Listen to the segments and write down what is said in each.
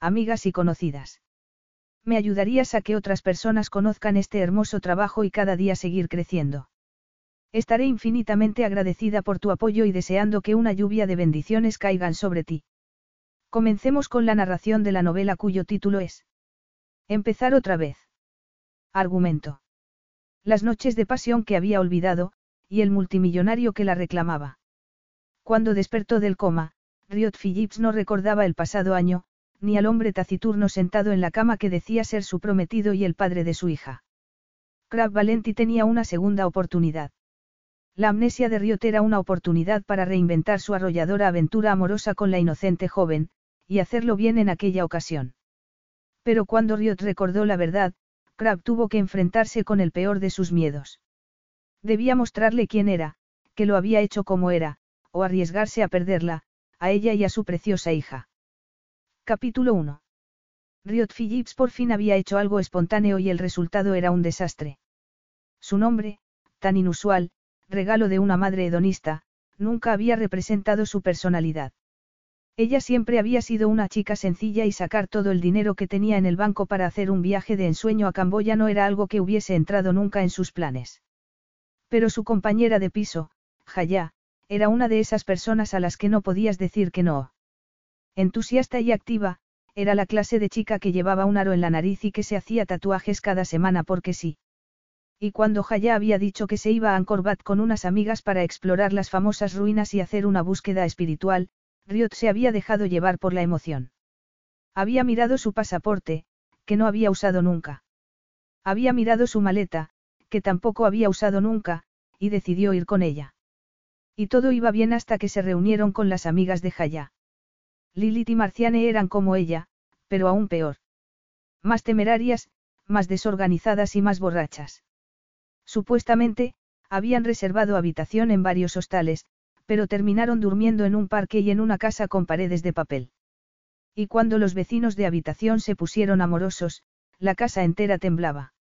amigas y conocidas. Me ayudarías a que otras personas conozcan este hermoso trabajo y cada día seguir creciendo. Estaré infinitamente agradecida por tu apoyo y deseando que una lluvia de bendiciones caigan sobre ti. Comencemos con la narración de la novela cuyo título es Empezar otra vez. Argumento. Las noches de pasión que había olvidado, y el multimillonario que la reclamaba. Cuando despertó del coma, Riot Phillips no recordaba el pasado año, ni al hombre taciturno sentado en la cama que decía ser su prometido y el padre de su hija. Crab Valenti tenía una segunda oportunidad. La amnesia de Riot era una oportunidad para reinventar su arrolladora aventura amorosa con la inocente joven, y hacerlo bien en aquella ocasión. Pero cuando Riot recordó la verdad, Crab tuvo que enfrentarse con el peor de sus miedos. Debía mostrarle quién era, que lo había hecho como era, o arriesgarse a perderla, a ella y a su preciosa hija. Capítulo 1. Riot Phillips por fin había hecho algo espontáneo y el resultado era un desastre. Su nombre, tan inusual, regalo de una madre hedonista, nunca había representado su personalidad. Ella siempre había sido una chica sencilla y sacar todo el dinero que tenía en el banco para hacer un viaje de ensueño a Camboya no era algo que hubiese entrado nunca en sus planes. Pero su compañera de piso, Jaya, era una de esas personas a las que no podías decir que no. Entusiasta y activa, era la clase de chica que llevaba un aro en la nariz y que se hacía tatuajes cada semana porque sí. Y cuando Jaya había dicho que se iba a Angkor con unas amigas para explorar las famosas ruinas y hacer una búsqueda espiritual, Riot se había dejado llevar por la emoción. Había mirado su pasaporte, que no había usado nunca. Había mirado su maleta, que tampoco había usado nunca, y decidió ir con ella. Y todo iba bien hasta que se reunieron con las amigas de Jaya. Lilith y Marciane eran como ella, pero aún peor. Más temerarias, más desorganizadas y más borrachas. Supuestamente, habían reservado habitación en varios hostales, pero terminaron durmiendo en un parque y en una casa con paredes de papel. Y cuando los vecinos de habitación se pusieron amorosos, la casa entera temblaba.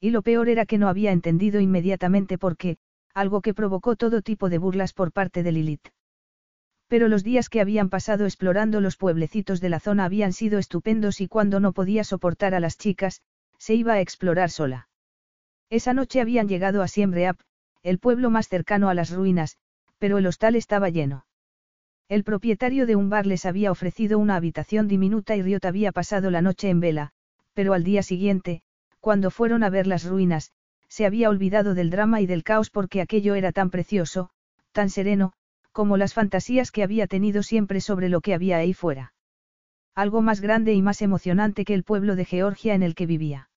Y lo peor era que no había entendido inmediatamente por qué, algo que provocó todo tipo de burlas por parte de Lilith. Pero los días que habían pasado explorando los pueblecitos de la zona habían sido estupendos y cuando no podía soportar a las chicas, se iba a explorar sola. Esa noche habían llegado a Siem Reap, el pueblo más cercano a las ruinas, pero el hostal estaba lleno. El propietario de un bar les había ofrecido una habitación diminuta y Riot había pasado la noche en vela, pero al día siguiente, cuando fueron a ver las ruinas, se había olvidado del drama y del caos porque aquello era tan precioso, tan sereno, como las fantasías que había tenido siempre sobre lo que había ahí fuera. Algo más grande y más emocionante que el pueblo de Georgia en el que vivía.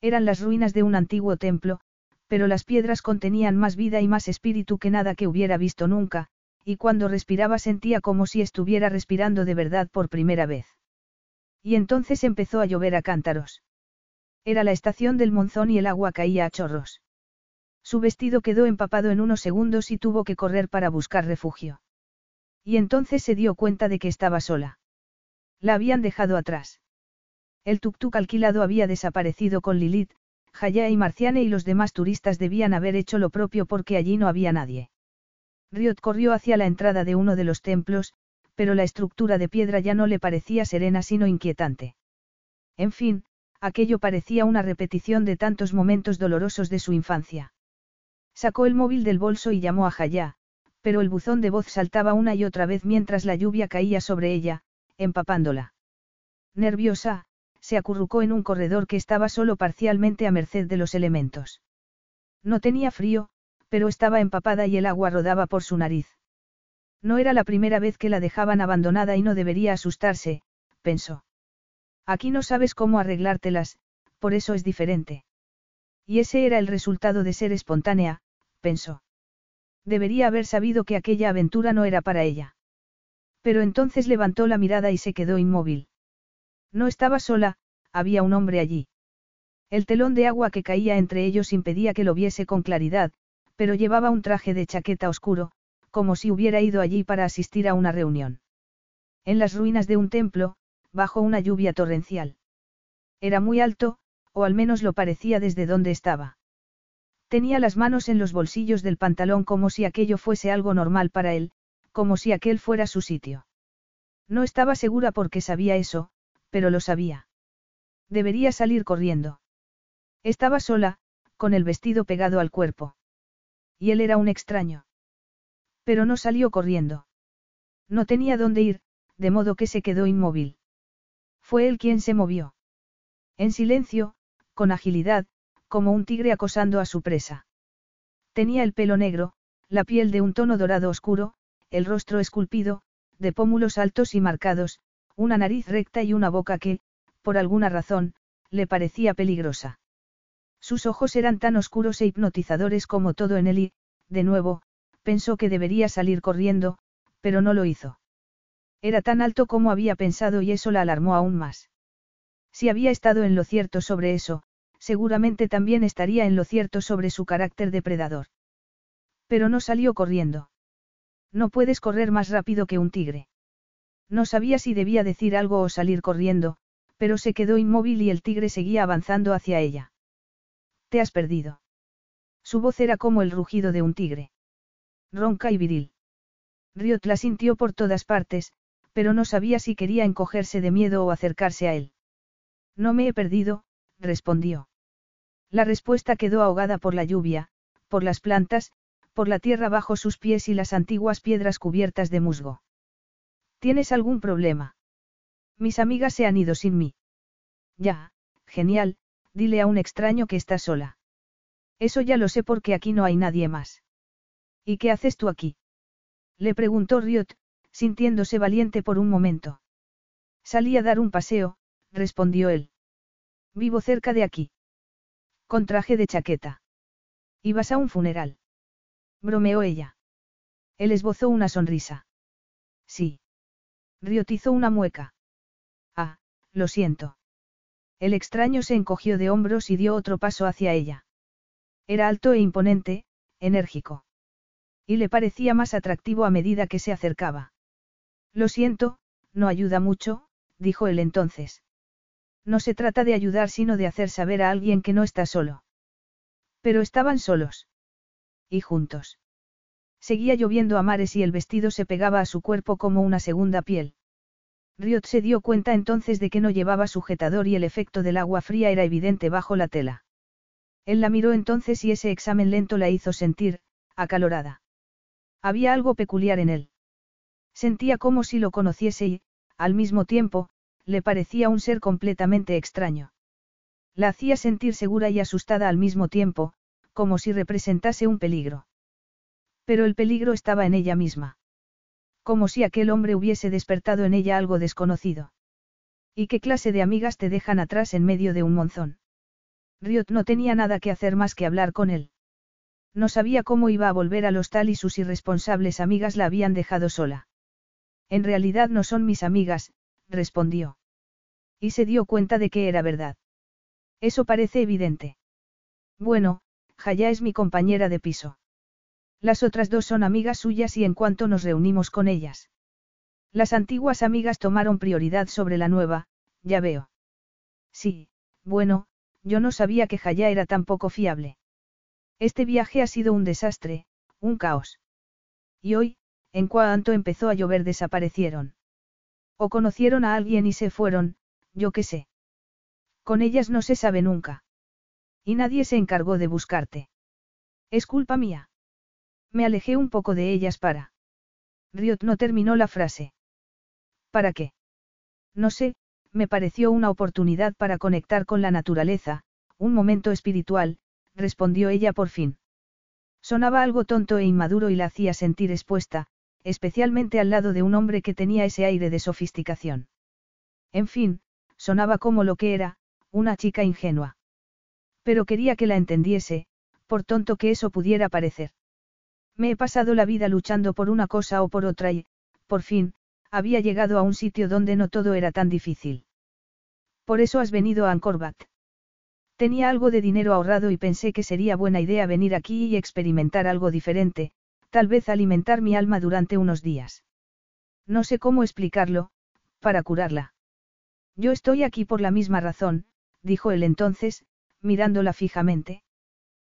Eran las ruinas de un antiguo templo, pero las piedras contenían más vida y más espíritu que nada que hubiera visto nunca, y cuando respiraba sentía como si estuviera respirando de verdad por primera vez. Y entonces empezó a llover a cántaros. Era la estación del monzón y el agua caía a chorros. Su vestido quedó empapado en unos segundos y tuvo que correr para buscar refugio. Y entonces se dio cuenta de que estaba sola. La habían dejado atrás. El tuk-tuk alquilado había desaparecido con Lilith, Jaya y Marciane y los demás turistas debían haber hecho lo propio porque allí no había nadie. Riot corrió hacia la entrada de uno de los templos, pero la estructura de piedra ya no le parecía serena sino inquietante. En fin, Aquello parecía una repetición de tantos momentos dolorosos de su infancia. Sacó el móvil del bolso y llamó a Jaya, pero el buzón de voz saltaba una y otra vez mientras la lluvia caía sobre ella, empapándola. Nerviosa, se acurrucó en un corredor que estaba solo parcialmente a merced de los elementos. No tenía frío, pero estaba empapada y el agua rodaba por su nariz. No era la primera vez que la dejaban abandonada y no debería asustarse, pensó. Aquí no sabes cómo arreglártelas, por eso es diferente. Y ese era el resultado de ser espontánea, pensó. Debería haber sabido que aquella aventura no era para ella. Pero entonces levantó la mirada y se quedó inmóvil. No estaba sola, había un hombre allí. El telón de agua que caía entre ellos impedía que lo viese con claridad, pero llevaba un traje de chaqueta oscuro, como si hubiera ido allí para asistir a una reunión. En las ruinas de un templo, bajo una lluvia torrencial. Era muy alto, o al menos lo parecía desde donde estaba. Tenía las manos en los bolsillos del pantalón como si aquello fuese algo normal para él, como si aquel fuera su sitio. No estaba segura porque sabía eso, pero lo sabía. Debería salir corriendo. Estaba sola, con el vestido pegado al cuerpo. Y él era un extraño. Pero no salió corriendo. No tenía dónde ir, de modo que se quedó inmóvil. Fue él quien se movió. En silencio, con agilidad, como un tigre acosando a su presa. Tenía el pelo negro, la piel de un tono dorado oscuro, el rostro esculpido, de pómulos altos y marcados, una nariz recta y una boca que, por alguna razón, le parecía peligrosa. Sus ojos eran tan oscuros e hipnotizadores como todo en él y, de nuevo, pensó que debería salir corriendo, pero no lo hizo. Era tan alto como había pensado y eso la alarmó aún más. Si había estado en lo cierto sobre eso, seguramente también estaría en lo cierto sobre su carácter depredador. Pero no salió corriendo. No puedes correr más rápido que un tigre. No sabía si debía decir algo o salir corriendo, pero se quedó inmóvil y el tigre seguía avanzando hacia ella. Te has perdido. Su voz era como el rugido de un tigre. Ronca y viril. Riot la sintió por todas partes, pero no sabía si quería encogerse de miedo o acercarse a él. No me he perdido, respondió. La respuesta quedó ahogada por la lluvia, por las plantas, por la tierra bajo sus pies y las antiguas piedras cubiertas de musgo. ¿Tienes algún problema? Mis amigas se han ido sin mí. Ya, genial, dile a un extraño que está sola. Eso ya lo sé porque aquí no hay nadie más. ¿Y qué haces tú aquí? Le preguntó Riot, sintiéndose valiente por un momento. Salí a dar un paseo, respondió él. Vivo cerca de aquí. Con traje de chaqueta. ¿Ibas a un funeral? Bromeó ella. Él esbozó una sonrisa. Sí. Riotizó una mueca. Ah, lo siento. El extraño se encogió de hombros y dio otro paso hacia ella. Era alto e imponente, enérgico. Y le parecía más atractivo a medida que se acercaba. Lo siento, no ayuda mucho, dijo él entonces. No se trata de ayudar sino de hacer saber a alguien que no está solo. Pero estaban solos. Y juntos. Seguía lloviendo a mares y el vestido se pegaba a su cuerpo como una segunda piel. Riot se dio cuenta entonces de que no llevaba sujetador y el efecto del agua fría era evidente bajo la tela. Él la miró entonces y ese examen lento la hizo sentir, acalorada. Había algo peculiar en él. Sentía como si lo conociese y, al mismo tiempo, le parecía un ser completamente extraño. La hacía sentir segura y asustada al mismo tiempo, como si representase un peligro. Pero el peligro estaba en ella misma. Como si aquel hombre hubiese despertado en ella algo desconocido. ¿Y qué clase de amigas te dejan atrás en medio de un monzón? Riot no tenía nada que hacer más que hablar con él. No sabía cómo iba a volver al hostal y sus irresponsables amigas la habían dejado sola. En realidad no son mis amigas, respondió. Y se dio cuenta de que era verdad. Eso parece evidente. Bueno, Jaya es mi compañera de piso. Las otras dos son amigas suyas y en cuanto nos reunimos con ellas. Las antiguas amigas tomaron prioridad sobre la nueva, ya veo. Sí, bueno, yo no sabía que Jaya era tan poco fiable. Este viaje ha sido un desastre, un caos. Y hoy, en cuanto empezó a llover desaparecieron. O conocieron a alguien y se fueron, yo qué sé. Con ellas no se sabe nunca. Y nadie se encargó de buscarte. Es culpa mía. Me alejé un poco de ellas para. Riot no terminó la frase. ¿Para qué? No sé, me pareció una oportunidad para conectar con la naturaleza, un momento espiritual, respondió ella por fin. Sonaba algo tonto e inmaduro y la hacía sentir expuesta, especialmente al lado de un hombre que tenía ese aire de sofisticación. En fin, sonaba como lo que era, una chica ingenua. Pero quería que la entendiese, por tonto que eso pudiera parecer. Me he pasado la vida luchando por una cosa o por otra y, por fin, había llegado a un sitio donde no todo era tan difícil. Por eso has venido a Ancorbat. Tenía algo de dinero ahorrado y pensé que sería buena idea venir aquí y experimentar algo diferente, tal vez alimentar mi alma durante unos días. No sé cómo explicarlo, para curarla. Yo estoy aquí por la misma razón, dijo él entonces, mirándola fijamente.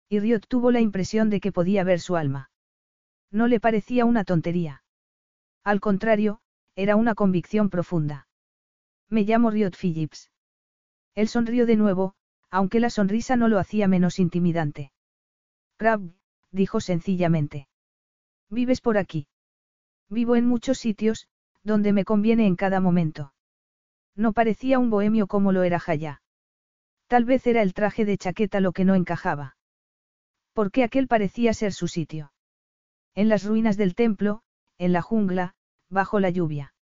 Y Riot tuvo la impresión de que podía ver su alma. No le parecía una tontería. Al contrario, era una convicción profunda. Me llamo Riot Phillips. Él sonrió de nuevo, aunque la sonrisa no lo hacía menos intimidante. Crab, dijo sencillamente. ¿Vives por aquí? Vivo en muchos sitios, donde me conviene en cada momento. No parecía un bohemio como lo era Jaya. Tal vez era el traje de chaqueta lo que no encajaba. ¿Por qué aquel parecía ser su sitio? En las ruinas del templo, en la jungla, bajo la lluvia.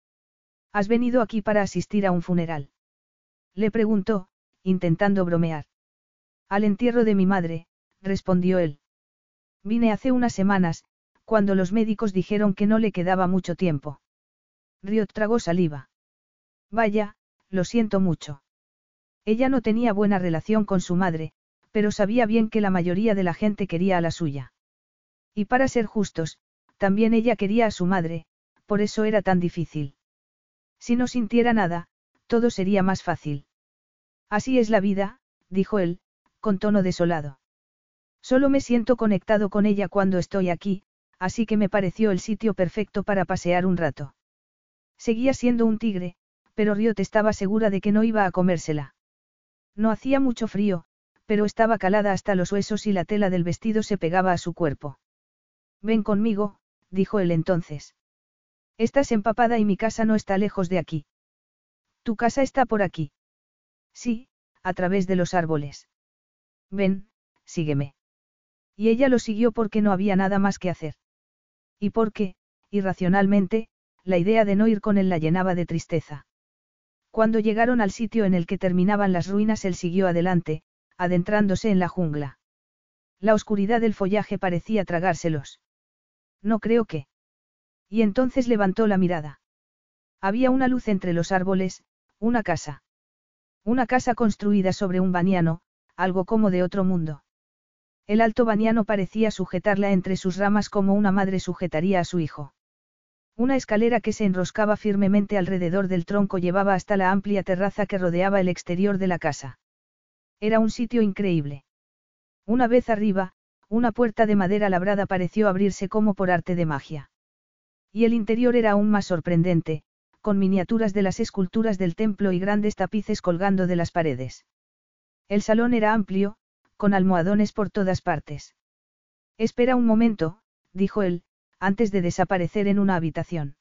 ¿Has venido aquí para asistir a un funeral? Le preguntó, intentando bromear. Al entierro de mi madre, respondió él. Vine hace unas semanas, cuando los médicos dijeron que no le quedaba mucho tiempo. Riot tragó saliva. Vaya, lo siento mucho. Ella no tenía buena relación con su madre, pero sabía bien que la mayoría de la gente quería a la suya. Y para ser justos, también ella quería a su madre, por eso era tan difícil. Si no sintiera nada, todo sería más fácil. Así es la vida, dijo él, con tono desolado. Solo me siento conectado con ella cuando estoy aquí, así que me pareció el sitio perfecto para pasear un rato. Seguía siendo un tigre, pero Riot estaba segura de que no iba a comérsela. No hacía mucho frío, pero estaba calada hasta los huesos y la tela del vestido se pegaba a su cuerpo. Ven conmigo, dijo él entonces. Estás empapada y mi casa no está lejos de aquí. Tu casa está por aquí. Sí, a través de los árboles. Ven, sígueme. Y ella lo siguió porque no había nada más que hacer. Y porque, irracionalmente, la idea de no ir con él la llenaba de tristeza. Cuando llegaron al sitio en el que terminaban las ruinas, él siguió adelante, adentrándose en la jungla. La oscuridad del follaje parecía tragárselos. No creo que. Y entonces levantó la mirada. Había una luz entre los árboles, una casa. Una casa construida sobre un baniano, algo como de otro mundo. El alto baniano parecía sujetarla entre sus ramas como una madre sujetaría a su hijo. Una escalera que se enroscaba firmemente alrededor del tronco llevaba hasta la amplia terraza que rodeaba el exterior de la casa. Era un sitio increíble. Una vez arriba, una puerta de madera labrada pareció abrirse como por arte de magia. Y el interior era aún más sorprendente, con miniaturas de las esculturas del templo y grandes tapices colgando de las paredes. El salón era amplio, con almohadones por todas partes. Espera un momento, dijo él, antes de desaparecer en una habitación.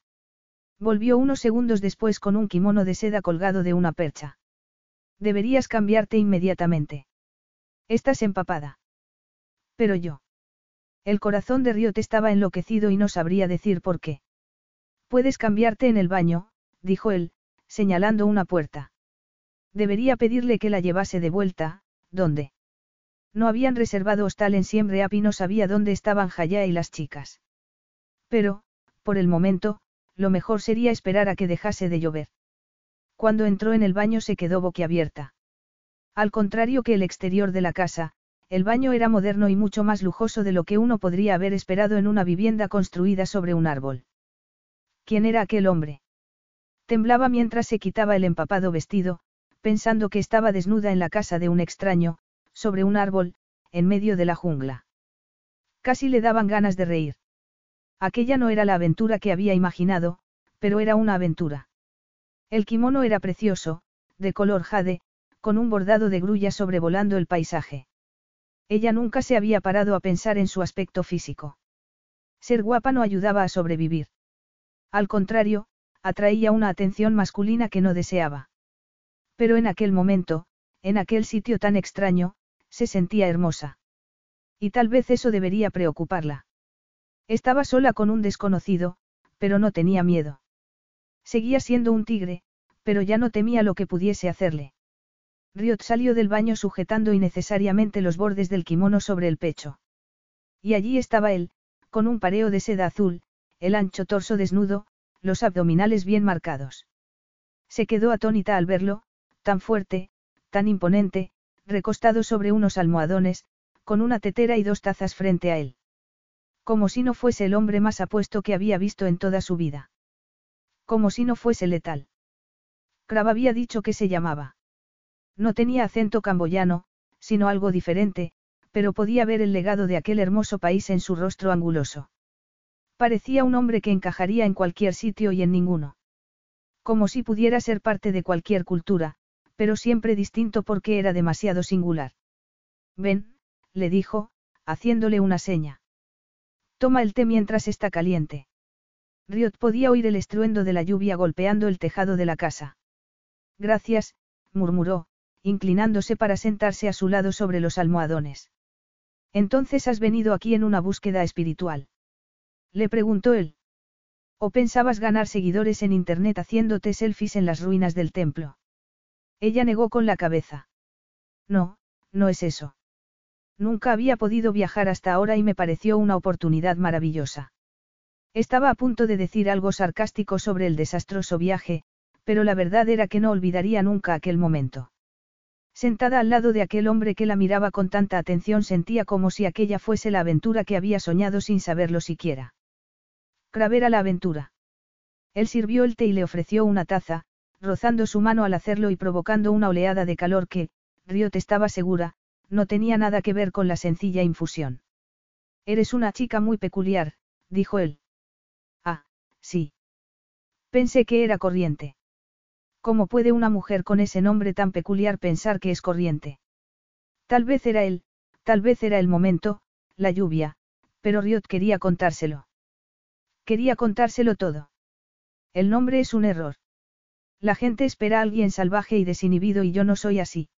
Volvió unos segundos después con un kimono de seda colgado de una percha. Deberías cambiarte inmediatamente. Estás empapada. Pero yo. El corazón de Riot estaba enloquecido y no sabría decir por qué. Puedes cambiarte en el baño, dijo él, señalando una puerta. Debería pedirle que la llevase de vuelta, ¿dónde? No habían reservado hostal en Siembre y no sabía dónde estaban Jaya y las chicas. Pero, por el momento, lo mejor sería esperar a que dejase de llover. Cuando entró en el baño se quedó boquiabierta. Al contrario que el exterior de la casa, el baño era moderno y mucho más lujoso de lo que uno podría haber esperado en una vivienda construida sobre un árbol. ¿Quién era aquel hombre? Temblaba mientras se quitaba el empapado vestido, pensando que estaba desnuda en la casa de un extraño, sobre un árbol, en medio de la jungla. Casi le daban ganas de reír. Aquella no era la aventura que había imaginado, pero era una aventura. El kimono era precioso, de color jade, con un bordado de grulla sobrevolando el paisaje. Ella nunca se había parado a pensar en su aspecto físico. Ser guapa no ayudaba a sobrevivir. Al contrario, atraía una atención masculina que no deseaba. Pero en aquel momento, en aquel sitio tan extraño, se sentía hermosa. Y tal vez eso debería preocuparla. Estaba sola con un desconocido, pero no tenía miedo. Seguía siendo un tigre, pero ya no temía lo que pudiese hacerle. Riot salió del baño sujetando innecesariamente los bordes del kimono sobre el pecho. Y allí estaba él, con un pareo de seda azul, el ancho torso desnudo, los abdominales bien marcados. Se quedó atónita al verlo, tan fuerte, tan imponente, recostado sobre unos almohadones, con una tetera y dos tazas frente a él. Como si no fuese el hombre más apuesto que había visto en toda su vida. Como si no fuese letal. Krav había dicho que se llamaba. No tenía acento camboyano, sino algo diferente, pero podía ver el legado de aquel hermoso país en su rostro anguloso. Parecía un hombre que encajaría en cualquier sitio y en ninguno. Como si pudiera ser parte de cualquier cultura, pero siempre distinto porque era demasiado singular. Ven, le dijo, haciéndole una seña. Toma el té mientras está caliente. Riot podía oír el estruendo de la lluvia golpeando el tejado de la casa. Gracias, murmuró, inclinándose para sentarse a su lado sobre los almohadones. Entonces has venido aquí en una búsqueda espiritual. Le preguntó él. ¿O pensabas ganar seguidores en Internet haciéndote selfies en las ruinas del templo? Ella negó con la cabeza. No, no es eso. Nunca había podido viajar hasta ahora y me pareció una oportunidad maravillosa. Estaba a punto de decir algo sarcástico sobre el desastroso viaje, pero la verdad era que no olvidaría nunca aquel momento. Sentada al lado de aquel hombre que la miraba con tanta atención sentía como si aquella fuese la aventura que había soñado sin saberlo siquiera. Cravera la aventura. Él sirvió el té y le ofreció una taza, rozando su mano al hacerlo y provocando una oleada de calor que, Riot estaba segura, no tenía nada que ver con la sencilla infusión. Eres una chica muy peculiar, dijo él. Ah, sí. Pensé que era corriente. ¿Cómo puede una mujer con ese nombre tan peculiar pensar que es corriente? Tal vez era él, tal vez era el momento, la lluvia, pero Riot quería contárselo. Quería contárselo todo. El nombre es un error. La gente espera a alguien salvaje y desinhibido y yo no soy así.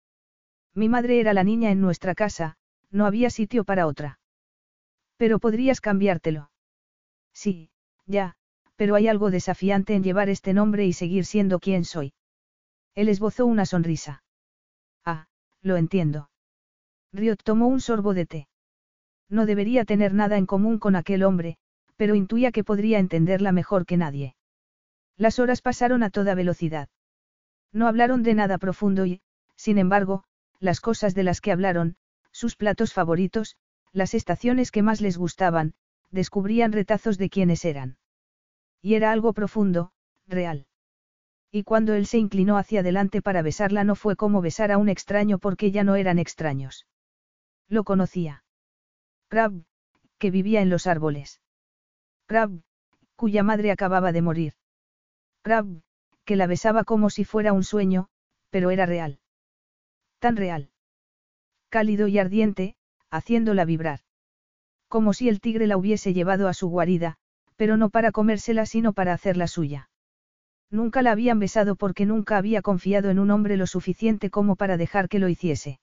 Mi madre era la niña en nuestra casa, no había sitio para otra. Pero podrías cambiártelo. Sí, ya, pero hay algo desafiante en llevar este nombre y seguir siendo quien soy. Él esbozó una sonrisa. Ah, lo entiendo. Riot tomó un sorbo de té. No debería tener nada en común con aquel hombre, pero intuía que podría entenderla mejor que nadie. Las horas pasaron a toda velocidad. No hablaron de nada profundo y, sin embargo, las cosas de las que hablaron, sus platos favoritos, las estaciones que más les gustaban, descubrían retazos de quienes eran. Y era algo profundo, real. Y cuando él se inclinó hacia adelante para besarla no fue como besar a un extraño porque ya no eran extraños. Lo conocía. Crab, que vivía en los árboles. Crab, cuya madre acababa de morir. Que la besaba como si fuera un sueño, pero era real. Tan real. Cálido y ardiente, haciéndola vibrar. Como si el tigre la hubiese llevado a su guarida, pero no para comérsela sino para hacerla suya. Nunca la habían besado porque nunca había confiado en un hombre lo suficiente como para dejar que lo hiciese.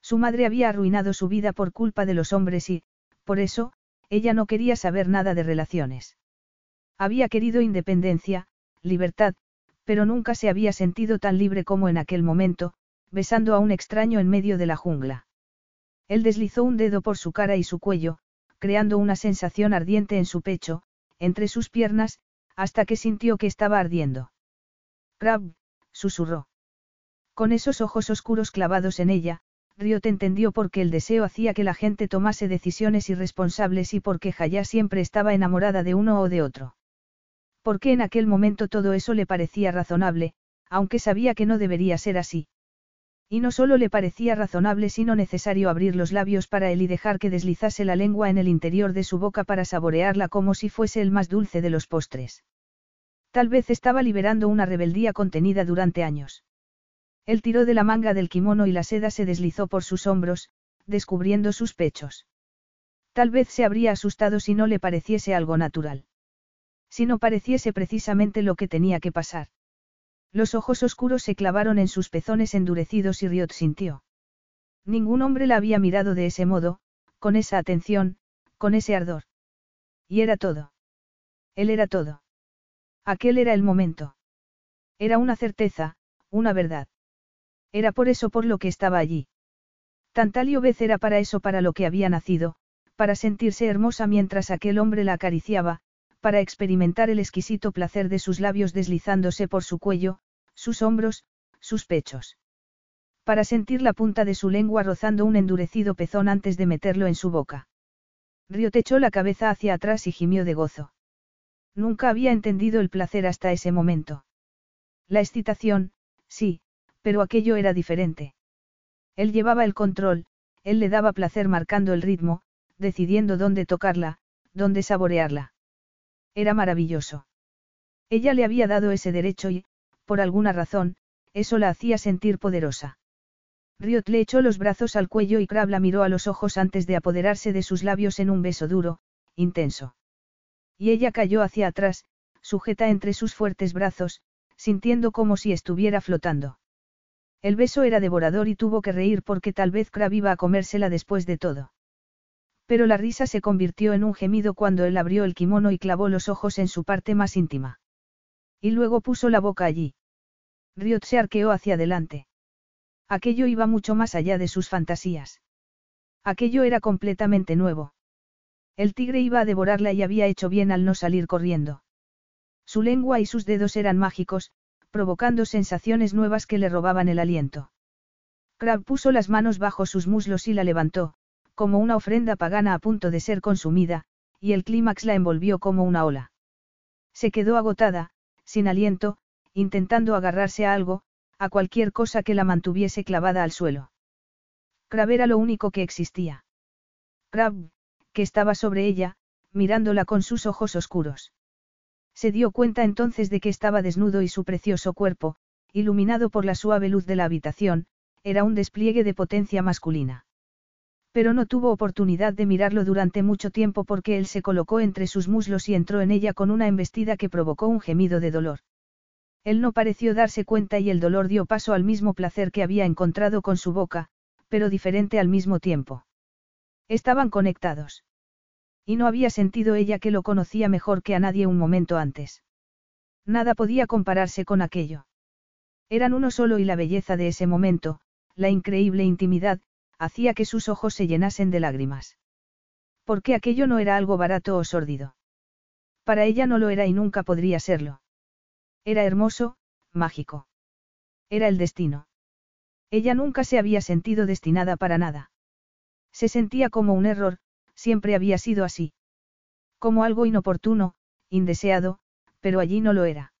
Su madre había arruinado su vida por culpa de los hombres y, por eso, ella no quería saber nada de relaciones. Había querido independencia, libertad, pero nunca se había sentido tan libre como en aquel momento, besando a un extraño en medio de la jungla. Él deslizó un dedo por su cara y su cuello, creando una sensación ardiente en su pecho, entre sus piernas, hasta que sintió que estaba ardiendo. Crab, susurró. Con esos ojos oscuros clavados en ella, Riot entendió por qué el deseo hacía que la gente tomase decisiones irresponsables y por qué Jaya siempre estaba enamorada de uno o de otro. Porque en aquel momento todo eso le parecía razonable, aunque sabía que no debería ser así. Y no solo le parecía razonable sino necesario abrir los labios para él y dejar que deslizase la lengua en el interior de su boca para saborearla como si fuese el más dulce de los postres. Tal vez estaba liberando una rebeldía contenida durante años. Él tiró de la manga del kimono y la seda se deslizó por sus hombros, descubriendo sus pechos. Tal vez se habría asustado si no le pareciese algo natural. Si no pareciese precisamente lo que tenía que pasar. Los ojos oscuros se clavaron en sus pezones endurecidos y Riot sintió. Ningún hombre la había mirado de ese modo, con esa atención, con ese ardor. Y era todo. Él era todo. Aquel era el momento. Era una certeza, una verdad. Era por eso por lo que estaba allí. Tantalio vez era para eso para lo que había nacido, para sentirse hermosa mientras aquel hombre la acariciaba, para experimentar el exquisito placer de sus labios deslizándose por su cuello, sus hombros, sus pechos. Para sentir la punta de su lengua rozando un endurecido pezón antes de meterlo en su boca. Río echó la cabeza hacia atrás y gimió de gozo. Nunca había entendido el placer hasta ese momento. La excitación, sí, pero aquello era diferente. Él llevaba el control, él le daba placer marcando el ritmo, decidiendo dónde tocarla, dónde saborearla. Era maravilloso. Ella le había dado ese derecho y, por alguna razón, eso la hacía sentir poderosa. Riot le echó los brazos al cuello y Crab la miró a los ojos antes de apoderarse de sus labios en un beso duro, intenso. Y ella cayó hacia atrás, sujeta entre sus fuertes brazos, sintiendo como si estuviera flotando. El beso era devorador y tuvo que reír porque tal vez Crab iba a comérsela después de todo. Pero la risa se convirtió en un gemido cuando él abrió el kimono y clavó los ojos en su parte más íntima. Y luego puso la boca allí. Riot se arqueó hacia adelante. Aquello iba mucho más allá de sus fantasías. Aquello era completamente nuevo. El tigre iba a devorarla y había hecho bien al no salir corriendo. Su lengua y sus dedos eran mágicos, provocando sensaciones nuevas que le robaban el aliento. Crab puso las manos bajo sus muslos y la levantó, como una ofrenda pagana a punto de ser consumida, y el clímax la envolvió como una ola. Se quedó agotada, sin aliento, intentando agarrarse a algo, a cualquier cosa que la mantuviese clavada al suelo. Crab era lo único que existía. Crab, que estaba sobre ella, mirándola con sus ojos oscuros. Se dio cuenta entonces de que estaba desnudo y su precioso cuerpo, iluminado por la suave luz de la habitación, era un despliegue de potencia masculina. Pero no tuvo oportunidad de mirarlo durante mucho tiempo porque él se colocó entre sus muslos y entró en ella con una embestida que provocó un gemido de dolor. Él no pareció darse cuenta y el dolor dio paso al mismo placer que había encontrado con su boca, pero diferente al mismo tiempo. Estaban conectados. Y no había sentido ella que lo conocía mejor que a nadie un momento antes. Nada podía compararse con aquello. Eran uno solo y la belleza de ese momento, la increíble intimidad, hacía que sus ojos se llenasen de lágrimas. Porque aquello no era algo barato o sórdido. Para ella no lo era y nunca podría serlo. Era hermoso, mágico. Era el destino. Ella nunca se había sentido destinada para nada. Se sentía como un error, siempre había sido así. Como algo inoportuno, indeseado, pero allí no lo era.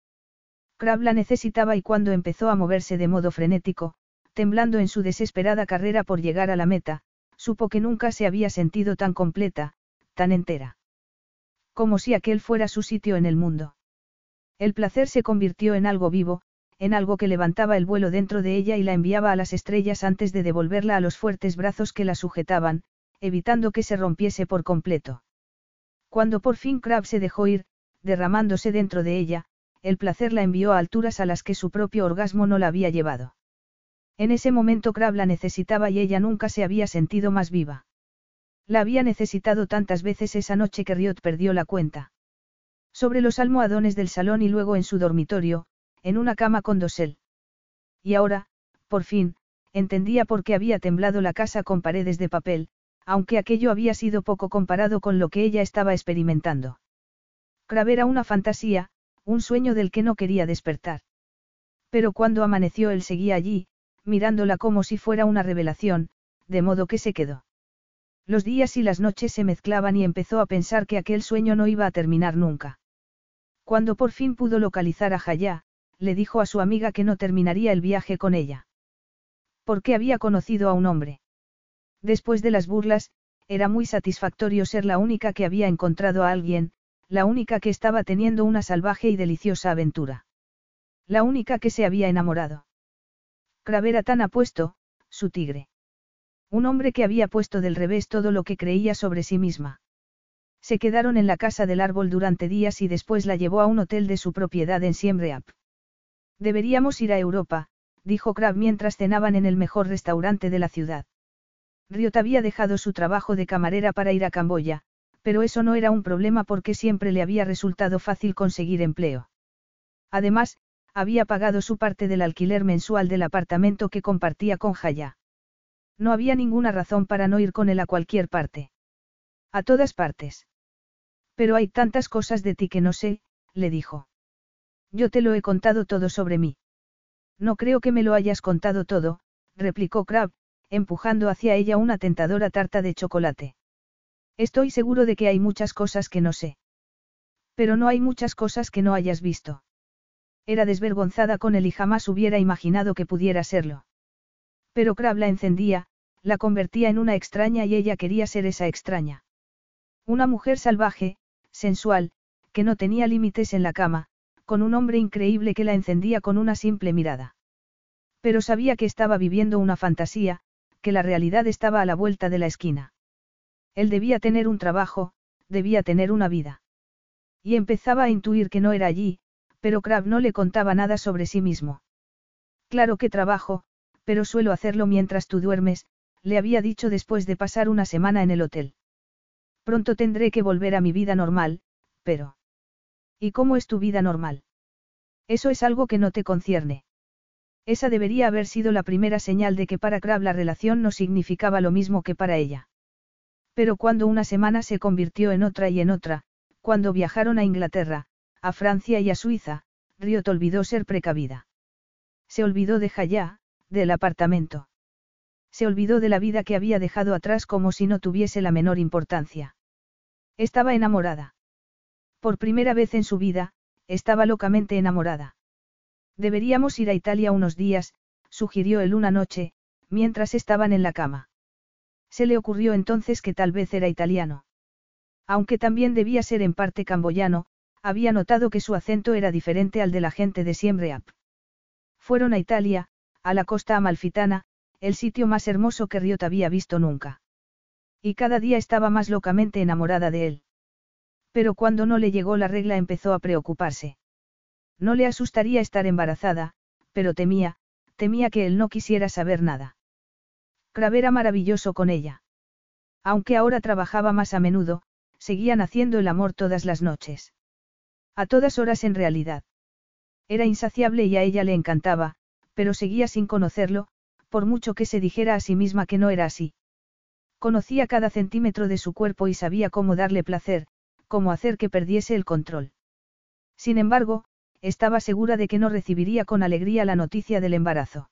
Crab la necesitaba y cuando empezó a moverse de modo frenético, temblando en su desesperada carrera por llegar a la meta, supo que nunca se había sentido tan completa, tan entera. Como si aquel fuera su sitio en el mundo. El placer se convirtió en algo vivo, en algo que levantaba el vuelo dentro de ella y la enviaba a las estrellas antes de devolverla a los fuertes brazos que la sujetaban, evitando que se rompiese por completo. Cuando por fin Crab se dejó ir, derramándose dentro de ella, el placer la envió a alturas a las que su propio orgasmo no la había llevado. En ese momento Crab la necesitaba y ella nunca se había sentido más viva. La había necesitado tantas veces esa noche que Riot perdió la cuenta. Sobre los almohadones del salón y luego en su dormitorio, en una cama con dosel. Y ahora, por fin, entendía por qué había temblado la casa con paredes de papel, aunque aquello había sido poco comparado con lo que ella estaba experimentando. Crab era una fantasía, un sueño del que no quería despertar. Pero cuando amaneció él seguía allí, mirándola como si fuera una revelación, de modo que se quedó. Los días y las noches se mezclaban y empezó a pensar que aquel sueño no iba a terminar nunca. Cuando por fin pudo localizar a Jaya, le dijo a su amiga que no terminaría el viaje con ella. Porque había conocido a un hombre. Después de las burlas, era muy satisfactorio ser la única que había encontrado a alguien, la única que estaba teniendo una salvaje y deliciosa aventura. La única que se había enamorado. Crab era tan apuesto, su tigre. Un hombre que había puesto del revés todo lo que creía sobre sí misma. Se quedaron en la casa del árbol durante días y después la llevó a un hotel de su propiedad en Siem Deberíamos ir a Europa, dijo Crab mientras cenaban en el mejor restaurante de la ciudad. Riot había dejado su trabajo de camarera para ir a Camboya, pero eso no era un problema porque siempre le había resultado fácil conseguir empleo. Además, había pagado su parte del alquiler mensual del apartamento que compartía con Jaya. No había ninguna razón para no ir con él a cualquier parte. A todas partes. Pero hay tantas cosas de ti que no sé, le dijo. Yo te lo he contado todo sobre mí. No creo que me lo hayas contado todo, replicó Crab, empujando hacia ella una tentadora tarta de chocolate. Estoy seguro de que hay muchas cosas que no sé. Pero no hay muchas cosas que no hayas visto. Era desvergonzada con él y jamás hubiera imaginado que pudiera serlo. Pero Crab la encendía, la convertía en una extraña y ella quería ser esa extraña. Una mujer salvaje, sensual, que no tenía límites en la cama, con un hombre increíble que la encendía con una simple mirada. Pero sabía que estaba viviendo una fantasía, que la realidad estaba a la vuelta de la esquina. Él debía tener un trabajo, debía tener una vida. Y empezaba a intuir que no era allí, pero Crab no le contaba nada sobre sí mismo. Claro que trabajo, pero suelo hacerlo mientras tú duermes, le había dicho después de pasar una semana en el hotel. Pronto tendré que volver a mi vida normal, pero... ¿Y cómo es tu vida normal? Eso es algo que no te concierne. Esa debería haber sido la primera señal de que para Crab la relación no significaba lo mismo que para ella. Pero cuando una semana se convirtió en otra y en otra, cuando viajaron a Inglaterra, a Francia y a Suiza, Riot olvidó ser precavida. Se olvidó de Jaya, del apartamento. Se olvidó de la vida que había dejado atrás como si no tuviese la menor importancia. Estaba enamorada. Por primera vez en su vida, estaba locamente enamorada. Deberíamos ir a Italia unos días, sugirió él una noche, mientras estaban en la cama. Se le ocurrió entonces que tal vez era italiano. Aunque también debía ser en parte camboyano, había notado que su acento era diferente al de la gente de Siemreap. Fueron a Italia, a la costa amalfitana, el sitio más hermoso que Riot había visto nunca. Y cada día estaba más locamente enamorada de él. Pero cuando no le llegó la regla empezó a preocuparse. No le asustaría estar embarazada, pero temía, temía que él no quisiera saber nada. Crab era maravilloso con ella. Aunque ahora trabajaba más a menudo, seguían haciendo el amor todas las noches. A todas horas en realidad. Era insaciable y a ella le encantaba, pero seguía sin conocerlo, por mucho que se dijera a sí misma que no era así. Conocía cada centímetro de su cuerpo y sabía cómo darle placer, cómo hacer que perdiese el control. Sin embargo, estaba segura de que no recibiría con alegría la noticia del embarazo.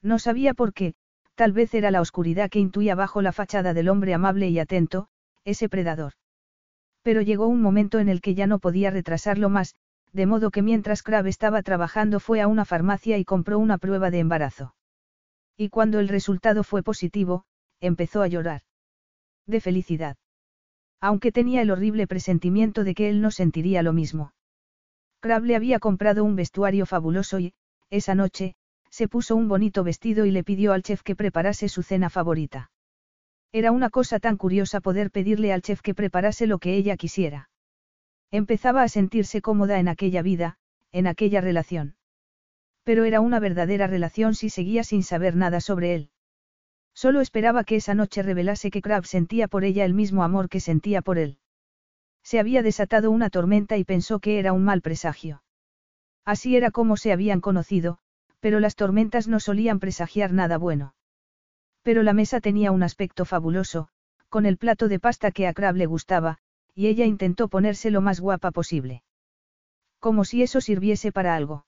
No sabía por qué, Tal vez era la oscuridad que intuía bajo la fachada del hombre amable y atento, ese predador. Pero llegó un momento en el que ya no podía retrasarlo más, de modo que mientras Crab estaba trabajando fue a una farmacia y compró una prueba de embarazo. Y cuando el resultado fue positivo, empezó a llorar. De felicidad. Aunque tenía el horrible presentimiento de que él no sentiría lo mismo. Crab le había comprado un vestuario fabuloso y, esa noche, se puso un bonito vestido y le pidió al chef que preparase su cena favorita. Era una cosa tan curiosa poder pedirle al chef que preparase lo que ella quisiera. Empezaba a sentirse cómoda en aquella vida, en aquella relación. Pero era una verdadera relación si seguía sin saber nada sobre él. Solo esperaba que esa noche revelase que Crab sentía por ella el mismo amor que sentía por él. Se había desatado una tormenta y pensó que era un mal presagio. Así era como se habían conocido, pero las tormentas no solían presagiar nada bueno. Pero la mesa tenía un aspecto fabuloso, con el plato de pasta que a Crab le gustaba, y ella intentó ponerse lo más guapa posible. Como si eso sirviese para algo.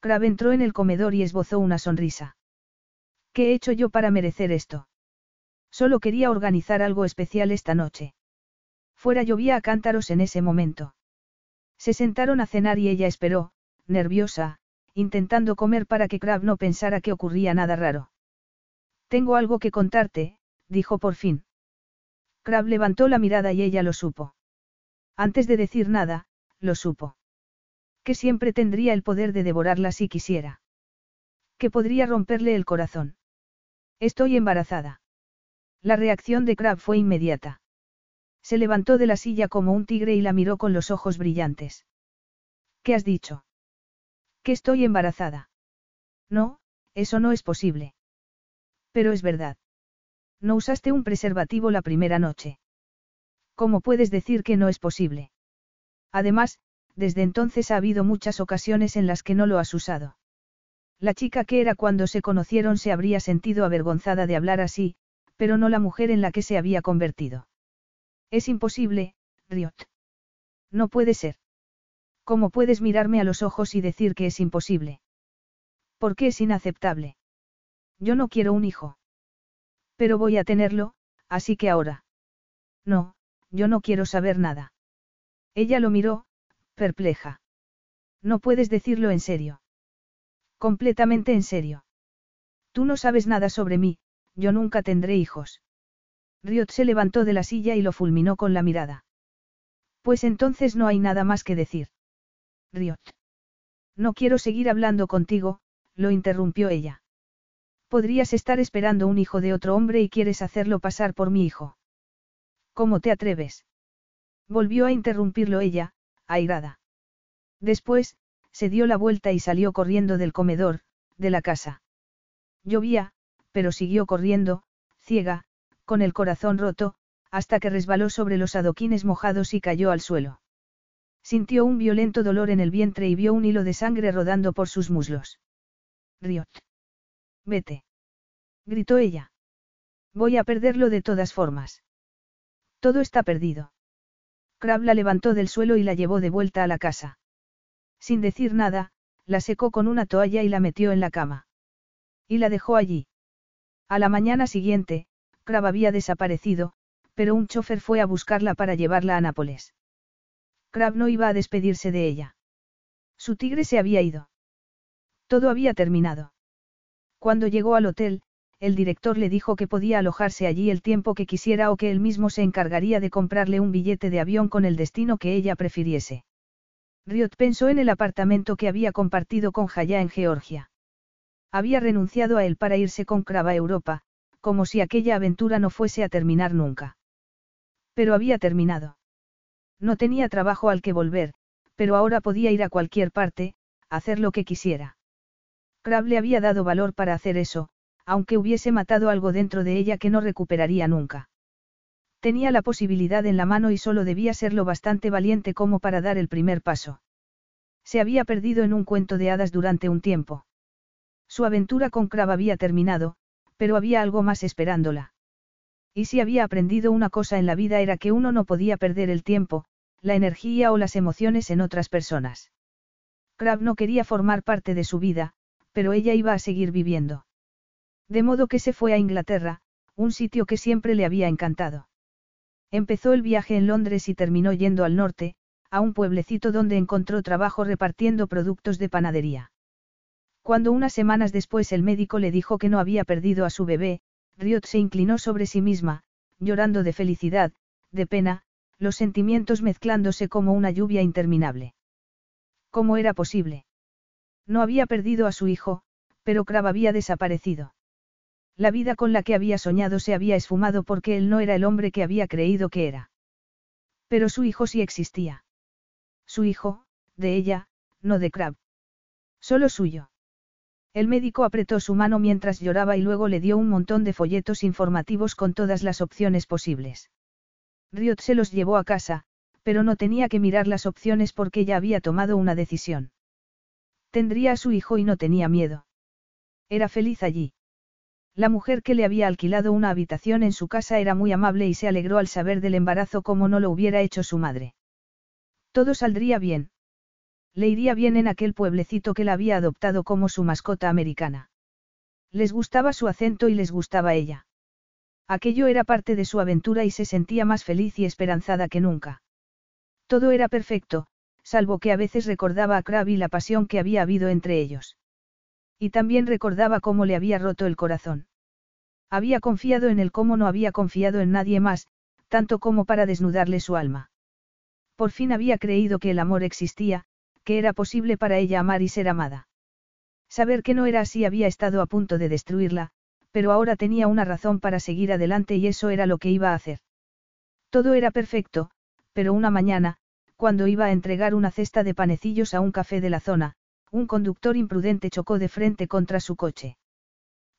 Crab entró en el comedor y esbozó una sonrisa. ¿Qué he hecho yo para merecer esto? Solo quería organizar algo especial esta noche. Fuera llovía a cántaros en ese momento. Se sentaron a cenar y ella esperó, nerviosa, intentando comer para que Crab no pensara que ocurría nada raro. Tengo algo que contarte, dijo por fin. Crab levantó la mirada y ella lo supo. Antes de decir nada, lo supo. Que siempre tendría el poder de devorarla si quisiera. Que podría romperle el corazón. Estoy embarazada. La reacción de Crab fue inmediata. Se levantó de la silla como un tigre y la miró con los ojos brillantes. ¿Qué has dicho? Que estoy embarazada. No, eso no es posible. Pero es verdad. No usaste un preservativo la primera noche. ¿Cómo puedes decir que no es posible? Además, desde entonces ha habido muchas ocasiones en las que no lo has usado. La chica que era cuando se conocieron se habría sentido avergonzada de hablar así, pero no la mujer en la que se había convertido. Es imposible, Riot. No puede ser. ¿Cómo puedes mirarme a los ojos y decir que es imposible? ¿Por qué es inaceptable? Yo no quiero un hijo. Pero voy a tenerlo, así que ahora. No, yo no quiero saber nada. Ella lo miró, perpleja. No puedes decirlo en serio. Completamente en serio. Tú no sabes nada sobre mí, yo nunca tendré hijos. Riot se levantó de la silla y lo fulminó con la mirada. Pues entonces no hay nada más que decir. Riot. No quiero seguir hablando contigo, lo interrumpió ella. Podrías estar esperando un hijo de otro hombre y quieres hacerlo pasar por mi hijo. ¿Cómo te atreves? Volvió a interrumpirlo ella, airada. Después, se dio la vuelta y salió corriendo del comedor, de la casa. Llovía, pero siguió corriendo, ciega, con el corazón roto, hasta que resbaló sobre los adoquines mojados y cayó al suelo. Sintió un violento dolor en el vientre y vio un hilo de sangre rodando por sus muslos. Riot. Vete. Gritó ella. Voy a perderlo de todas formas. Todo está perdido. Crab la levantó del suelo y la llevó de vuelta a la casa. Sin decir nada, la secó con una toalla y la metió en la cama. Y la dejó allí. A la mañana siguiente, Crab había desaparecido, pero un chofer fue a buscarla para llevarla a Nápoles. Crab no iba a despedirse de ella. Su tigre se había ido. Todo había terminado. Cuando llegó al hotel, el director le dijo que podía alojarse allí el tiempo que quisiera o que él mismo se encargaría de comprarle un billete de avión con el destino que ella prefiriese. Riot pensó en el apartamento que había compartido con Jaya en Georgia. Había renunciado a él para irse con Krava a Europa, como si aquella aventura no fuese a terminar nunca. Pero había terminado. No tenía trabajo al que volver, pero ahora podía ir a cualquier parte, hacer lo que quisiera. Crab le había dado valor para hacer eso, aunque hubiese matado algo dentro de ella que no recuperaría nunca. Tenía la posibilidad en la mano y solo debía ser lo bastante valiente como para dar el primer paso. Se había perdido en un cuento de hadas durante un tiempo. Su aventura con Crab había terminado, pero había algo más esperándola. Y si había aprendido una cosa en la vida era que uno no podía perder el tiempo, la energía o las emociones en otras personas. Crab no quería formar parte de su vida, pero ella iba a seguir viviendo. De modo que se fue a Inglaterra, un sitio que siempre le había encantado. Empezó el viaje en Londres y terminó yendo al norte, a un pueblecito donde encontró trabajo repartiendo productos de panadería. Cuando unas semanas después el médico le dijo que no había perdido a su bebé, Riot se inclinó sobre sí misma, llorando de felicidad, de pena, los sentimientos mezclándose como una lluvia interminable. ¿Cómo era posible? No había perdido a su hijo, pero Crab había desaparecido. La vida con la que había soñado se había esfumado porque él no era el hombre que había creído que era. Pero su hijo sí existía. Su hijo, de ella, no de Crab. Solo suyo. El médico apretó su mano mientras lloraba y luego le dio un montón de folletos informativos con todas las opciones posibles. Riot se los llevó a casa, pero no tenía que mirar las opciones porque ya había tomado una decisión. Tendría a su hijo y no tenía miedo. Era feliz allí. La mujer que le había alquilado una habitación en su casa era muy amable y se alegró al saber del embarazo como no lo hubiera hecho su madre. Todo saldría bien. Le iría bien en aquel pueblecito que la había adoptado como su mascota americana. Les gustaba su acento y les gustaba ella. Aquello era parte de su aventura y se sentía más feliz y esperanzada que nunca. Todo era perfecto, salvo que a veces recordaba a Crab y la pasión que había habido entre ellos. Y también recordaba cómo le había roto el corazón. Había confiado en él como no había confiado en nadie más, tanto como para desnudarle su alma. Por fin había creído que el amor existía, que era posible para ella amar y ser amada. Saber que no era así había estado a punto de destruirla, pero ahora tenía una razón para seguir adelante y eso era lo que iba a hacer. Todo era perfecto, pero una mañana, cuando iba a entregar una cesta de panecillos a un café de la zona, un conductor imprudente chocó de frente contra su coche.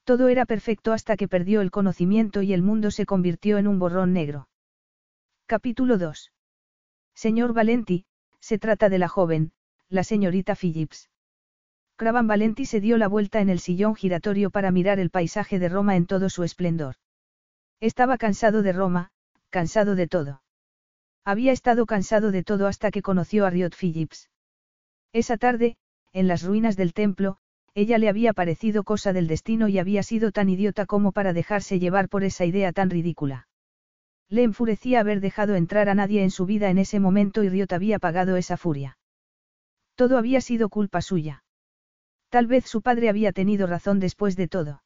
Todo era perfecto hasta que perdió el conocimiento y el mundo se convirtió en un borrón negro. Capítulo 2. Señor Valenti, se trata de la joven, la señorita Phillips. Cravan Valenti se dio la vuelta en el sillón giratorio para mirar el paisaje de Roma en todo su esplendor. Estaba cansado de Roma, cansado de todo. Había estado cansado de todo hasta que conoció a Riot Phillips. Esa tarde, en las ruinas del templo, ella le había parecido cosa del destino y había sido tan idiota como para dejarse llevar por esa idea tan ridícula. Le enfurecía haber dejado entrar a nadie en su vida en ese momento y Riot había pagado esa furia. Todo había sido culpa suya. Tal vez su padre había tenido razón después de todo.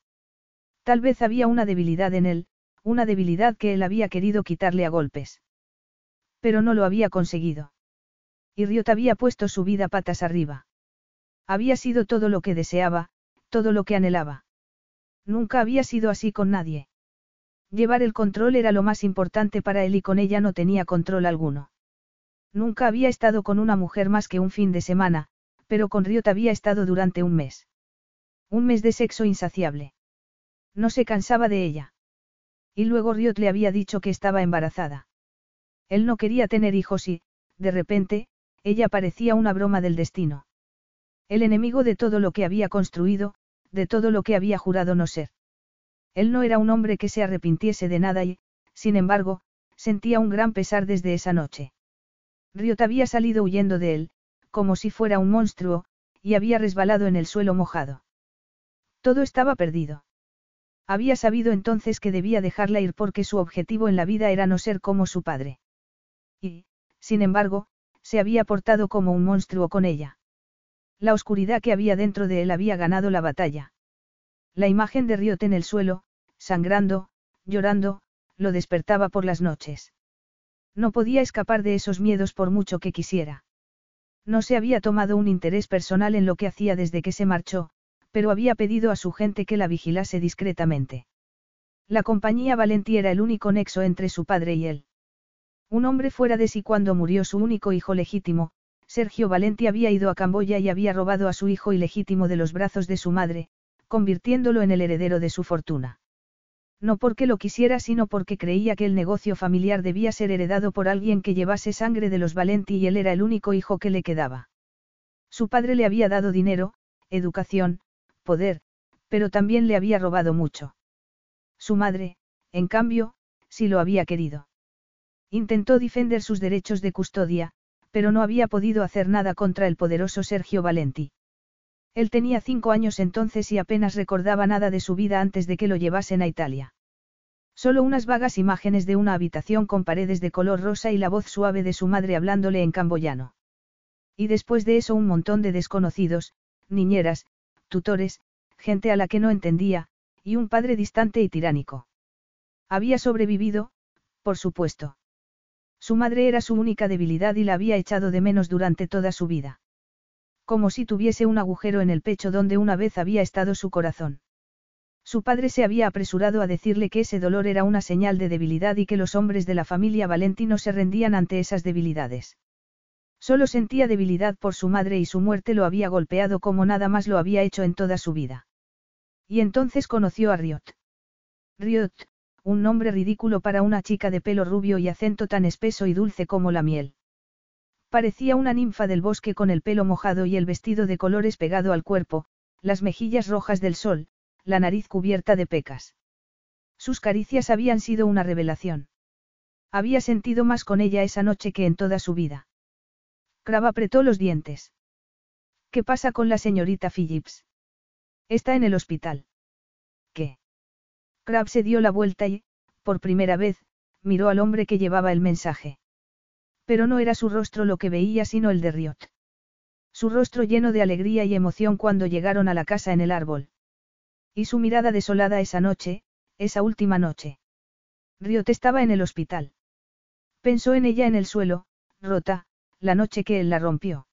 Tal vez había una debilidad en él, una debilidad que él había querido quitarle a golpes. Pero no lo había conseguido. Y Riot había puesto su vida patas arriba. Había sido todo lo que deseaba, todo lo que anhelaba. Nunca había sido así con nadie. Llevar el control era lo más importante para él y con ella no tenía control alguno. Nunca había estado con una mujer más que un fin de semana, pero con Riot había estado durante un mes. Un mes de sexo insaciable. No se cansaba de ella. Y luego Riot le había dicho que estaba embarazada. Él no quería tener hijos y, de repente, ella parecía una broma del destino. El enemigo de todo lo que había construido, de todo lo que había jurado no ser. Él no era un hombre que se arrepintiese de nada y, sin embargo, sentía un gran pesar desde esa noche. Riot había salido huyendo de él, como si fuera un monstruo, y había resbalado en el suelo mojado. Todo estaba perdido. Había sabido entonces que debía dejarla ir porque su objetivo en la vida era no ser como su padre. Y, sin embargo, se había portado como un monstruo con ella. La oscuridad que había dentro de él había ganado la batalla. La imagen de Riot en el suelo, sangrando, llorando, lo despertaba por las noches. No podía escapar de esos miedos por mucho que quisiera. No se había tomado un interés personal en lo que hacía desde que se marchó, pero había pedido a su gente que la vigilase discretamente. La compañía Valenti era el único nexo entre su padre y él. Un hombre fuera de sí cuando murió su único hijo legítimo, Sergio Valenti había ido a Camboya y había robado a su hijo ilegítimo de los brazos de su madre, convirtiéndolo en el heredero de su fortuna. No porque lo quisiera, sino porque creía que el negocio familiar debía ser heredado por alguien que llevase sangre de los Valenti y él era el único hijo que le quedaba. Su padre le había dado dinero, educación, poder, pero también le había robado mucho. Su madre, en cambio, sí lo había querido. Intentó defender sus derechos de custodia, pero no había podido hacer nada contra el poderoso Sergio Valenti. Él tenía cinco años entonces y apenas recordaba nada de su vida antes de que lo llevasen a Italia. Solo unas vagas imágenes de una habitación con paredes de color rosa y la voz suave de su madre hablándole en camboyano. Y después de eso un montón de desconocidos, niñeras, tutores, gente a la que no entendía, y un padre distante y tiránico. Había sobrevivido, por supuesto. Su madre era su única debilidad y la había echado de menos durante toda su vida como si tuviese un agujero en el pecho donde una vez había estado su corazón. Su padre se había apresurado a decirle que ese dolor era una señal de debilidad y que los hombres de la familia Valentino se rendían ante esas debilidades. Solo sentía debilidad por su madre y su muerte lo había golpeado como nada más lo había hecho en toda su vida. Y entonces conoció a Riot. Riot, un nombre ridículo para una chica de pelo rubio y acento tan espeso y dulce como la miel. Parecía una ninfa del bosque con el pelo mojado y el vestido de colores pegado al cuerpo, las mejillas rojas del sol, la nariz cubierta de pecas. Sus caricias habían sido una revelación. Había sentido más con ella esa noche que en toda su vida. Crab apretó los dientes. ¿Qué pasa con la señorita Phillips? Está en el hospital. Crab se dio la vuelta y, por primera vez, miró al hombre que llevaba el mensaje. Pero no era su rostro lo que veía sino el de Riot. Su rostro lleno de alegría y emoción cuando llegaron a la casa en el árbol. Y su mirada desolada esa noche, esa última noche. Riot estaba en el hospital. Pensó en ella en el suelo, rota, la noche que él la rompió.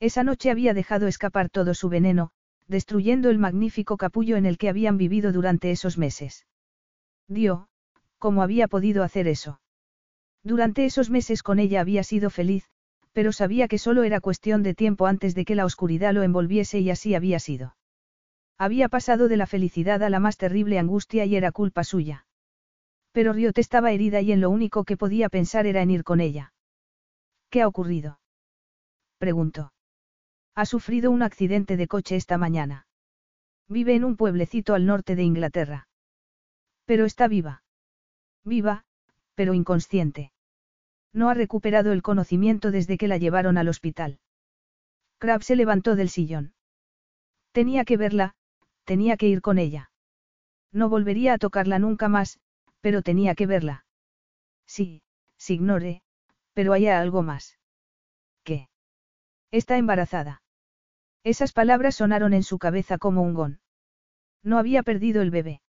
Esa noche había dejado escapar todo su veneno, destruyendo el magnífico capullo en el que habían vivido durante esos meses. Dio, ¿cómo había podido hacer eso? Durante esos meses con ella había sido feliz, pero sabía que solo era cuestión de tiempo antes de que la oscuridad lo envolviese y así había sido. Había pasado de la felicidad a la más terrible angustia y era culpa suya. Pero Riot estaba herida y en lo único que podía pensar era en ir con ella. ¿Qué ha ocurrido? preguntó. Ha sufrido un accidente de coche esta mañana. Vive en un pueblecito al norte de Inglaterra. Pero está viva. Viva, pero inconsciente. No ha recuperado el conocimiento desde que la llevaron al hospital. Crab se levantó del sillón. Tenía que verla, tenía que ir con ella. No volvería a tocarla nunca más, pero tenía que verla. Sí, ignore, pero hay algo más. ¿Qué? Está embarazada. Esas palabras sonaron en su cabeza como un gón. No había perdido el bebé.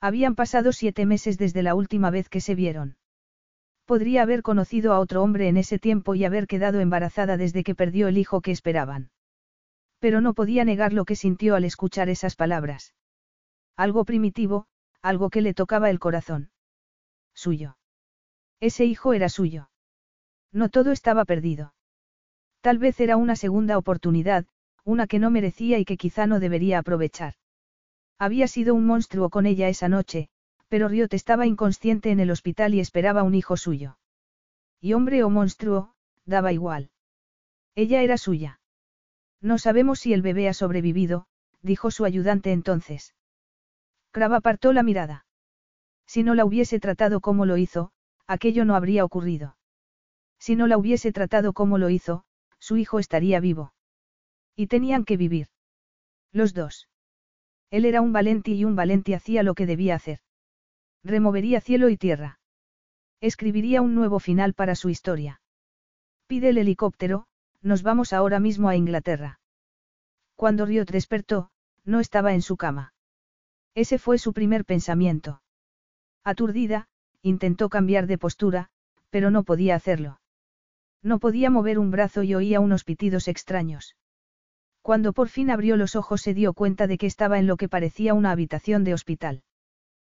Habían pasado siete meses desde la última vez que se vieron. Podría haber conocido a otro hombre en ese tiempo y haber quedado embarazada desde que perdió el hijo que esperaban. Pero no podía negar lo que sintió al escuchar esas palabras. Algo primitivo, algo que le tocaba el corazón. Suyo. Ese hijo era suyo. No todo estaba perdido. Tal vez era una segunda oportunidad, una que no merecía y que quizá no debería aprovechar. Había sido un monstruo con ella esa noche, pero Riot estaba inconsciente en el hospital y esperaba un hijo suyo. Y hombre o monstruo, daba igual. Ella era suya. No sabemos si el bebé ha sobrevivido, dijo su ayudante entonces. Crab apartó la mirada. Si no la hubiese tratado como lo hizo, aquello no habría ocurrido. Si no la hubiese tratado como lo hizo, su hijo estaría vivo. Y tenían que vivir. Los dos. Él era un valenti y un valenti hacía lo que debía hacer. Removería cielo y tierra. Escribiría un nuevo final para su historia. Pide el helicóptero, nos vamos ahora mismo a Inglaterra. Cuando Riot despertó, no estaba en su cama. Ese fue su primer pensamiento. Aturdida, intentó cambiar de postura, pero no podía hacerlo. No podía mover un brazo y oía unos pitidos extraños. Cuando por fin abrió los ojos se dio cuenta de que estaba en lo que parecía una habitación de hospital.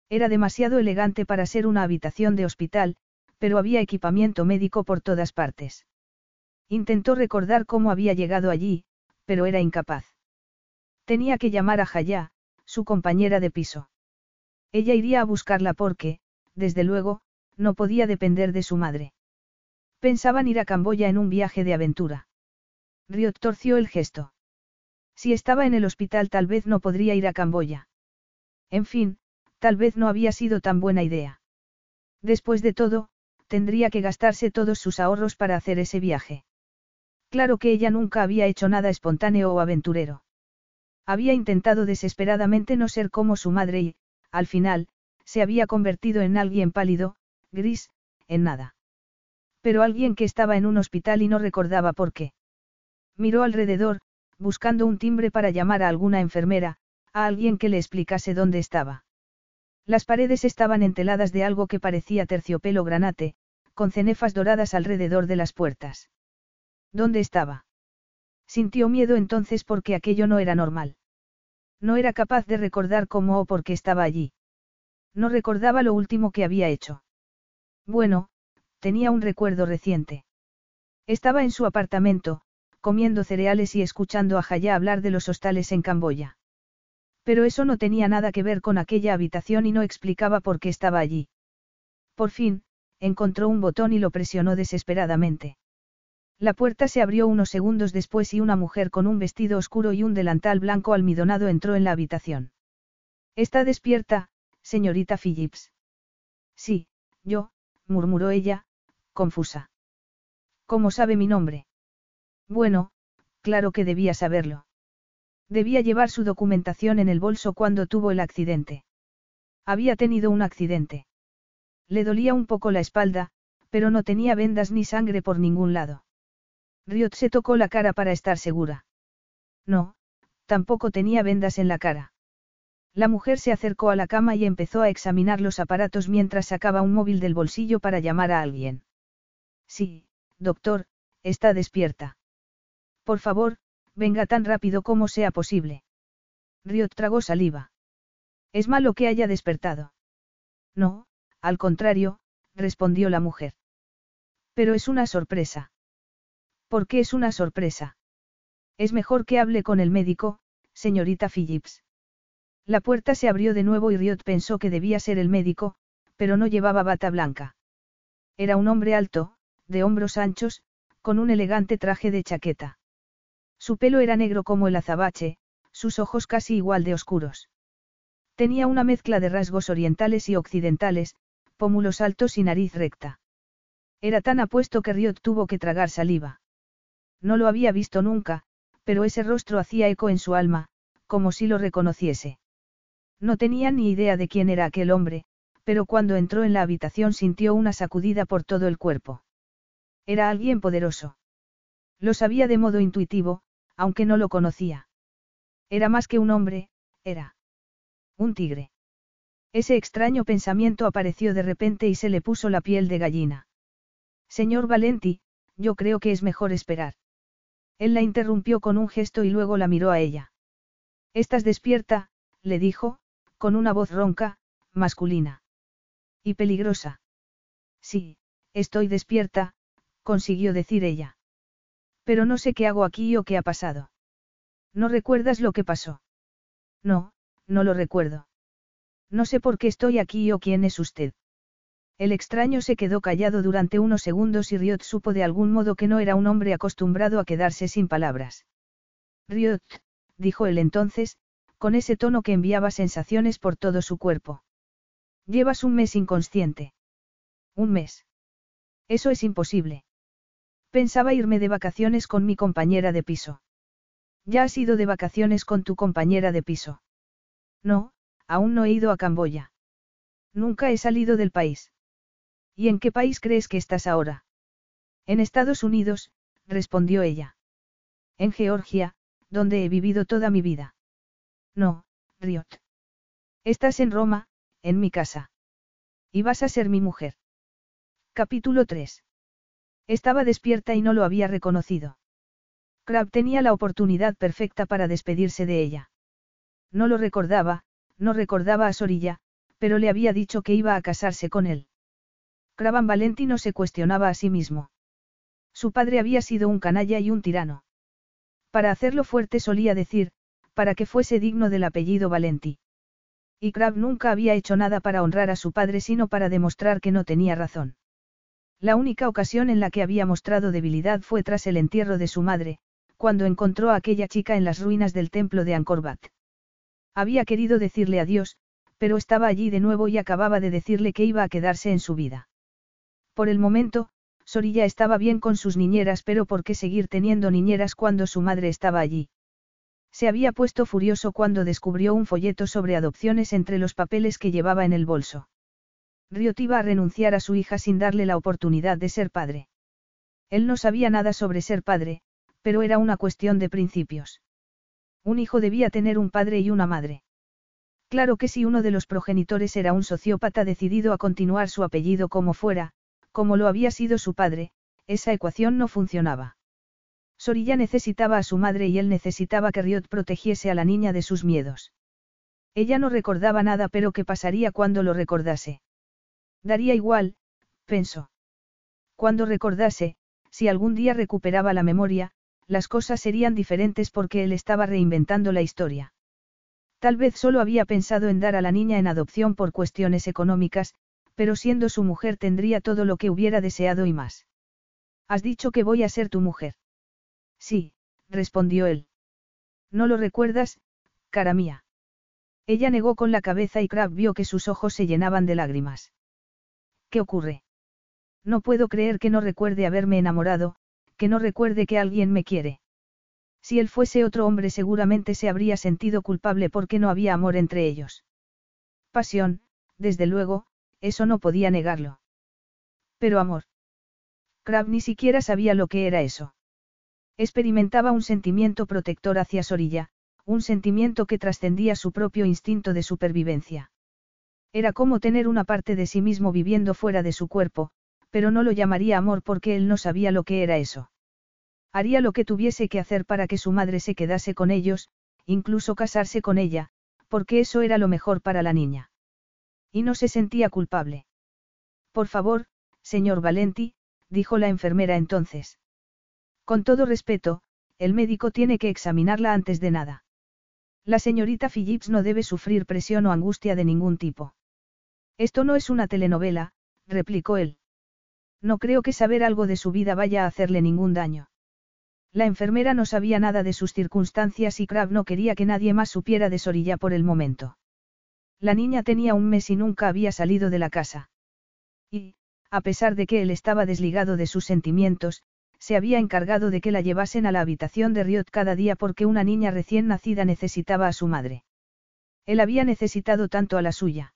Era demasiado elegante para ser una habitación de hospital, pero había equipamiento médico por todas partes. Intentó recordar cómo había llegado allí, pero era incapaz. Tenía que llamar a Jaya, su compañera de piso. Ella iría a buscarla porque, desde luego, no podía depender de su madre. Pensaban ir a Camboya en un viaje de aventura. Riot torció el gesto. Si estaba en el hospital tal vez no podría ir a Camboya. En fin, tal vez no había sido tan buena idea. Después de todo, tendría que gastarse todos sus ahorros para hacer ese viaje. Claro que ella nunca había hecho nada espontáneo o aventurero. Había intentado desesperadamente no ser como su madre y, al final, se había convertido en alguien pálido, gris, en nada. Pero alguien que estaba en un hospital y no recordaba por qué. Miró alrededor, buscando un timbre para llamar a alguna enfermera, a alguien que le explicase dónde estaba. Las paredes estaban enteladas de algo que parecía terciopelo granate, con cenefas doradas alrededor de las puertas. ¿Dónde estaba? Sintió miedo entonces porque aquello no era normal. No era capaz de recordar cómo o por qué estaba allí. No recordaba lo último que había hecho. Bueno, tenía un recuerdo reciente. Estaba en su apartamento, comiendo cereales y escuchando a Jaya hablar de los hostales en Camboya. Pero eso no tenía nada que ver con aquella habitación y no explicaba por qué estaba allí. Por fin, encontró un botón y lo presionó desesperadamente. La puerta se abrió unos segundos después y una mujer con un vestido oscuro y un delantal blanco almidonado entró en la habitación. Está despierta, señorita Phillips. Sí, yo, murmuró ella, confusa. ¿Cómo sabe mi nombre? Bueno, claro que debía saberlo. Debía llevar su documentación en el bolso cuando tuvo el accidente. Había tenido un accidente. Le dolía un poco la espalda, pero no tenía vendas ni sangre por ningún lado. Riot se tocó la cara para estar segura. No, tampoco tenía vendas en la cara. La mujer se acercó a la cama y empezó a examinar los aparatos mientras sacaba un móvil del bolsillo para llamar a alguien. Sí, doctor, está despierta. Por favor, venga tan rápido como sea posible. Riot tragó saliva. Es malo que haya despertado. No, al contrario, respondió la mujer. Pero es una sorpresa. ¿Por qué es una sorpresa? Es mejor que hable con el médico, señorita Phillips. La puerta se abrió de nuevo y Riot pensó que debía ser el médico, pero no llevaba bata blanca. Era un hombre alto, de hombros anchos, con un elegante traje de chaqueta. Su pelo era negro como el azabache, sus ojos casi igual de oscuros. Tenía una mezcla de rasgos orientales y occidentales, pómulos altos y nariz recta. Era tan apuesto que Riot tuvo que tragar saliva. No lo había visto nunca, pero ese rostro hacía eco en su alma, como si lo reconociese. No tenía ni idea de quién era aquel hombre, pero cuando entró en la habitación sintió una sacudida por todo el cuerpo. Era alguien poderoso. Lo sabía de modo intuitivo, aunque no lo conocía. Era más que un hombre, era un tigre. Ese extraño pensamiento apareció de repente y se le puso la piel de gallina. Señor Valenti, yo creo que es mejor esperar. Él la interrumpió con un gesto y luego la miró a ella. Estás despierta, le dijo, con una voz ronca, masculina. Y peligrosa. Sí, estoy despierta, consiguió decir ella. Pero no sé qué hago aquí o qué ha pasado. ¿No recuerdas lo que pasó? No, no lo recuerdo. No sé por qué estoy aquí o quién es usted. El extraño se quedó callado durante unos segundos y Riot supo de algún modo que no era un hombre acostumbrado a quedarse sin palabras. Riot, dijo él entonces, con ese tono que enviaba sensaciones por todo su cuerpo. Llevas un mes inconsciente. Un mes. Eso es imposible. Pensaba irme de vacaciones con mi compañera de piso. ¿Ya has ido de vacaciones con tu compañera de piso? No, aún no he ido a Camboya. Nunca he salido del país. ¿Y en qué país crees que estás ahora? En Estados Unidos, respondió ella. En Georgia, donde he vivido toda mi vida. No, Riot. Estás en Roma, en mi casa. Y vas a ser mi mujer. Capítulo 3. Estaba despierta y no lo había reconocido. Crab tenía la oportunidad perfecta para despedirse de ella. No lo recordaba, no recordaba a Sorilla, pero le había dicho que iba a casarse con él. Cravan Valenti no se cuestionaba a sí mismo. Su padre había sido un canalla y un tirano. Para hacerlo fuerte solía decir, para que fuese digno del apellido Valenti. Y Crab nunca había hecho nada para honrar a su padre sino para demostrar que no tenía razón. La única ocasión en la que había mostrado debilidad fue tras el entierro de su madre, cuando encontró a aquella chica en las ruinas del templo de Angkor Había querido decirle adiós, pero estaba allí de nuevo y acababa de decirle que iba a quedarse en su vida. Por el momento, Sorilla estaba bien con sus niñeras, pero ¿por qué seguir teniendo niñeras cuando su madre estaba allí? Se había puesto furioso cuando descubrió un folleto sobre adopciones entre los papeles que llevaba en el bolso. Riot iba a renunciar a su hija sin darle la oportunidad de ser padre. Él no sabía nada sobre ser padre, pero era una cuestión de principios. Un hijo debía tener un padre y una madre. Claro que si uno de los progenitores era un sociópata decidido a continuar su apellido como fuera, como lo había sido su padre, esa ecuación no funcionaba. Sorilla necesitaba a su madre y él necesitaba que Riot protegiese a la niña de sus miedos. Ella no recordaba nada pero ¿qué pasaría cuando lo recordase? Daría igual, pensó. Cuando recordase, si algún día recuperaba la memoria, las cosas serían diferentes porque él estaba reinventando la historia. Tal vez solo había pensado en dar a la niña en adopción por cuestiones económicas, pero siendo su mujer tendría todo lo que hubiera deseado y más. Has dicho que voy a ser tu mujer. Sí, respondió él. ¿No lo recuerdas, cara mía? Ella negó con la cabeza y Crab vio que sus ojos se llenaban de lágrimas. ¿Qué ocurre? No puedo creer que no recuerde haberme enamorado, que no recuerde que alguien me quiere. Si él fuese otro hombre seguramente se habría sentido culpable porque no había amor entre ellos. Pasión, desde luego, eso no podía negarlo. Pero amor. Crab ni siquiera sabía lo que era eso. Experimentaba un sentimiento protector hacia Sorilla, un sentimiento que trascendía su propio instinto de supervivencia. Era como tener una parte de sí mismo viviendo fuera de su cuerpo, pero no lo llamaría amor porque él no sabía lo que era eso. Haría lo que tuviese que hacer para que su madre se quedase con ellos, incluso casarse con ella, porque eso era lo mejor para la niña. Y no se sentía culpable. Por favor, señor Valenti, dijo la enfermera entonces. Con todo respeto, el médico tiene que examinarla antes de nada. La señorita Phillips no debe sufrir presión o angustia de ningún tipo. Esto no es una telenovela, replicó él. No creo que saber algo de su vida vaya a hacerle ningún daño. La enfermera no sabía nada de sus circunstancias y Crab no quería que nadie más supiera de Sorilla por el momento. La niña tenía un mes y nunca había salido de la casa. Y, a pesar de que él estaba desligado de sus sentimientos, se había encargado de que la llevasen a la habitación de Riot cada día porque una niña recién nacida necesitaba a su madre. Él había necesitado tanto a la suya.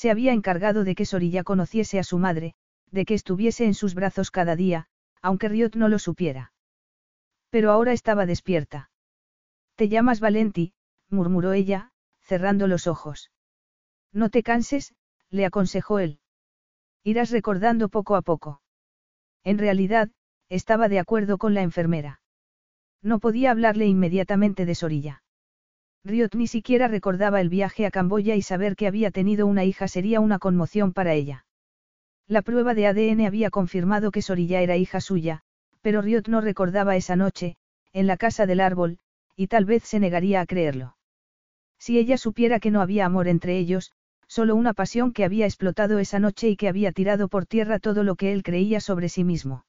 Se había encargado de que Sorilla conociese a su madre, de que estuviese en sus brazos cada día, aunque Riot no lo supiera. Pero ahora estaba despierta. Te llamas Valenti, murmuró ella, cerrando los ojos. No te canses, le aconsejó él. Irás recordando poco a poco. En realidad, estaba de acuerdo con la enfermera. No podía hablarle inmediatamente de Sorilla. Riot ni siquiera recordaba el viaje a Camboya y saber que había tenido una hija sería una conmoción para ella. La prueba de ADN había confirmado que Sorilla era hija suya, pero Riot no recordaba esa noche, en la casa del árbol, y tal vez se negaría a creerlo. Si ella supiera que no había amor entre ellos, solo una pasión que había explotado esa noche y que había tirado por tierra todo lo que él creía sobre sí mismo.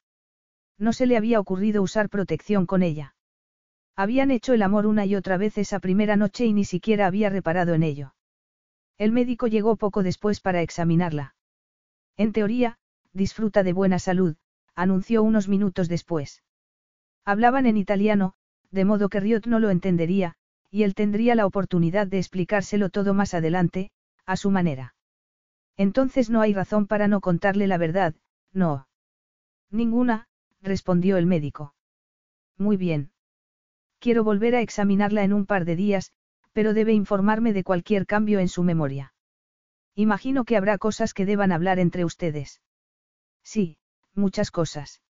No se le había ocurrido usar protección con ella. Habían hecho el amor una y otra vez esa primera noche y ni siquiera había reparado en ello. El médico llegó poco después para examinarla. En teoría, disfruta de buena salud, anunció unos minutos después. Hablaban en italiano, de modo que Riot no lo entendería, y él tendría la oportunidad de explicárselo todo más adelante, a su manera. Entonces no hay razón para no contarle la verdad, no. Ninguna, respondió el médico. Muy bien. Quiero volver a examinarla en un par de días, pero debe informarme de cualquier cambio en su memoria. Imagino que habrá cosas que deban hablar entre ustedes. Sí, muchas cosas.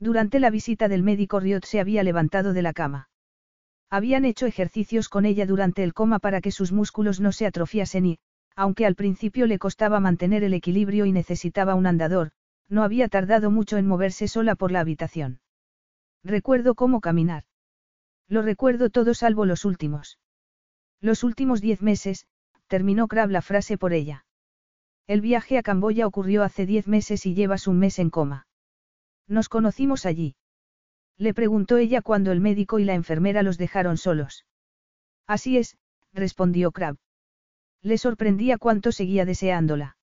Durante la visita del médico Riot se había levantado de la cama. Habían hecho ejercicios con ella durante el coma para que sus músculos no se atrofiasen y, aunque al principio le costaba mantener el equilibrio y necesitaba un andador, no había tardado mucho en moverse sola por la habitación. Recuerdo cómo caminar. Lo recuerdo todo salvo los últimos. Los últimos diez meses, terminó Crab la frase por ella. El viaje a Camboya ocurrió hace diez meses y llevas un mes en coma. Nos conocimos allí. Le preguntó ella cuando el médico y la enfermera los dejaron solos. Así es, respondió Crab. Le sorprendía cuánto seguía deseándola.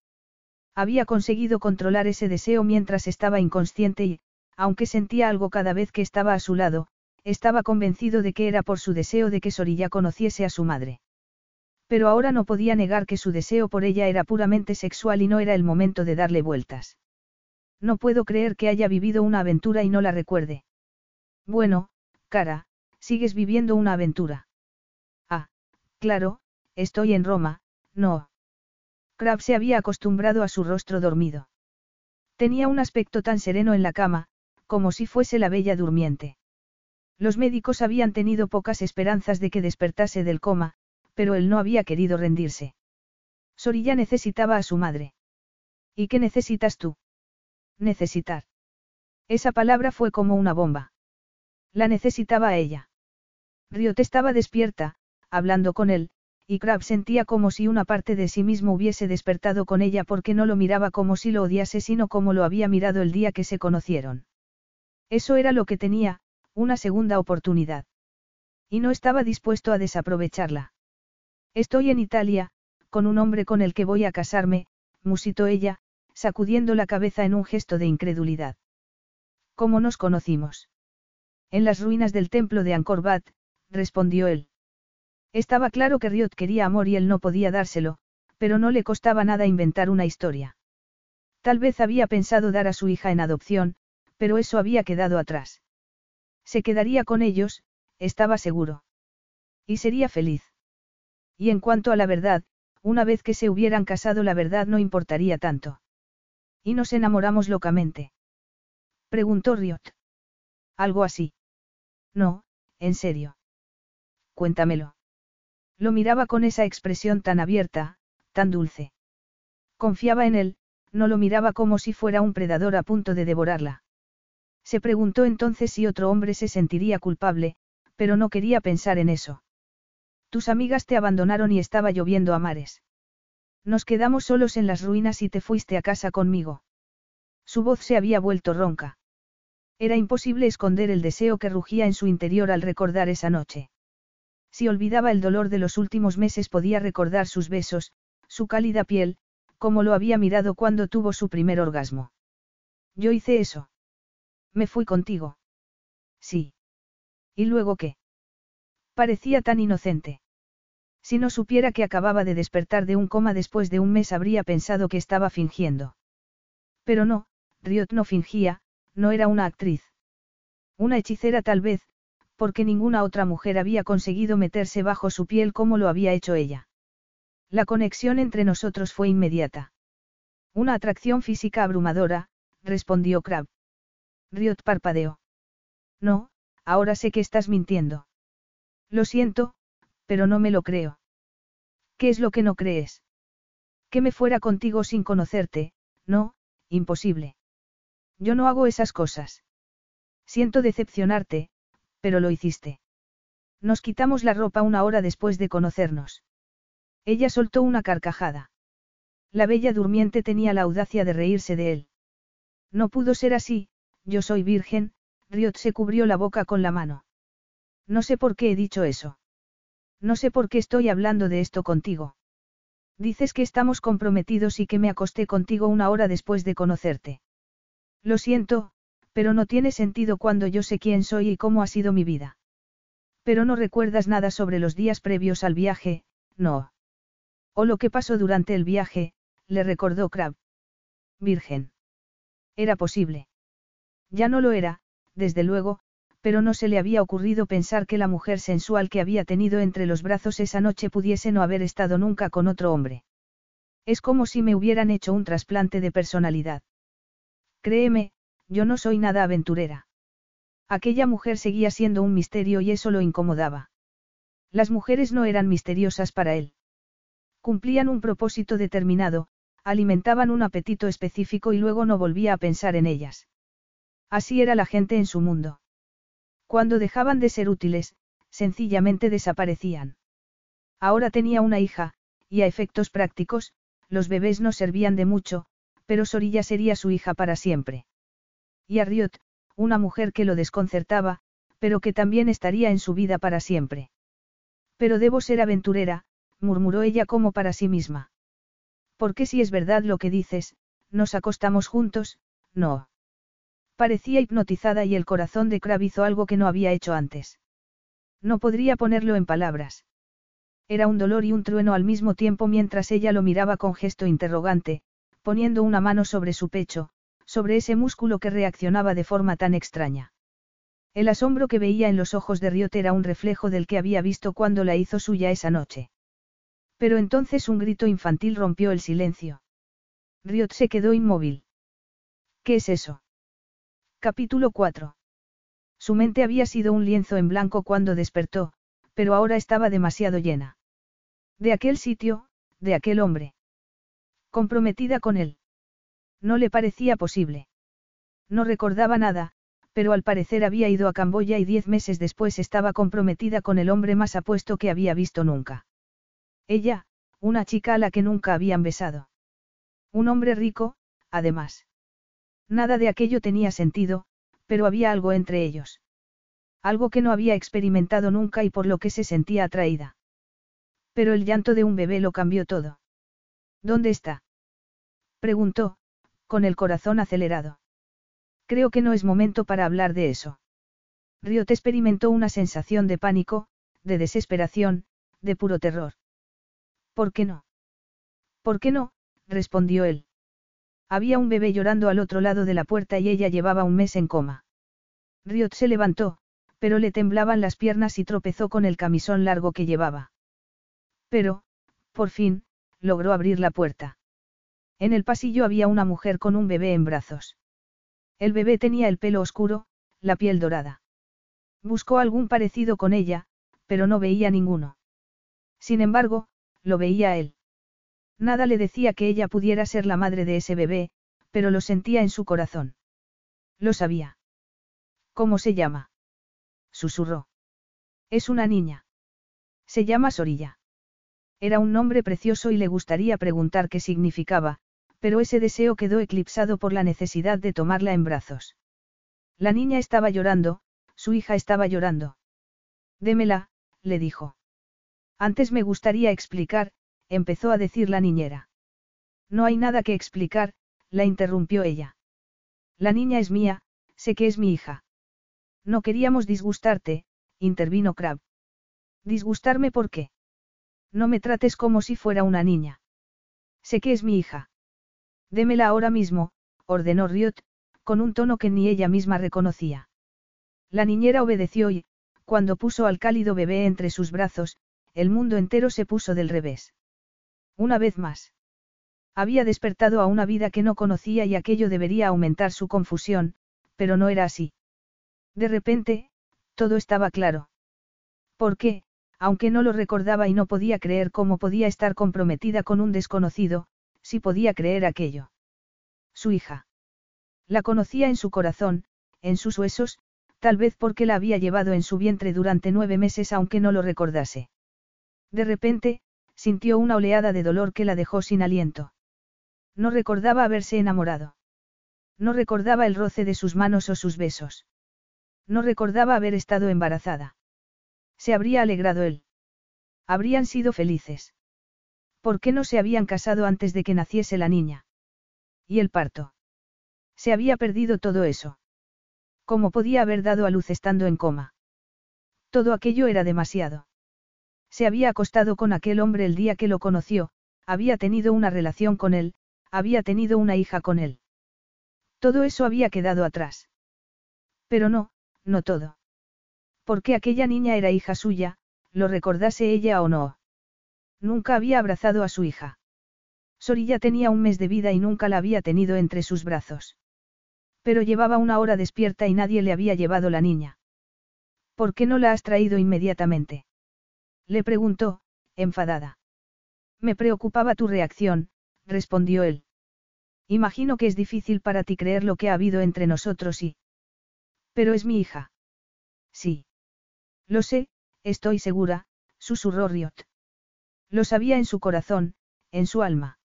Había conseguido controlar ese deseo mientras estaba inconsciente y, aunque sentía algo cada vez que estaba a su lado, estaba convencido de que era por su deseo de que Sorilla conociese a su madre. Pero ahora no podía negar que su deseo por ella era puramente sexual y no era el momento de darle vueltas. No puedo creer que haya vivido una aventura y no la recuerde. Bueno, cara, sigues viviendo una aventura. Ah, claro, estoy en Roma, no. Crab se había acostumbrado a su rostro dormido. Tenía un aspecto tan sereno en la cama, como si fuese la bella durmiente. Los médicos habían tenido pocas esperanzas de que despertase del coma, pero él no había querido rendirse. Sorilla necesitaba a su madre. ¿Y qué necesitas tú? Necesitar. Esa palabra fue como una bomba. La necesitaba a ella. Riot estaba despierta, hablando con él, y Crab sentía como si una parte de sí mismo hubiese despertado con ella porque no lo miraba como si lo odiase sino como lo había mirado el día que se conocieron. Eso era lo que tenía, una segunda oportunidad. Y no estaba dispuesto a desaprovecharla. Estoy en Italia, con un hombre con el que voy a casarme, musitó ella, sacudiendo la cabeza en un gesto de incredulidad. ¿Cómo nos conocimos? En las ruinas del templo de Angkor Wat, respondió él. Estaba claro que Riot quería amor y él no podía dárselo, pero no le costaba nada inventar una historia. Tal vez había pensado dar a su hija en adopción, pero eso había quedado atrás. Se quedaría con ellos, estaba seguro. Y sería feliz. Y en cuanto a la verdad, una vez que se hubieran casado la verdad no importaría tanto. ¿Y nos enamoramos locamente? Preguntó Riot. Algo así. No, en serio. cuéntamelo. Lo miraba con esa expresión tan abierta, tan dulce. Confiaba en él, no lo miraba como si fuera un predador a punto de devorarla. Se preguntó entonces si otro hombre se sentiría culpable, pero no quería pensar en eso. Tus amigas te abandonaron y estaba lloviendo a mares. Nos quedamos solos en las ruinas y te fuiste a casa conmigo. Su voz se había vuelto ronca. Era imposible esconder el deseo que rugía en su interior al recordar esa noche. Si olvidaba el dolor de los últimos meses podía recordar sus besos, su cálida piel, como lo había mirado cuando tuvo su primer orgasmo. Yo hice eso. Me fui contigo. Sí. ¿Y luego qué? Parecía tan inocente. Si no supiera que acababa de despertar de un coma después de un mes habría pensado que estaba fingiendo. Pero no, Riot no fingía, no era una actriz. Una hechicera tal vez, porque ninguna otra mujer había conseguido meterse bajo su piel como lo había hecho ella. La conexión entre nosotros fue inmediata. Una atracción física abrumadora, respondió Crab. Riot parpadeó. No, ahora sé que estás mintiendo. Lo siento, pero no me lo creo. ¿Qué es lo que no crees? Que me fuera contigo sin conocerte, no, imposible. Yo no hago esas cosas. Siento decepcionarte, pero lo hiciste. Nos quitamos la ropa una hora después de conocernos. Ella soltó una carcajada. La bella durmiente tenía la audacia de reírse de él. No pudo ser así, yo soy virgen, Riot se cubrió la boca con la mano. No sé por qué he dicho eso. No sé por qué estoy hablando de esto contigo. Dices que estamos comprometidos y que me acosté contigo una hora después de conocerte. Lo siento, pero no tiene sentido cuando yo sé quién soy y cómo ha sido mi vida. Pero no recuerdas nada sobre los días previos al viaje, no. O lo que pasó durante el viaje, le recordó Crab. Virgen. Era posible. Ya no lo era, desde luego, pero no se le había ocurrido pensar que la mujer sensual que había tenido entre los brazos esa noche pudiese no haber estado nunca con otro hombre. Es como si me hubieran hecho un trasplante de personalidad. Créeme, yo no soy nada aventurera. Aquella mujer seguía siendo un misterio y eso lo incomodaba. Las mujeres no eran misteriosas para él. Cumplían un propósito determinado, alimentaban un apetito específico y luego no volvía a pensar en ellas. Así era la gente en su mundo. Cuando dejaban de ser útiles, sencillamente desaparecían. Ahora tenía una hija, y a efectos prácticos, los bebés no servían de mucho, pero Sorilla sería su hija para siempre. Y a Riot, una mujer que lo desconcertaba, pero que también estaría en su vida para siempre. Pero debo ser aventurera, murmuró ella como para sí misma. Porque si es verdad lo que dices, nos acostamos juntos, no. Parecía hipnotizada y el corazón de Crab hizo algo que no había hecho antes. No podría ponerlo en palabras. Era un dolor y un trueno al mismo tiempo mientras ella lo miraba con gesto interrogante, poniendo una mano sobre su pecho, sobre ese músculo que reaccionaba de forma tan extraña. El asombro que veía en los ojos de Riot era un reflejo del que había visto cuando la hizo suya esa noche. Pero entonces un grito infantil rompió el silencio. Riot se quedó inmóvil. ¿Qué es eso? Capítulo 4. Su mente había sido un lienzo en blanco cuando despertó, pero ahora estaba demasiado llena. De aquel sitio, de aquel hombre. Comprometida con él. No le parecía posible. No recordaba nada, pero al parecer había ido a Camboya y diez meses después estaba comprometida con el hombre más apuesto que había visto nunca. Ella, una chica a la que nunca habían besado. Un hombre rico, además. Nada de aquello tenía sentido, pero había algo entre ellos. Algo que no había experimentado nunca y por lo que se sentía atraída. Pero el llanto de un bebé lo cambió todo. ¿Dónde está? Preguntó, con el corazón acelerado. Creo que no es momento para hablar de eso. Riot experimentó una sensación de pánico, de desesperación, de puro terror. ¿Por qué no? ¿Por qué no? respondió él. Había un bebé llorando al otro lado de la puerta y ella llevaba un mes en coma. Riot se levantó, pero le temblaban las piernas y tropezó con el camisón largo que llevaba. Pero, por fin, logró abrir la puerta. En el pasillo había una mujer con un bebé en brazos. El bebé tenía el pelo oscuro, la piel dorada. Buscó algún parecido con ella, pero no veía ninguno. Sin embargo, lo veía él. Nada le decía que ella pudiera ser la madre de ese bebé, pero lo sentía en su corazón. Lo sabía. ¿Cómo se llama? Susurró. Es una niña. Se llama Sorilla. Era un nombre precioso y le gustaría preguntar qué significaba, pero ese deseo quedó eclipsado por la necesidad de tomarla en brazos. La niña estaba llorando, su hija estaba llorando. Démela, le dijo. Antes me gustaría explicar, empezó a decir la niñera. No hay nada que explicar, la interrumpió ella. La niña es mía, sé que es mi hija. No queríamos disgustarte, intervino Crab. ¿Disgustarme por qué? No me trates como si fuera una niña. Sé que es mi hija. Démela ahora mismo, ordenó Riot, con un tono que ni ella misma reconocía. La niñera obedeció y, cuando puso al cálido bebé entre sus brazos, el mundo entero se puso del revés. Una vez más. Había despertado a una vida que no conocía y aquello debería aumentar su confusión, pero no era así. De repente, todo estaba claro. ¿Por qué, aunque no lo recordaba y no podía creer cómo podía estar comprometida con un desconocido, si podía creer aquello? Su hija. La conocía en su corazón, en sus huesos, tal vez porque la había llevado en su vientre durante nueve meses aunque no lo recordase. De repente, sintió una oleada de dolor que la dejó sin aliento. No recordaba haberse enamorado. No recordaba el roce de sus manos o sus besos. No recordaba haber estado embarazada. Se habría alegrado él. Habrían sido felices. ¿Por qué no se habían casado antes de que naciese la niña? ¿Y el parto? Se había perdido todo eso. ¿Cómo podía haber dado a luz estando en coma? Todo aquello era demasiado. Se había acostado con aquel hombre el día que lo conoció, había tenido una relación con él, había tenido una hija con él. Todo eso había quedado atrás. Pero no, no todo. Porque aquella niña era hija suya, lo recordase ella o no. Nunca había abrazado a su hija. Sorilla tenía un mes de vida y nunca la había tenido entre sus brazos. Pero llevaba una hora despierta y nadie le había llevado la niña. ¿Por qué no la has traído inmediatamente? Le preguntó, enfadada. Me preocupaba tu reacción, respondió él. Imagino que es difícil para ti creer lo que ha habido entre nosotros y... Pero es mi hija. Sí. Lo sé, estoy segura, susurró Riot. Lo sabía en su corazón, en su alma.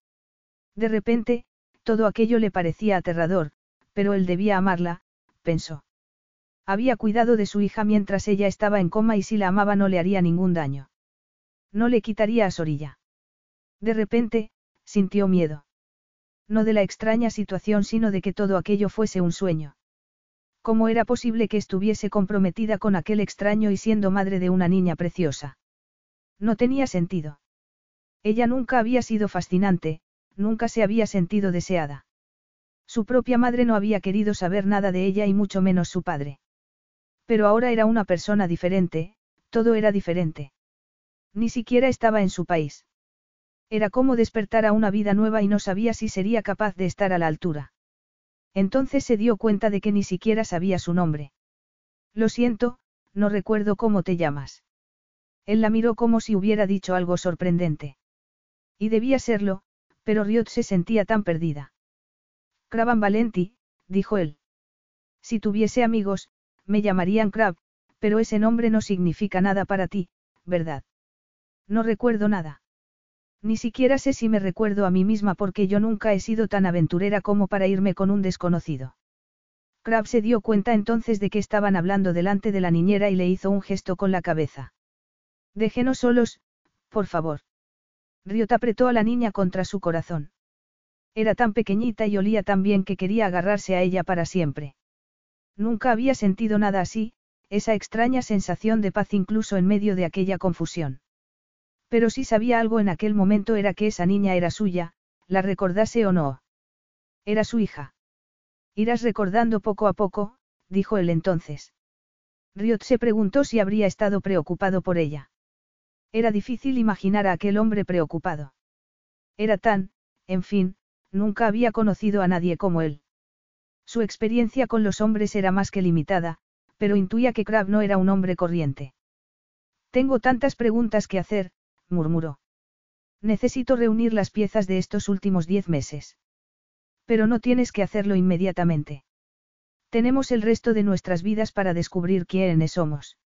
De repente, todo aquello le parecía aterrador, pero él debía amarla, pensó. Había cuidado de su hija mientras ella estaba en coma y si la amaba no le haría ningún daño. No le quitaría a Sorilla. De repente, sintió miedo. No de la extraña situación sino de que todo aquello fuese un sueño. ¿Cómo era posible que estuviese comprometida con aquel extraño y siendo madre de una niña preciosa? No tenía sentido. Ella nunca había sido fascinante, nunca se había sentido deseada. Su propia madre no había querido saber nada de ella y mucho menos su padre. Pero ahora era una persona diferente, todo era diferente. Ni siquiera estaba en su país. Era como despertar a una vida nueva y no sabía si sería capaz de estar a la altura. Entonces se dio cuenta de que ni siquiera sabía su nombre. Lo siento, no recuerdo cómo te llamas. Él la miró como si hubiera dicho algo sorprendente. Y debía serlo, pero Riot se sentía tan perdida. Craban Valenti, dijo él. Si tuviese amigos, me llamarían Crab, pero ese nombre no significa nada para ti, ¿verdad? No recuerdo nada. Ni siquiera sé si me recuerdo a mí misma porque yo nunca he sido tan aventurera como para irme con un desconocido. Crab se dio cuenta entonces de que estaban hablando delante de la niñera y le hizo un gesto con la cabeza. Déjenos solos, por favor. Riot apretó a la niña contra su corazón. Era tan pequeñita y olía tan bien que quería agarrarse a ella para siempre. Nunca había sentido nada así, esa extraña sensación de paz incluso en medio de aquella confusión. Pero si sabía algo en aquel momento era que esa niña era suya, la recordase o no. Era su hija. Irás recordando poco a poco, dijo él entonces. Riot se preguntó si habría estado preocupado por ella. Era difícil imaginar a aquel hombre preocupado. Era tan, en fin, nunca había conocido a nadie como él. Su experiencia con los hombres era más que limitada, pero intuía que Crab no era un hombre corriente. Tengo tantas preguntas que hacer, murmuró. Necesito reunir las piezas de estos últimos diez meses. Pero no tienes que hacerlo inmediatamente. Tenemos el resto de nuestras vidas para descubrir quiénes somos.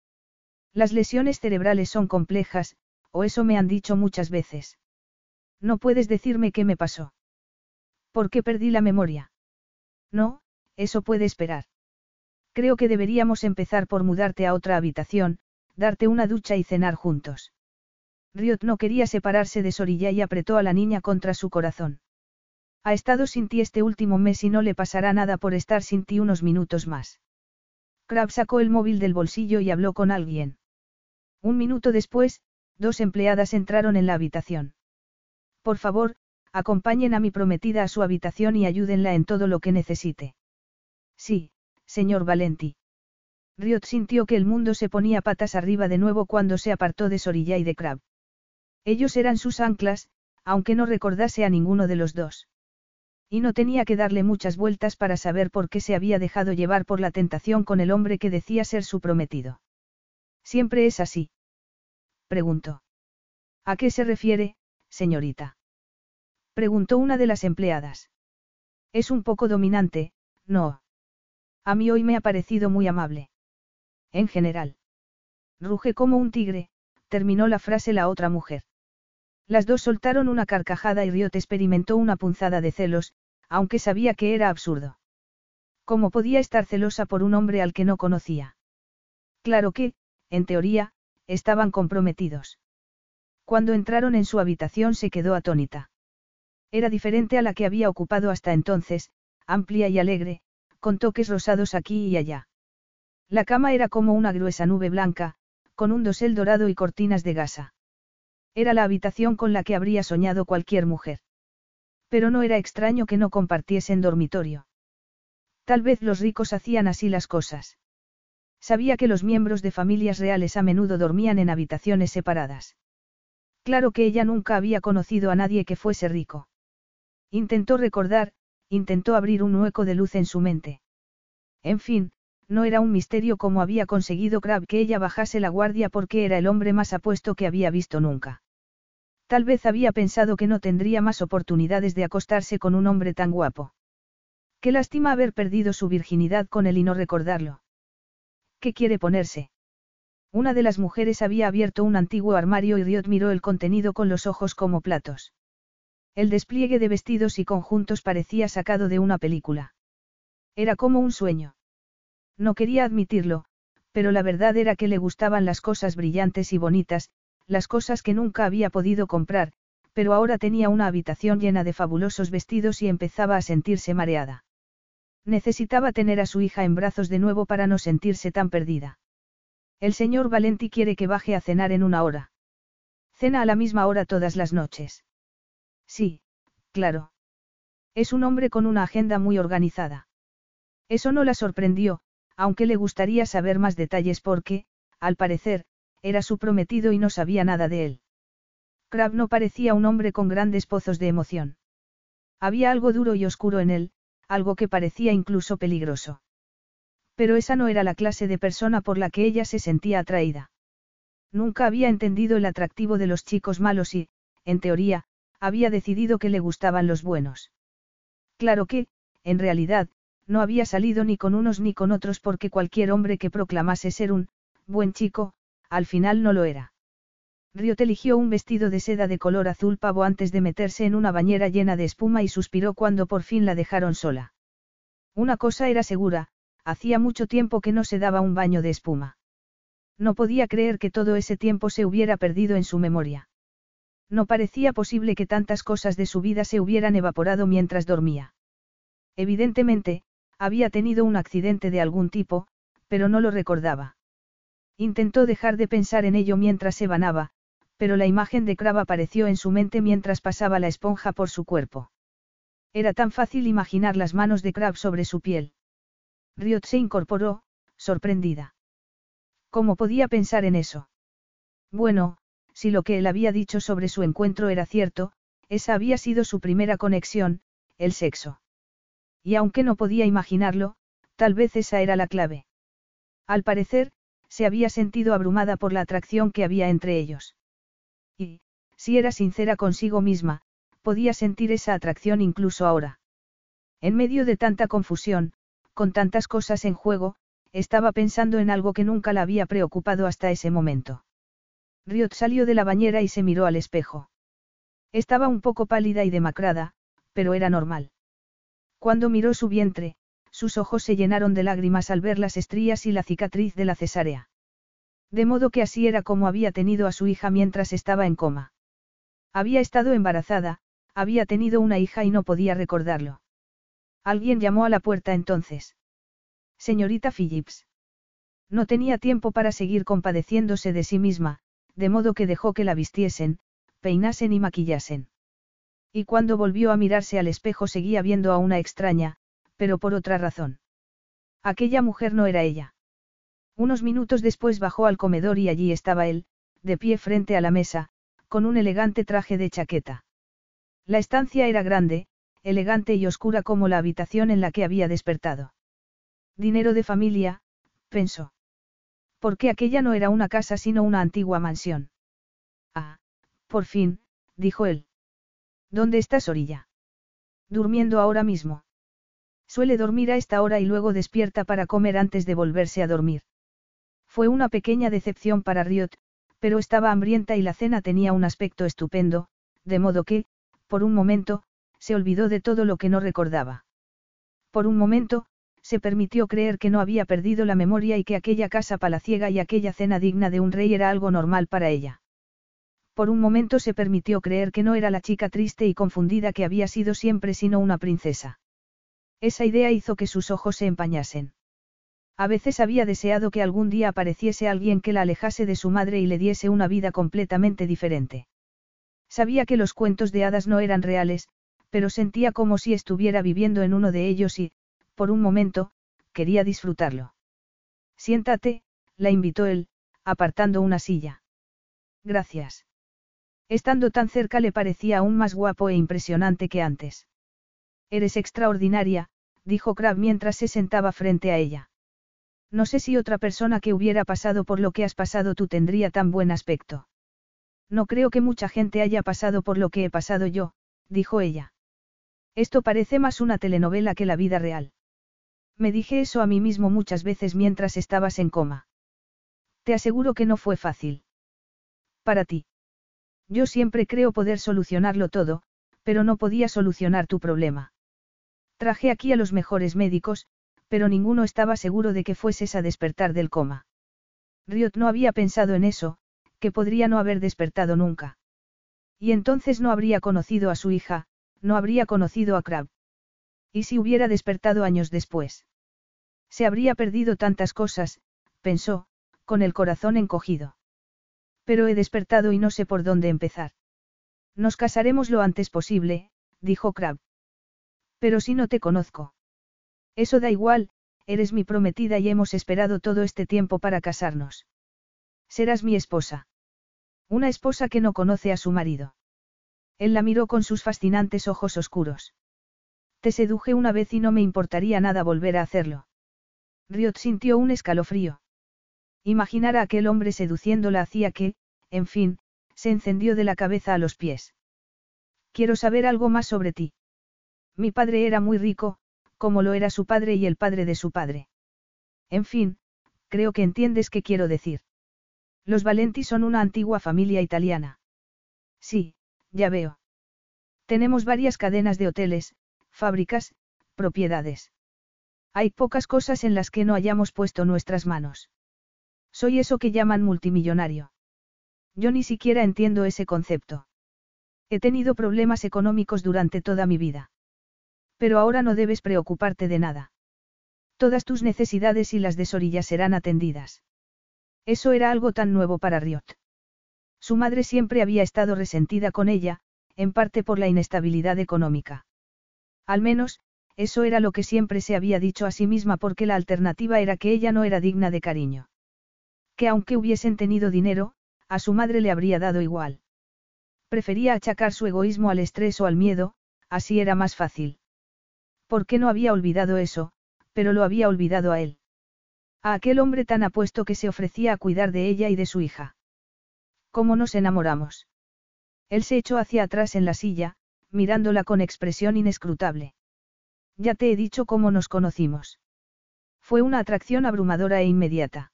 Las lesiones cerebrales son complejas, o eso me han dicho muchas veces. No puedes decirme qué me pasó. ¿Por qué perdí la memoria? No, eso puede esperar. Creo que deberíamos empezar por mudarte a otra habitación, darte una ducha y cenar juntos. Riot no quería separarse de Sorilla y apretó a la niña contra su corazón. Ha estado sin ti este último mes y no le pasará nada por estar sin ti unos minutos más. Crab sacó el móvil del bolsillo y habló con alguien. Un minuto después, dos empleadas entraron en la habitación. Por favor, acompañen a mi prometida a su habitación y ayúdenla en todo lo que necesite. Sí, señor Valenti. Riot sintió que el mundo se ponía patas arriba de nuevo cuando se apartó de Sorilla y de Crab. Ellos eran sus anclas, aunque no recordase a ninguno de los dos. Y no tenía que darle muchas vueltas para saber por qué se había dejado llevar por la tentación con el hombre que decía ser su prometido. Siempre es así. Preguntó. ¿A qué se refiere, señorita? Preguntó una de las empleadas. Es un poco dominante, no. A mí hoy me ha parecido muy amable. En general. Ruge como un tigre, terminó la frase la otra mujer. Las dos soltaron una carcajada y Riot experimentó una punzada de celos, aunque sabía que era absurdo. ¿Cómo podía estar celosa por un hombre al que no conocía? Claro que, en teoría, estaban comprometidos. Cuando entraron en su habitación se quedó atónita. Era diferente a la que había ocupado hasta entonces, amplia y alegre, con toques rosados aquí y allá. La cama era como una gruesa nube blanca, con un dosel dorado y cortinas de gasa. Era la habitación con la que habría soñado cualquier mujer. Pero no era extraño que no compartiesen dormitorio. Tal vez los ricos hacían así las cosas. Sabía que los miembros de familias reales a menudo dormían en habitaciones separadas. Claro que ella nunca había conocido a nadie que fuese rico. Intentó recordar, intentó abrir un hueco de luz en su mente. En fin, no era un misterio cómo había conseguido Crab que ella bajase la guardia porque era el hombre más apuesto que había visto nunca. Tal vez había pensado que no tendría más oportunidades de acostarse con un hombre tan guapo. Qué lástima haber perdido su virginidad con él y no recordarlo. ¿Qué quiere ponerse? Una de las mujeres había abierto un antiguo armario y Riot miró el contenido con los ojos como platos. El despliegue de vestidos y conjuntos parecía sacado de una película. Era como un sueño. No quería admitirlo, pero la verdad era que le gustaban las cosas brillantes y bonitas, las cosas que nunca había podido comprar, pero ahora tenía una habitación llena de fabulosos vestidos y empezaba a sentirse mareada. Necesitaba tener a su hija en brazos de nuevo para no sentirse tan perdida. El señor Valenti quiere que baje a cenar en una hora. Cena a la misma hora todas las noches. Sí, claro. Es un hombre con una agenda muy organizada. Eso no la sorprendió, aunque le gustaría saber más detalles porque, al parecer, era su prometido y no sabía nada de él. Crab no parecía un hombre con grandes pozos de emoción. Había algo duro y oscuro en él, algo que parecía incluso peligroso. Pero esa no era la clase de persona por la que ella se sentía atraída. Nunca había entendido el atractivo de los chicos malos y, en teoría, había decidido que le gustaban los buenos. Claro que, en realidad, no había salido ni con unos ni con otros porque cualquier hombre que proclamase ser un buen chico, al final no lo era. Riot eligió un vestido de seda de color azul pavo antes de meterse en una bañera llena de espuma y suspiró cuando por fin la dejaron sola. Una cosa era segura, hacía mucho tiempo que no se daba un baño de espuma. No podía creer que todo ese tiempo se hubiera perdido en su memoria. No parecía posible que tantas cosas de su vida se hubieran evaporado mientras dormía. Evidentemente, había tenido un accidente de algún tipo, pero no lo recordaba. Intentó dejar de pensar en ello mientras se banaba, pero la imagen de Crab apareció en su mente mientras pasaba la esponja por su cuerpo. Era tan fácil imaginar las manos de Crab sobre su piel. Riot se incorporó, sorprendida. ¿Cómo podía pensar en eso? Bueno, si lo que él había dicho sobre su encuentro era cierto, esa había sido su primera conexión, el sexo. Y aunque no podía imaginarlo, tal vez esa era la clave. Al parecer, se había sentido abrumada por la atracción que había entre ellos. Y, si era sincera consigo misma, podía sentir esa atracción incluso ahora. En medio de tanta confusión, con tantas cosas en juego, estaba pensando en algo que nunca la había preocupado hasta ese momento. Riot salió de la bañera y se miró al espejo. Estaba un poco pálida y demacrada, pero era normal. Cuando miró su vientre, sus ojos se llenaron de lágrimas al ver las estrías y la cicatriz de la cesárea. De modo que así era como había tenido a su hija mientras estaba en coma. Había estado embarazada, había tenido una hija y no podía recordarlo. Alguien llamó a la puerta entonces. Señorita Phillips. No tenía tiempo para seguir compadeciéndose de sí misma, de modo que dejó que la vistiesen, peinasen y maquillasen. Y cuando volvió a mirarse al espejo seguía viendo a una extraña, pero por otra razón. Aquella mujer no era ella. Unos minutos después bajó al comedor y allí estaba él, de pie frente a la mesa, con un elegante traje de chaqueta. La estancia era grande, elegante y oscura como la habitación en la que había despertado. Dinero de familia, pensó. Porque aquella no era una casa sino una antigua mansión. Ah, por fin, dijo él. ¿Dónde estás, Orilla? Durmiendo ahora mismo. Suele dormir a esta hora y luego despierta para comer antes de volverse a dormir. Fue una pequeña decepción para Riot, pero estaba hambrienta y la cena tenía un aspecto estupendo, de modo que, por un momento, se olvidó de todo lo que no recordaba. Por un momento, se permitió creer que no había perdido la memoria y que aquella casa palaciega y aquella cena digna de un rey era algo normal para ella. Por un momento se permitió creer que no era la chica triste y confundida que había sido siempre sino una princesa. Esa idea hizo que sus ojos se empañasen. A veces había deseado que algún día apareciese alguien que la alejase de su madre y le diese una vida completamente diferente. Sabía que los cuentos de hadas no eran reales, pero sentía como si estuviera viviendo en uno de ellos y, por un momento, quería disfrutarlo. Siéntate, la invitó él, apartando una silla. Gracias. Estando tan cerca le parecía aún más guapo e impresionante que antes. Eres extraordinaria, dijo Crab mientras se sentaba frente a ella. No sé si otra persona que hubiera pasado por lo que has pasado tú tendría tan buen aspecto. No creo que mucha gente haya pasado por lo que he pasado yo, dijo ella. Esto parece más una telenovela que la vida real. Me dije eso a mí mismo muchas veces mientras estabas en coma. Te aseguro que no fue fácil. Para ti. Yo siempre creo poder solucionarlo todo, pero no podía solucionar tu problema. Traje aquí a los mejores médicos, pero ninguno estaba seguro de que fueses a despertar del coma. Riot no había pensado en eso, que podría no haber despertado nunca. Y entonces no habría conocido a su hija, no habría conocido a Crab. ¿Y si hubiera despertado años después? Se habría perdido tantas cosas, pensó, con el corazón encogido. Pero he despertado y no sé por dónde empezar. Nos casaremos lo antes posible, dijo Crab. Pero si no te conozco. Eso da igual, eres mi prometida y hemos esperado todo este tiempo para casarnos. Serás mi esposa. Una esposa que no conoce a su marido. Él la miró con sus fascinantes ojos oscuros. Te seduje una vez y no me importaría nada volver a hacerlo. Riot sintió un escalofrío. Imaginar a aquel hombre seduciéndola hacía que, en fin, se encendió de la cabeza a los pies. Quiero saber algo más sobre ti. Mi padre era muy rico, como lo era su padre y el padre de su padre. En fin, creo que entiendes qué quiero decir. Los Valenti son una antigua familia italiana. Sí, ya veo. Tenemos varias cadenas de hoteles, fábricas, propiedades. Hay pocas cosas en las que no hayamos puesto nuestras manos. Soy eso que llaman multimillonario. Yo ni siquiera entiendo ese concepto. He tenido problemas económicos durante toda mi vida. Pero ahora no debes preocuparte de nada. Todas tus necesidades y las de Sorilla serán atendidas. Eso era algo tan nuevo para Riot. Su madre siempre había estado resentida con ella, en parte por la inestabilidad económica. Al menos, eso era lo que siempre se había dicho a sí misma porque la alternativa era que ella no era digna de cariño. Que aunque hubiesen tenido dinero, a su madre le habría dado igual. Prefería achacar su egoísmo al estrés o al miedo, así era más fácil. ¿Por qué no había olvidado eso? Pero lo había olvidado a él. A aquel hombre tan apuesto que se ofrecía a cuidar de ella y de su hija. ¿Cómo nos enamoramos? Él se echó hacia atrás en la silla, mirándola con expresión inescrutable. Ya te he dicho cómo nos conocimos. Fue una atracción abrumadora e inmediata.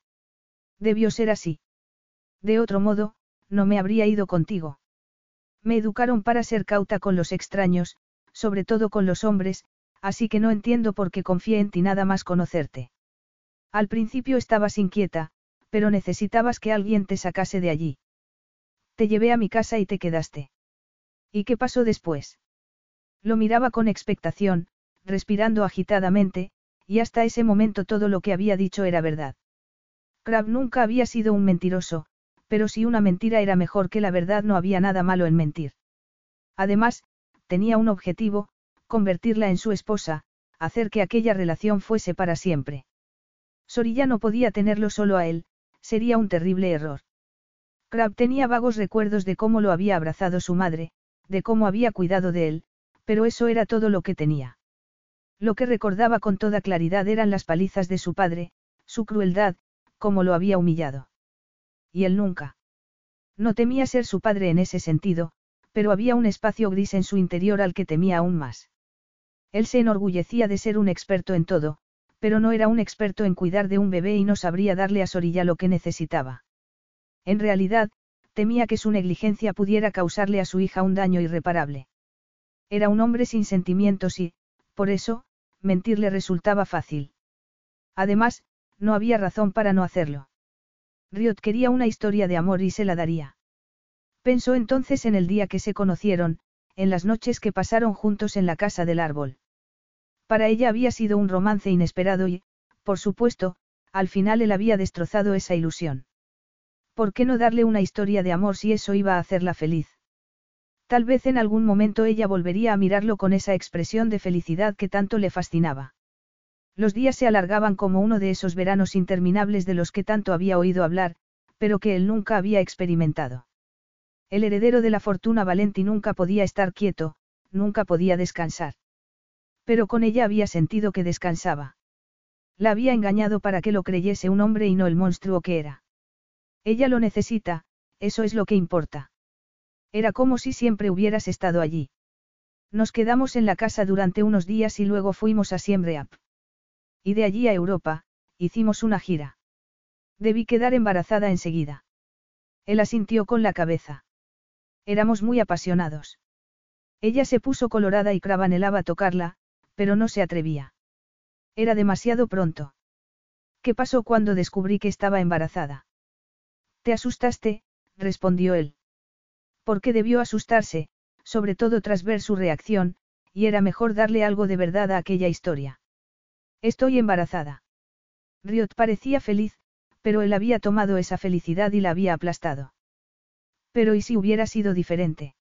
Debió ser así. De otro modo, no me habría ido contigo. Me educaron para ser cauta con los extraños, sobre todo con los hombres, así que no entiendo por qué confié en ti nada más conocerte. Al principio estabas inquieta, pero necesitabas que alguien te sacase de allí. Te llevé a mi casa y te quedaste. ¿Y qué pasó después? Lo miraba con expectación, respirando agitadamente, y hasta ese momento todo lo que había dicho era verdad. Crab nunca había sido un mentiroso, pero si una mentira era mejor que la verdad no había nada malo en mentir. Además, tenía un objetivo, convertirla en su esposa, hacer que aquella relación fuese para siempre. Sorilla no podía tenerlo solo a él, sería un terrible error. Crab tenía vagos recuerdos de cómo lo había abrazado su madre, de cómo había cuidado de él, pero eso era todo lo que tenía. Lo que recordaba con toda claridad eran las palizas de su padre, su crueldad, cómo lo había humillado. Y él nunca. No temía ser su padre en ese sentido, pero había un espacio gris en su interior al que temía aún más. Él se enorgullecía de ser un experto en todo, pero no era un experto en cuidar de un bebé y no sabría darle a Sorilla lo que necesitaba. En realidad, temía que su negligencia pudiera causarle a su hija un daño irreparable. Era un hombre sin sentimientos y, por eso, mentirle resultaba fácil. Además, no había razón para no hacerlo. Riot quería una historia de amor y se la daría. Pensó entonces en el día que se conocieron, en las noches que pasaron juntos en la casa del árbol. Para ella había sido un romance inesperado y, por supuesto, al final él había destrozado esa ilusión. ¿Por qué no darle una historia de amor si eso iba a hacerla feliz? Tal vez en algún momento ella volvería a mirarlo con esa expresión de felicidad que tanto le fascinaba. Los días se alargaban como uno de esos veranos interminables de los que tanto había oído hablar, pero que él nunca había experimentado. El heredero de la fortuna Valenti nunca podía estar quieto, nunca podía descansar. Pero con ella había sentido que descansaba. La había engañado para que lo creyese un hombre y no el monstruo que era. Ella lo necesita, eso es lo que importa. Era como si siempre hubieras estado allí. Nos quedamos en la casa durante unos días y luego fuimos a Siembreap. Y de allí a Europa, hicimos una gira. Debí quedar embarazada enseguida. Él asintió con la cabeza. Éramos muy apasionados. Ella se puso colorada y Crab anhelaba tocarla, pero no se atrevía. Era demasiado pronto. ¿Qué pasó cuando descubrí que estaba embarazada? Te asustaste, respondió él. ¿Por qué debió asustarse, sobre todo tras ver su reacción, y era mejor darle algo de verdad a aquella historia. Estoy embarazada. Riot parecía feliz, pero él había tomado esa felicidad y la había aplastado. Pero ¿y si hubiera sido diferente?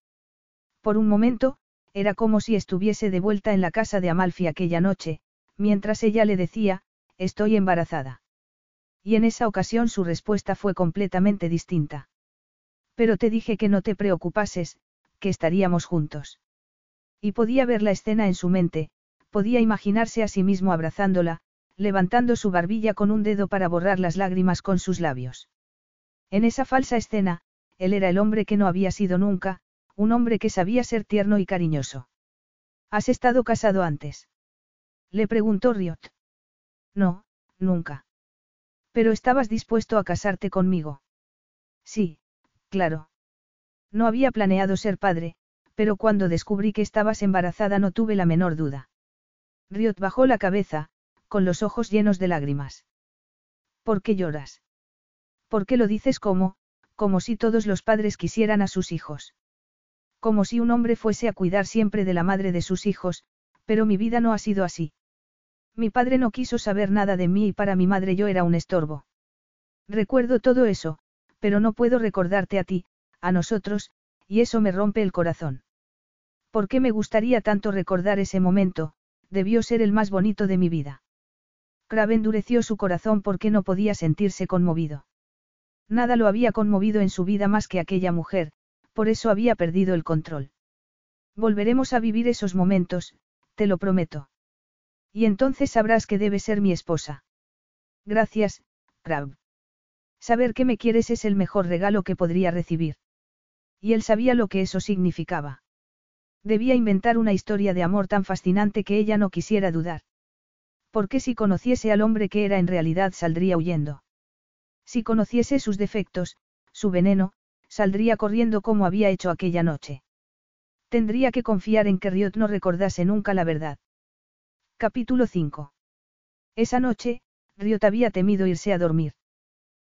Por un momento, era como si estuviese de vuelta en la casa de Amalfi aquella noche, mientras ella le decía, estoy embarazada. Y en esa ocasión su respuesta fue completamente distinta. Pero te dije que no te preocupases, que estaríamos juntos. Y podía ver la escena en su mente, podía imaginarse a sí mismo abrazándola, levantando su barbilla con un dedo para borrar las lágrimas con sus labios. En esa falsa escena, él era el hombre que no había sido nunca, un hombre que sabía ser tierno y cariñoso. ¿Has estado casado antes? Le preguntó Riot. No, nunca. Pero estabas dispuesto a casarte conmigo. Sí, claro. No había planeado ser padre, pero cuando descubrí que estabas embarazada no tuve la menor duda. Riot bajó la cabeza, con los ojos llenos de lágrimas. ¿Por qué lloras? ¿Por qué lo dices como, como si todos los padres quisieran a sus hijos. Como si un hombre fuese a cuidar siempre de la madre de sus hijos, pero mi vida no ha sido así. Mi padre no quiso saber nada de mí y para mi madre yo era un estorbo. Recuerdo todo eso, pero no puedo recordarte a ti, a nosotros, y eso me rompe el corazón. ¿Por qué me gustaría tanto recordar ese momento? Debió ser el más bonito de mi vida. Crab endureció su corazón porque no podía sentirse conmovido. Nada lo había conmovido en su vida más que aquella mujer, por eso había perdido el control. Volveremos a vivir esos momentos, te lo prometo. Y entonces sabrás que debe ser mi esposa. Gracias, Crab. Saber que me quieres es el mejor regalo que podría recibir. Y él sabía lo que eso significaba. Debía inventar una historia de amor tan fascinante que ella no quisiera dudar. Porque si conociese al hombre que era en realidad saldría huyendo. Si conociese sus defectos, su veneno, saldría corriendo como había hecho aquella noche. Tendría que confiar en que Riot no recordase nunca la verdad. Capítulo 5. Esa noche, Riot había temido irse a dormir.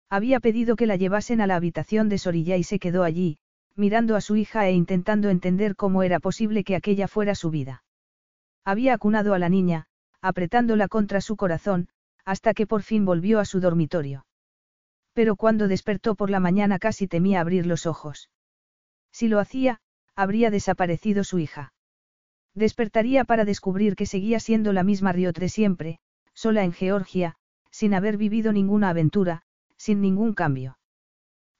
Había pedido que la llevasen a la habitación de Sorilla y se quedó allí, mirando a su hija e intentando entender cómo era posible que aquella fuera su vida. Había acunado a la niña, apretándola contra su corazón, hasta que por fin volvió a su dormitorio. Pero cuando despertó por la mañana casi temía abrir los ojos. Si lo hacía, habría desaparecido su hija. Despertaría para descubrir que seguía siendo la misma Riot de siempre, sola en Georgia, sin haber vivido ninguna aventura, sin ningún cambio.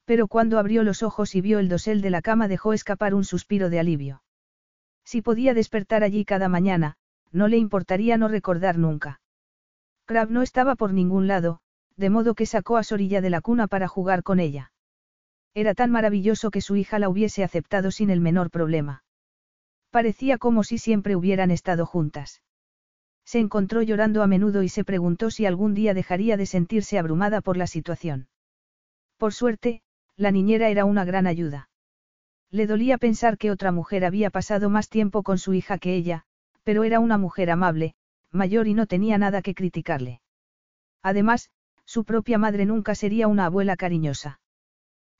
Pero cuando abrió los ojos y vio el dosel de la cama dejó escapar un suspiro de alivio. Si podía despertar allí cada mañana, no le importaría no recordar nunca. Crab no estaba por ningún lado, de modo que sacó a Sorilla de la cuna para jugar con ella. Era tan maravilloso que su hija la hubiese aceptado sin el menor problema. Parecía como si siempre hubieran estado juntas. Se encontró llorando a menudo y se preguntó si algún día dejaría de sentirse abrumada por la situación. Por suerte, la niñera era una gran ayuda. Le dolía pensar que otra mujer había pasado más tiempo con su hija que ella, pero era una mujer amable, mayor y no tenía nada que criticarle. Además, su propia madre nunca sería una abuela cariñosa.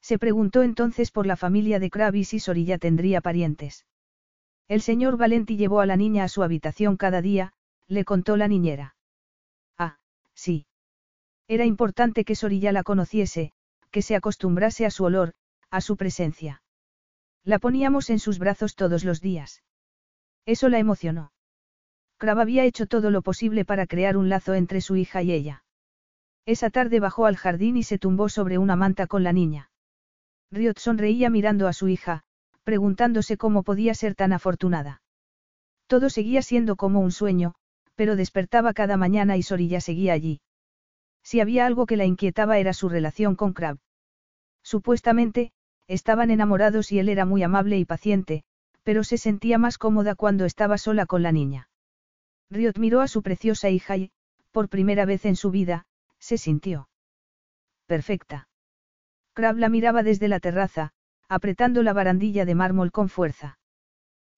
Se preguntó entonces por la familia de Kravis y Sorilla tendría parientes. El señor Valenti llevó a la niña a su habitación cada día, le contó la niñera. Ah, sí. Era importante que Sorilla la conociese, que se acostumbrase a su olor, a su presencia. La poníamos en sus brazos todos los días. Eso la emocionó. Crab había hecho todo lo posible para crear un lazo entre su hija y ella. Esa tarde bajó al jardín y se tumbó sobre una manta con la niña. Riot sonreía mirando a su hija, preguntándose cómo podía ser tan afortunada. Todo seguía siendo como un sueño, pero despertaba cada mañana y Sorilla seguía allí. Si había algo que la inquietaba era su relación con Crab. Supuestamente, estaban enamorados y él era muy amable y paciente, pero se sentía más cómoda cuando estaba sola con la niña. Riot miró a su preciosa hija y, por primera vez en su vida, se sintió perfecta. Crab la miraba desde la terraza, apretando la barandilla de mármol con fuerza.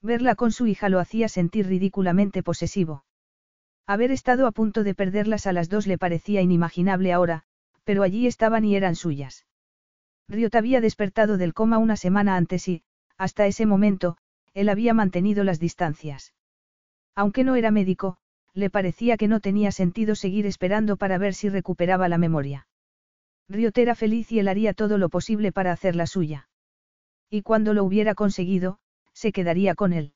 Verla con su hija lo hacía sentir ridículamente posesivo. Haber estado a punto de perderlas a las dos le parecía inimaginable ahora, pero allí estaban y eran suyas. Riot había despertado del coma una semana antes y, hasta ese momento, él había mantenido las distancias. Aunque no era médico, le parecía que no tenía sentido seguir esperando para ver si recuperaba la memoria. Riot era feliz y él haría todo lo posible para hacerla suya. Y cuando lo hubiera conseguido, se quedaría con él.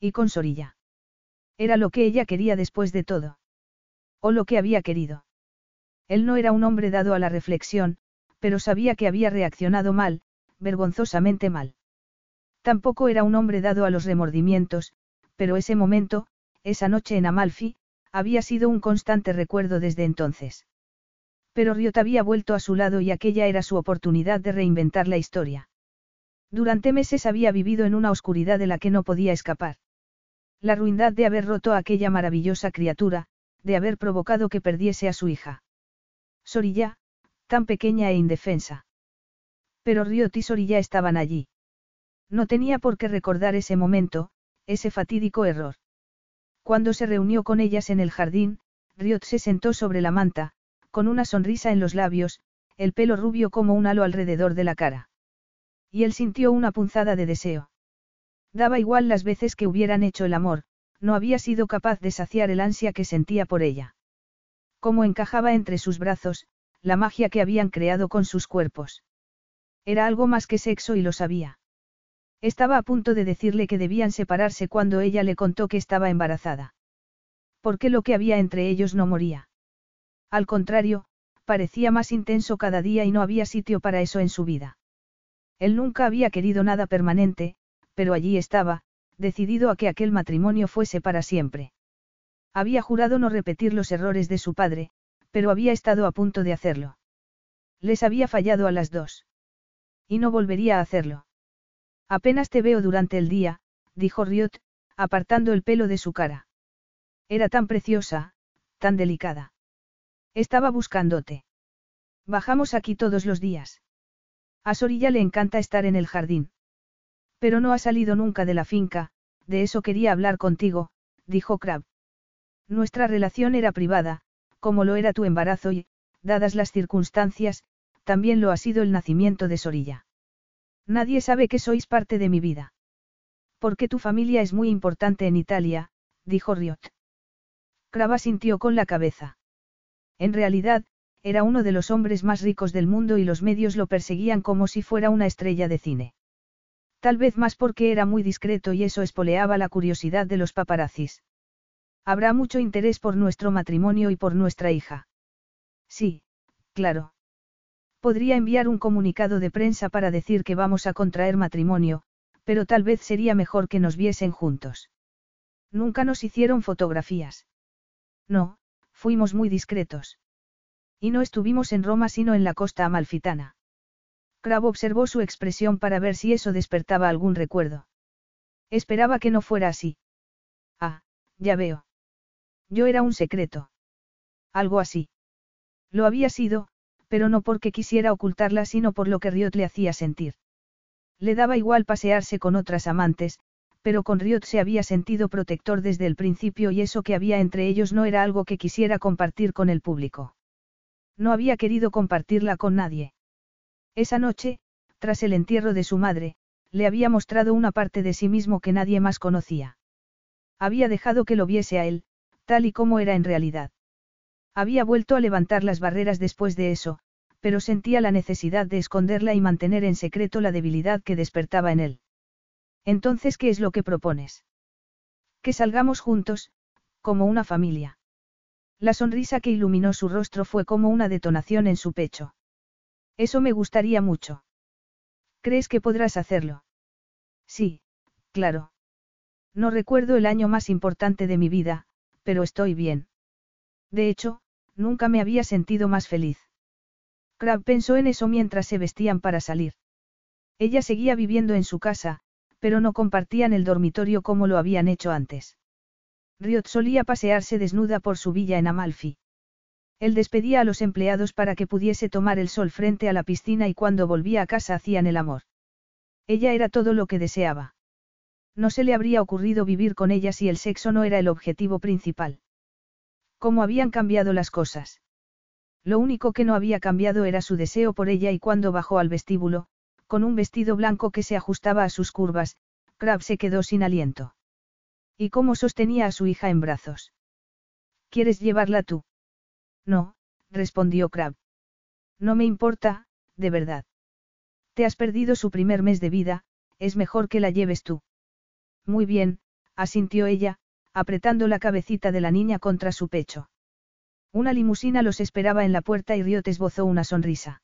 Y con Sorilla. Era lo que ella quería después de todo. O lo que había querido. Él no era un hombre dado a la reflexión, pero sabía que había reaccionado mal, vergonzosamente mal. Tampoco era un hombre dado a los remordimientos, pero ese momento, esa noche en Amalfi, había sido un constante recuerdo desde entonces. Pero Riot había vuelto a su lado y aquella era su oportunidad de reinventar la historia. Durante meses había vivido en una oscuridad de la que no podía escapar. La ruindad de haber roto a aquella maravillosa criatura, de haber provocado que perdiese a su hija. Sorilla, tan pequeña e indefensa. Pero Riot y Sorilla estaban allí. No tenía por qué recordar ese momento, ese fatídico error. Cuando se reunió con ellas en el jardín, Riot se sentó sobre la manta, con una sonrisa en los labios, el pelo rubio como un halo alrededor de la cara. Y él sintió una punzada de deseo. Daba igual las veces que hubieran hecho el amor, no había sido capaz de saciar el ansia que sentía por ella. Cómo encajaba entre sus brazos, la magia que habían creado con sus cuerpos. Era algo más que sexo y lo sabía. Estaba a punto de decirle que debían separarse cuando ella le contó que estaba embarazada. Porque lo que había entre ellos no moría. Al contrario, parecía más intenso cada día y no había sitio para eso en su vida. Él nunca había querido nada permanente, pero allí estaba, decidido a que aquel matrimonio fuese para siempre. Había jurado no repetir los errores de su padre, Pero había estado a punto de hacerlo. Les había fallado a las dos. Y no volvería a hacerlo. Apenas te veo durante el día, dijo Riot, apartando el pelo de su cara. Era tan preciosa, tan delicada. Estaba buscándote. Bajamos aquí todos los días. A Sorilla le encanta estar en el jardín. Pero no ha salido nunca de la finca, de eso quería hablar contigo, dijo Crab. Nuestra relación era privada, como lo era tu embarazo y, dadas las circunstancias, también lo ha sido el nacimiento de Sorilla. Nadie sabe que sois parte de mi vida. Porque tu familia es muy importante en Italia, dijo Riot. Crab sintió con la cabeza. En realidad, era uno de los hombres más ricos del mundo y los medios lo perseguían como si fuera una estrella de cine. Tal vez más porque era muy discreto y eso espoleaba la curiosidad de los paparazzis. Habrá mucho interés por nuestro matrimonio y por nuestra hija. Sí, claro. Podría enviar un comunicado de prensa para decir que vamos a contraer matrimonio, pero tal vez sería mejor que nos viesen juntos. Nunca nos hicieron fotografías. No, fuimos muy discretos. Y no estuvimos en Roma sino en la costa amalfitana. Crab observó su expresión para ver si eso despertaba algún recuerdo. Esperaba que no fuera así. Ah, ya veo. Yo era un secreto. Algo así. Lo había sido, pero no porque quisiera ocultarla, sino por lo que Riot le hacía sentir. Le daba igual pasearse con otras amantes, pero con Riot se había sentido protector desde el principio y eso que había entre ellos no era algo que quisiera compartir con el público. No había querido compartirla con nadie. Esa noche, tras el entierro de su madre, le había mostrado una parte de sí mismo que nadie más conocía. Había dejado que lo viese a él, tal y como era en realidad. Había vuelto a levantar las barreras después de eso, pero sentía la necesidad de esconderla y mantener en secreto la debilidad que despertaba en él. Entonces, ¿qué es lo que propones? Que salgamos juntos, como una familia. La sonrisa que iluminó su rostro fue como una detonación en su pecho. Eso me gustaría mucho. ¿Crees que podrás hacerlo? Sí, claro. No recuerdo el año más importante de mi vida, pero estoy bien. De hecho, nunca me había sentido más feliz. Crab pensó en eso mientras se vestían para salir. Ella seguía viviendo en su casa, pero no compartían el dormitorio como lo habían hecho antes. Riot solía pasearse desnuda por su villa en Amalfi. Él despedía a los empleados para que pudiese tomar el sol frente a la piscina y cuando volvía a casa hacían el amor. Ella era todo lo que deseaba. No se le habría ocurrido vivir con ella si el sexo no era el objetivo principal. ¿Cómo habían cambiado las cosas? Lo único que no había cambiado era su deseo por ella y cuando bajó al vestíbulo, con un vestido blanco que se ajustaba a sus curvas, Crab se quedó sin aliento. ¿Y cómo sostenía a su hija en brazos? ¿Quieres llevarla tú? No, respondió Crab. No me importa, de verdad. Te has perdido su primer mes de vida, es mejor que la lleves tú. Muy bien, asintió ella, apretando la cabecita de la niña contra su pecho. Una limusina los esperaba en la puerta y Riot esbozó una sonrisa.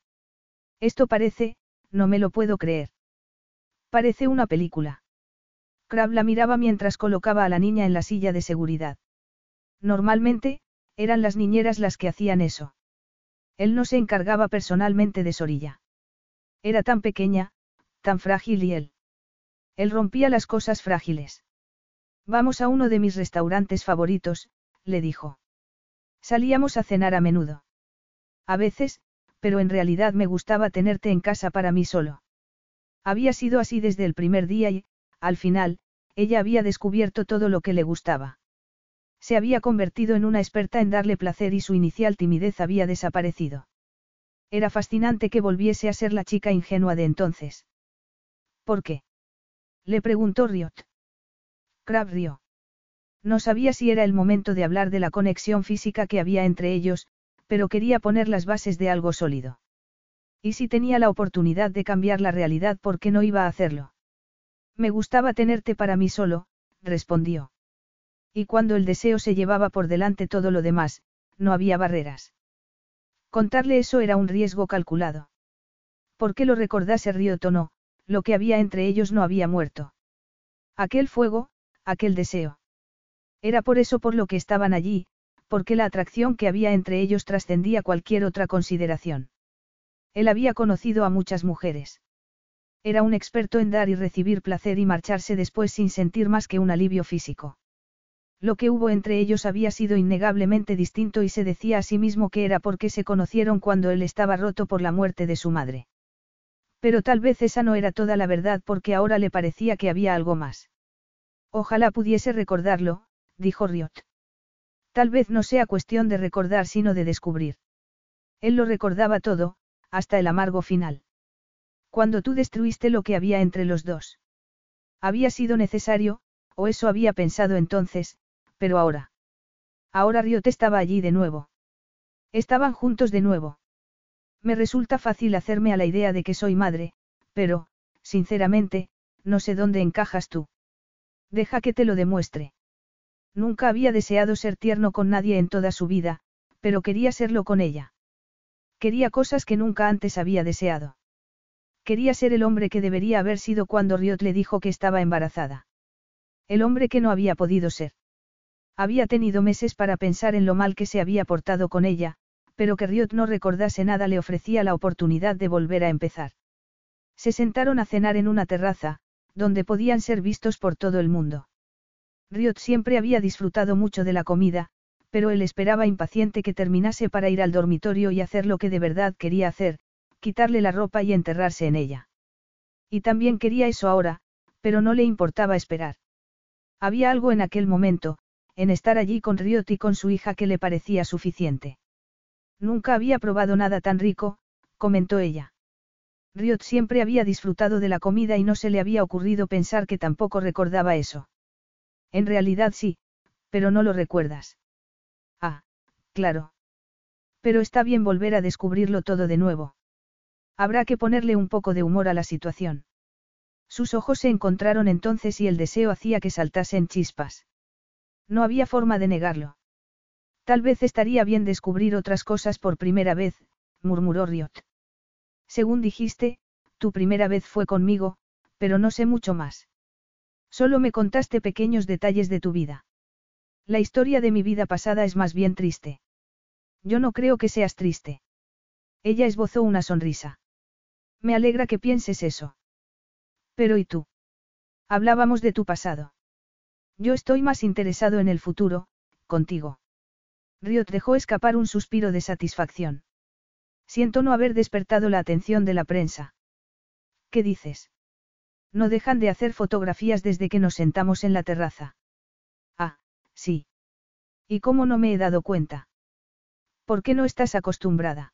Esto parece, no me lo puedo creer. Parece una película. Crab la miraba mientras colocaba a la niña en la silla de seguridad. Normalmente, eran las niñeras las que hacían eso. Él no se encargaba personalmente de Sorilla. Era tan pequeña, tan frágil y él. Él rompía las cosas frágiles. Vamos a uno de mis restaurantes favoritos, le dijo. Salíamos a cenar a menudo. A veces, pero en realidad me gustaba tenerte en casa para mí solo. Había sido así desde el primer día y, al final, ella había descubierto todo lo que le gustaba. Se había convertido en una experta en darle placer y su inicial timidez había desaparecido. Era fascinante que volviese a ser la chica ingenua de entonces. ¿Por qué? Le preguntó Riot. Crab rió. No sabía si era el momento de hablar de la conexión física que había entre ellos, pero quería poner las bases de algo sólido. Y si tenía la oportunidad de cambiar la realidad, ¿por qué no iba a hacerlo? Me gustaba tenerte para mí solo, respondió. Y cuando el deseo se llevaba por delante todo lo demás, no había barreras. Contarle eso era un riesgo calculado. ¿Por qué lo recordase Río Tono, lo que había entre ellos no había muerto. Aquel fuego, aquel deseo. Era por eso por lo que estaban allí, porque la atracción que había entre ellos trascendía cualquier otra consideración. Él había conocido a muchas mujeres. Era un experto en dar y recibir placer y marcharse después sin sentir más que un alivio físico. Lo que hubo entre ellos había sido innegablemente distinto y se decía a sí mismo que era porque se conocieron cuando él estaba roto por la muerte de su madre. Pero tal vez esa no era toda la verdad porque ahora le parecía que había algo más. Ojalá pudiese recordarlo, dijo Riot. Tal vez no sea cuestión de recordar sino de descubrir. Él lo recordaba todo, hasta el amargo final. Cuando tú destruiste lo que había entre los dos. Había sido necesario, o eso había pensado entonces, pero ahora. Ahora Riot estaba allí de nuevo. Estaban juntos de nuevo. Me resulta fácil hacerme a la idea de que soy madre, pero, sinceramente, no sé dónde encajas tú. Deja que te lo demuestre. Nunca había deseado ser tierno con nadie en toda su vida, pero quería serlo con ella. Quería cosas que nunca antes había deseado. Quería ser el hombre que debería haber sido cuando Riot le dijo que estaba embarazada. El hombre que no había podido ser. Había tenido meses para pensar en lo mal que se había portado con ella, pero que Riot no recordase nada le ofrecía la oportunidad de volver a empezar. Se sentaron a cenar en una terraza, donde podían ser vistos por todo el mundo. Riot siempre había disfrutado mucho de la comida, pero él esperaba impaciente que terminase para ir al dormitorio y hacer lo que de verdad quería hacer, quitarle la ropa y enterrarse en ella. Y también quería eso ahora, pero no le importaba esperar. Había algo en aquel momento, en estar allí con Riot y con su hija que le parecía suficiente. Nunca había probado nada tan rico, comentó ella. Riot siempre había disfrutado de la comida y no se le había ocurrido pensar que tampoco recordaba eso. En realidad sí, pero no lo recuerdas. Ah, claro. Pero está bien volver a descubrirlo todo de nuevo. Habrá que ponerle un poco de humor a la situación. Sus ojos se encontraron entonces y el deseo hacía que saltasen chispas. No había forma de negarlo. Tal vez estaría bien descubrir otras cosas por primera vez, murmuró Riot. Según dijiste, tu primera vez fue conmigo, pero no sé mucho más. Solo me contaste pequeños detalles de tu vida. La historia de mi vida pasada es más bien triste. Yo no creo que seas triste. Ella esbozó una sonrisa. Me alegra que pienses eso. Pero ¿y tú? Hablábamos de tu pasado. Yo estoy más interesado en el futuro, contigo. Riot dejó escapar un suspiro de satisfacción. Siento no haber despertado la atención de la prensa. ¿Qué dices? No dejan de hacer fotografías desde que nos sentamos en la terraza. Ah, sí. ¿Y cómo no me he dado cuenta? ¿Por qué no estás acostumbrada?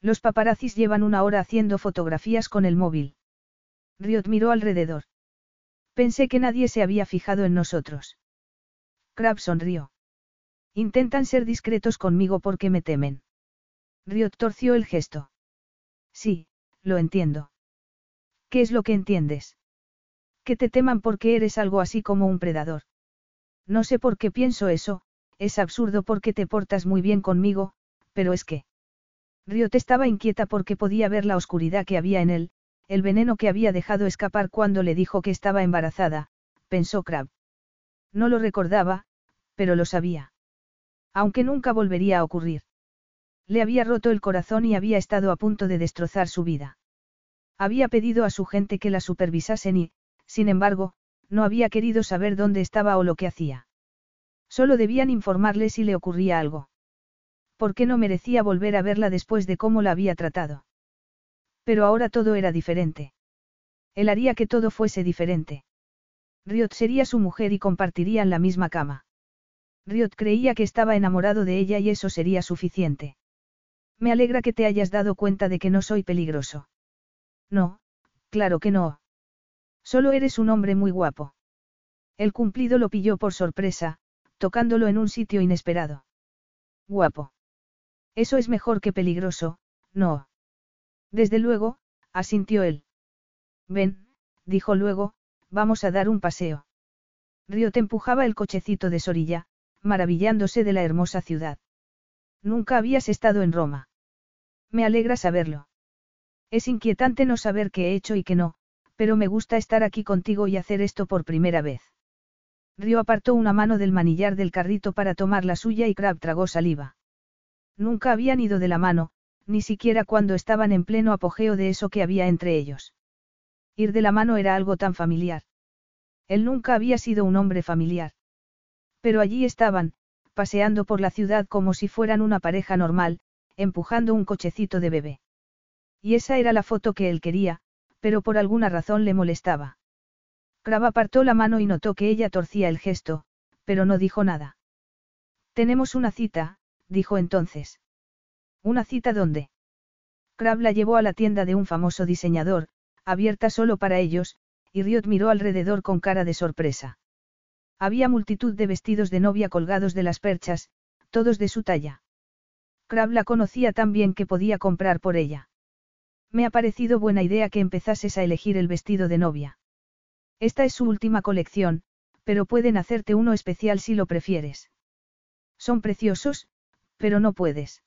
Los paparazzis llevan una hora haciendo fotografías con el móvil. Riot miró alrededor. Pensé que nadie se había fijado en nosotros. Crab sonrió. Intentan ser discretos conmigo porque me temen. Riot torció el gesto. Sí, lo entiendo. ¿Qué es lo que entiendes? Que te teman porque eres algo así como un predador. No sé por qué pienso eso, es absurdo porque te portas muy bien conmigo, pero es que... Riot estaba inquieta porque podía ver la oscuridad que había en él, el veneno que había dejado escapar cuando le dijo que estaba embarazada, pensó Crab. No lo recordaba, pero lo sabía. Aunque nunca volvería a ocurrir. Le había roto el corazón y había estado a punto de destrozar su vida. Había pedido a su gente que la supervisasen y, sin embargo, no había querido saber dónde estaba o lo que hacía. Solo debían informarle si le ocurría algo. ¿Por qué no merecía volver a verla después de cómo la había tratado? Pero ahora todo era diferente. Él haría que todo fuese diferente. Riot sería su mujer y compartirían la misma cama. Riot creía que estaba enamorado de ella y eso sería suficiente. Me alegra que te hayas dado cuenta de que no soy peligroso. No, claro que no. Solo eres un hombre muy guapo. El cumplido lo pilló por sorpresa, tocándolo en un sitio inesperado. Guapo. Eso es mejor que peligroso, no. Desde luego, asintió él. Ven, dijo luego, vamos a dar un paseo. Río te empujaba el cochecito de Sorilla, maravillándose de la hermosa ciudad. Nunca habías estado en Roma. Me alegra saberlo. Es inquietante no saber qué he hecho y qué no, pero me gusta estar aquí contigo y hacer esto por primera vez. Río apartó una mano del manillar del carrito para tomar la suya y Crab tragó saliva. Nunca habían ido de la mano, ni siquiera cuando estaban en pleno apogeo de eso que había entre ellos. Ir de la mano era algo tan familiar. Él nunca había sido un hombre familiar. Pero allí estaban, paseando por la ciudad como si fueran una pareja normal, empujando un cochecito de bebé. Y esa era la foto que él quería, pero por alguna razón le molestaba. Crab apartó la mano y notó que ella torcía el gesto, pero no dijo nada. Tenemos una cita, dijo entonces. ¿Una cita dónde? Crab la llevó a la tienda de un famoso diseñador, abierta solo para ellos, y Riot miró alrededor con cara de sorpresa. Había multitud de vestidos de novia colgados de las perchas, todos de su talla. Crab la conocía tan bien que podía comprar por ella. Me ha parecido buena idea que empezases a elegir el vestido de novia. Esta es su última colección, pero pueden hacerte uno especial si lo prefieres. Son preciosos, pero no puedes.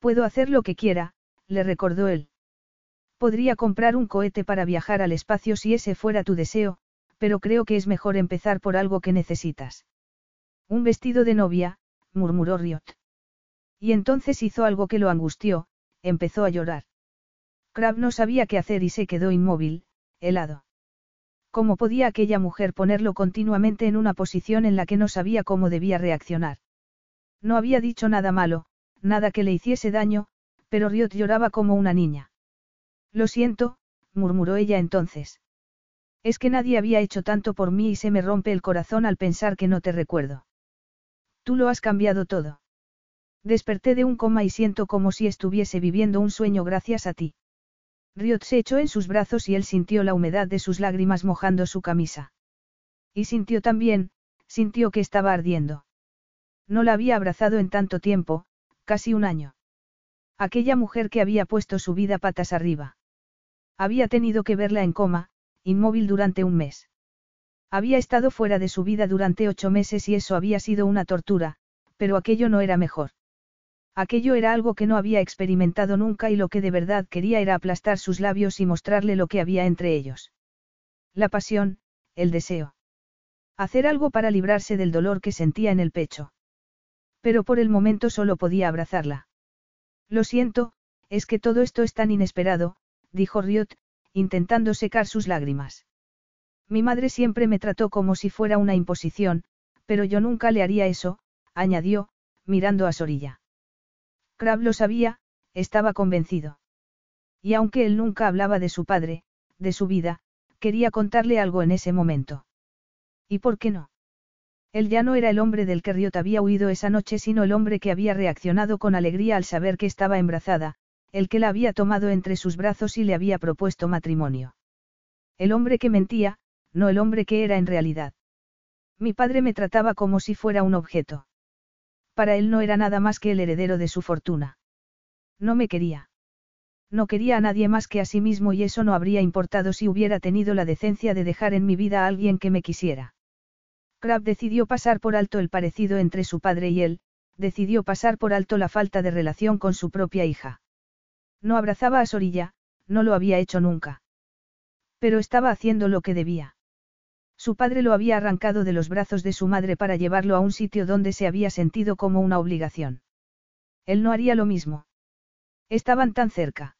Puedo hacer lo que quiera, le recordó él. Podría comprar un cohete para viajar al espacio si ese fuera tu deseo, pero creo que es mejor empezar por algo que necesitas. Un vestido de novia, murmuró Riot. Y entonces hizo algo que lo angustió, empezó a llorar. Crab no sabía qué hacer y se quedó inmóvil, helado. ¿Cómo podía aquella mujer ponerlo continuamente en una posición en la que no sabía cómo debía reaccionar? No había dicho nada malo, nada que le hiciese daño, pero Riot lloraba como una niña. Lo siento, murmuró ella entonces. Es que nadie había hecho tanto por mí y se me rompe el corazón al pensar que no te recuerdo. Tú lo has cambiado todo. Desperté de un coma y siento como si estuviese viviendo un sueño gracias a ti. Riot se echó en sus brazos y él sintió la humedad de sus lágrimas mojando su camisa. Y sintió también, sintió que estaba ardiendo. No la había abrazado en tanto tiempo, casi un año. Aquella mujer que había puesto su vida patas arriba. Había tenido que verla en coma, inmóvil durante un mes. Había estado fuera de su vida durante ocho meses y eso había sido una tortura, pero aquello no era mejor. Aquello era algo que no había experimentado nunca y lo que de verdad quería era aplastar sus labios y mostrarle lo que había entre ellos. La pasión, el deseo. Hacer algo para librarse del dolor que sentía en el pecho. Pero por el momento solo podía abrazarla. Lo siento, es que todo esto es tan inesperado, dijo Riot, intentando secar sus lágrimas. Mi madre siempre me trató como si fuera una imposición, pero yo nunca le haría eso, añadió, mirando a Sorilla. Crab lo sabía, estaba convencido. Y aunque él nunca hablaba de su padre, de su vida, quería contarle algo en ese momento. ¿Y por qué no? Él ya no era el hombre del que Riot había huido esa noche, sino el hombre que había reaccionado con alegría al saber que estaba embarazada, el que la había tomado entre sus brazos y le había propuesto matrimonio. El hombre que mentía, no el hombre que era en realidad. Mi padre me trataba como si fuera un objeto. Para él no era nada más que el heredero de su fortuna. No me quería. No quería a nadie más que a sí mismo y eso no habría importado si hubiera tenido la decencia de dejar en mi vida a alguien que me quisiera. Crab decidió pasar por alto el parecido entre su padre y él, decidió pasar por alto la falta de relación con su propia hija. No abrazaba a Sorilla, no lo había hecho nunca. Pero estaba haciendo lo que debía. Su padre lo había arrancado de los brazos de su madre para llevarlo a un sitio donde se había sentido como una obligación. Él no haría lo mismo. Estaban tan cerca.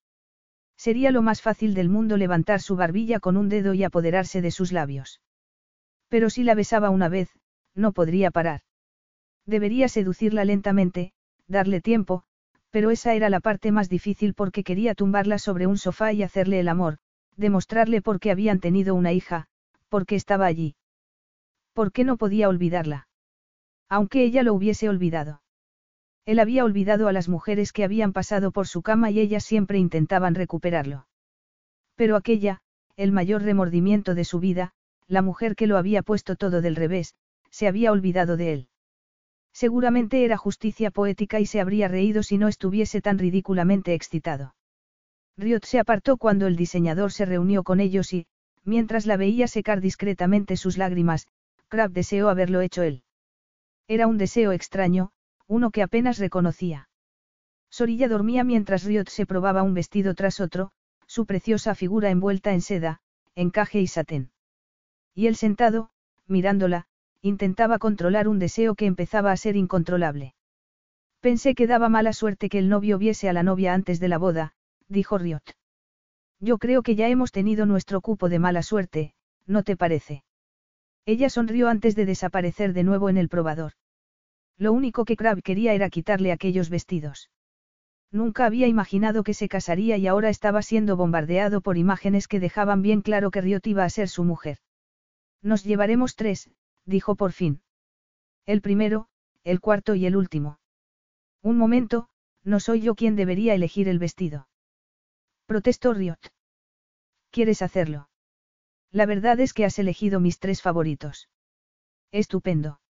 Sería lo más fácil del mundo levantar su barbilla con un dedo y apoderarse de sus labios. Pero si la besaba una vez, no podría parar. Debería seducirla lentamente, darle tiempo, pero esa era la parte más difícil porque quería tumbarla sobre un sofá y hacerle el amor, demostrarle por qué habían tenido una hija, porque estaba allí. ¿Por qué no podía olvidarla? Aunque ella lo hubiese olvidado. Él había olvidado a las mujeres que habían pasado por su cama y ellas siempre intentaban recuperarlo. Pero aquella, el mayor remordimiento de su vida, la mujer que lo había puesto todo del revés, se había olvidado de él. Seguramente era justicia poética y se habría reído si no estuviese tan ridículamente excitado. Riot se apartó cuando el diseñador se reunió con ellos y, mientras la veía secar discretamente sus lágrimas, Crab deseó haberlo hecho él. Era un deseo extraño, uno que apenas reconocía. Sorilla dormía mientras Riot se probaba un vestido tras otro, su preciosa figura envuelta en seda, encaje y satén. Y él sentado, mirándola, intentaba controlar un deseo que empezaba a ser incontrolable. Pensé que daba mala suerte que el novio viese a la novia antes de la boda, dijo Riot. Yo creo que ya hemos tenido nuestro cupo de mala suerte, ¿no te parece? Ella sonrió antes de desaparecer de nuevo en el probador. Lo único que Crab quería era quitarle aquellos vestidos. Nunca había imaginado que se casaría y ahora estaba siendo bombardeado por imágenes que dejaban bien claro que Riot iba a ser su mujer. Nos llevaremos tres, dijo por fin. El primero, el cuarto y el último. Un momento, no soy yo quien debería elegir el vestido. Protestó Riot. ¿Quieres hacerlo? La verdad es que has elegido mis tres favoritos. Estupendo.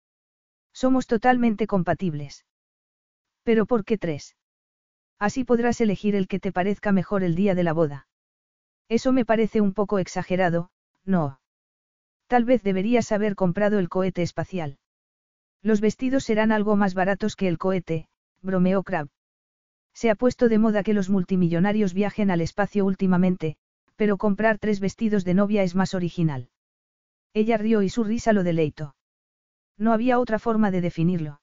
Somos totalmente compatibles. Pero ¿por qué tres? Así podrás elegir el que te parezca mejor el día de la boda. Eso me parece un poco exagerado, no. Tal vez deberías haber comprado el cohete espacial. Los vestidos serán algo más baratos que el cohete, bromeó Crab. Se ha puesto de moda que los multimillonarios viajen al espacio últimamente, pero comprar tres vestidos de novia es más original. Ella rió y su risa lo deleitó. No había otra forma de definirlo.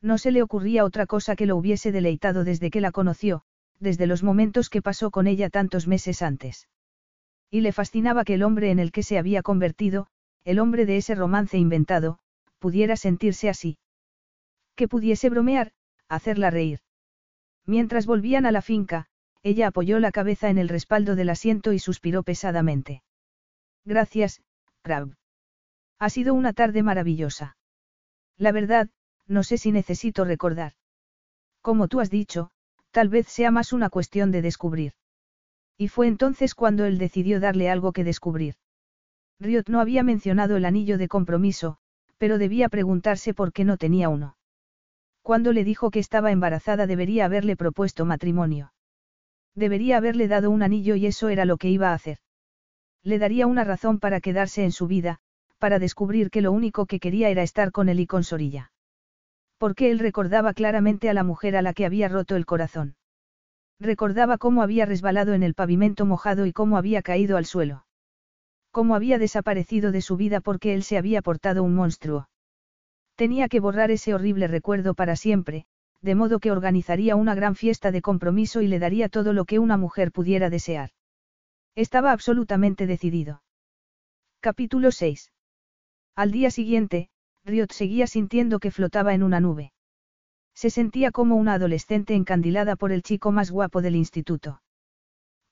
No se le ocurría otra cosa que lo hubiese deleitado desde que la conoció, desde los momentos que pasó con ella tantos meses antes. Y le fascinaba que el hombre en el que se había convertido, el hombre de ese romance inventado, pudiera sentirse así. Que pudiese bromear, hacerla reír. Mientras volvían a la finca, ella apoyó la cabeza en el respaldo del asiento y suspiró pesadamente. Gracias, Crab. Ha sido una tarde maravillosa. La verdad, no sé si necesito recordar. Como tú has dicho, tal vez sea más una cuestión de descubrir. Y fue entonces cuando él decidió darle algo que descubrir. Riot no había mencionado el anillo de compromiso, pero debía preguntarse por qué no tenía uno. Cuando le dijo que estaba embarazada debería haberle propuesto matrimonio. Debería haberle dado un anillo y eso era lo que iba a hacer. Le daría una razón para quedarse en su vida, para descubrir que lo único que quería era estar con él y con Sorilla. Porque él recordaba claramente a la mujer a la que había roto el corazón. Recordaba cómo había resbalado en el pavimento mojado y cómo había caído al suelo. Cómo había desaparecido de su vida porque él se había portado un monstruo. Tenía que borrar ese horrible recuerdo para siempre, de modo que organizaría una gran fiesta de compromiso y le daría todo lo que una mujer pudiera desear. Estaba absolutamente decidido. Capítulo 6. Al día siguiente, Riot seguía sintiendo que flotaba en una nube. Se sentía como una adolescente encandilada por el chico más guapo del instituto.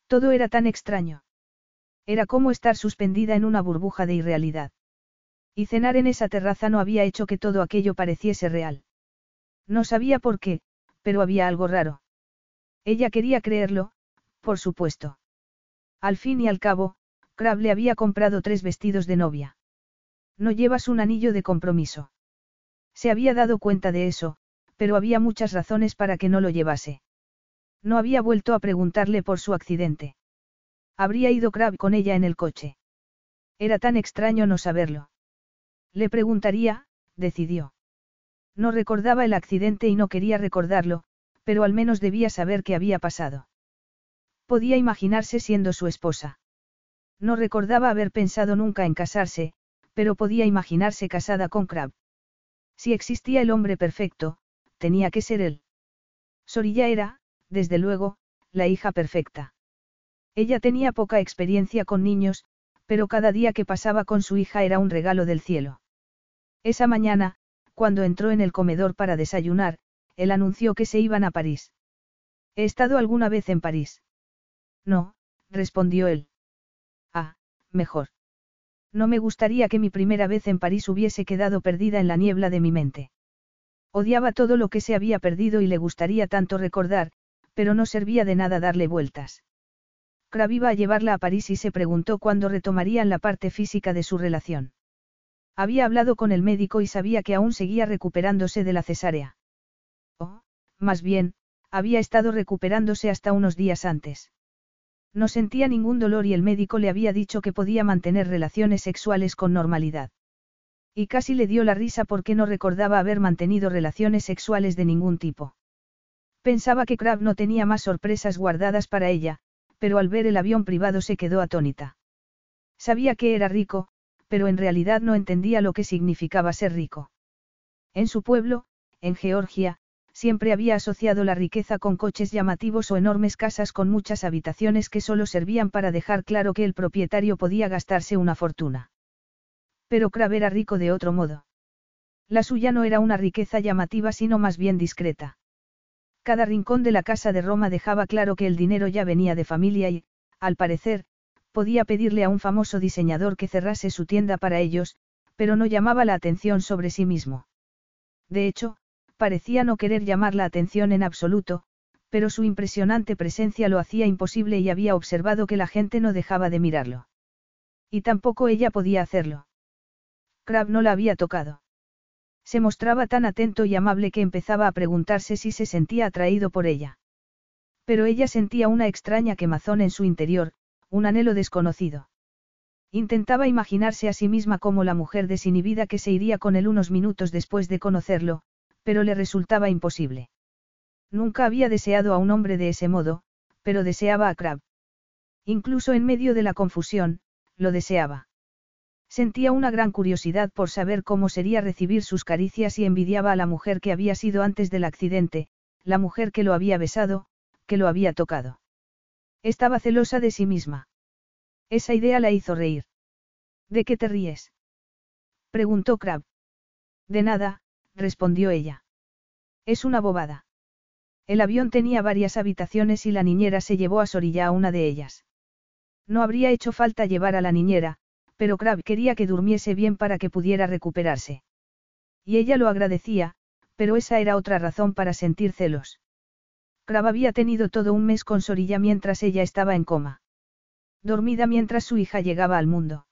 Todo era tan extraño. Era como estar suspendida en una burbuja de irrealidad. Y cenar en esa terraza no había hecho que todo aquello pareciese real. No sabía por qué, pero había algo raro. Ella quería creerlo, por supuesto. Al fin y al cabo, Crab le había comprado tres vestidos de novia. No llevas un anillo de compromiso. Se había dado cuenta de eso, pero había muchas razones para que no lo llevase. No había vuelto a preguntarle por su accidente. Habría ido Crab con ella en el coche. Era tan extraño no saberlo. Le preguntaría, decidió. No recordaba el accidente y no quería recordarlo, pero al menos debía saber qué había pasado. Podía imaginarse siendo su esposa. No recordaba haber pensado nunca en casarse, pero podía imaginarse casada con Crab. Si existía el hombre perfecto, tenía que ser él. Sorilla era, desde luego, la hija perfecta. Ella tenía poca experiencia con niños, pero cada día que pasaba con su hija era un regalo del cielo. Esa mañana, cuando entró en el comedor para desayunar, él anunció que se iban a París. ¿He estado alguna vez en París? No, respondió él. Ah, mejor. No me gustaría que mi primera vez en París hubiese quedado perdida en la niebla de mi mente. Odiaba todo lo que se había perdido y le gustaría tanto recordar, pero no servía de nada darle vueltas. Crab iba a llevarla a París y se preguntó cuándo retomarían la parte física de su relación. Había hablado con el médico y sabía que aún seguía recuperándose de la cesárea. O, más bien, había estado recuperándose hasta unos días antes. No sentía ningún dolor y el médico le había dicho que podía mantener relaciones sexuales con normalidad. Y casi le dio la risa porque no recordaba haber mantenido relaciones sexuales de ningún tipo. Pensaba que Crab no tenía más sorpresas guardadas para ella, pero al ver el avión privado se quedó atónita. Sabía que era rico, pero en realidad no entendía lo que significaba ser rico. En su pueblo, en Georgia, siempre había asociado la riqueza con coches llamativos o enormes casas con muchas habitaciones que solo servían para dejar claro que el propietario podía gastarse una fortuna. Pero Crab era rico de otro modo. La suya no era una riqueza llamativa sino más bien discreta. Cada rincón de la casa de Roma dejaba claro que el dinero ya venía de familia y, al parecer, podía pedirle a un famoso diseñador que cerrase su tienda para ellos, pero no llamaba la atención sobre sí mismo. De hecho, parecía no querer llamar la atención en absoluto, pero su impresionante presencia lo hacía imposible y había observado que la gente no dejaba de mirarlo. Y tampoco ella podía hacerlo. Crab no la había tocado. Se mostraba tan atento y amable que empezaba a preguntarse si se sentía atraído por ella. Pero ella sentía una extraña quemazón en su interior, un anhelo desconocido. Intentaba imaginarse a sí misma como la mujer desinhibida que se iría con él unos minutos después de conocerlo, pero le resultaba imposible. Nunca había deseado a un hombre de ese modo, pero deseaba a Crab. Incluso en medio de la confusión, lo deseaba. Sentía una gran curiosidad por saber cómo sería recibir sus caricias y envidiaba a la mujer que había sido antes del accidente, la mujer que lo había besado, que lo había tocado. Estaba celosa de sí misma. Esa idea la hizo reír. ¿De qué te ríes? preguntó Crab. De nada, respondió ella. Es una bobada. El avión tenía varias habitaciones y la niñera se llevó a Sorilla a una de ellas. No habría hecho falta llevar a la niñera, pero Crab quería que durmiese bien para que pudiera recuperarse. Y ella lo agradecía, pero esa era otra razón para sentir celos. Crab había tenido todo un mes con Sorilla mientras ella estaba en coma. Dormida mientras su hija llegaba al mundo.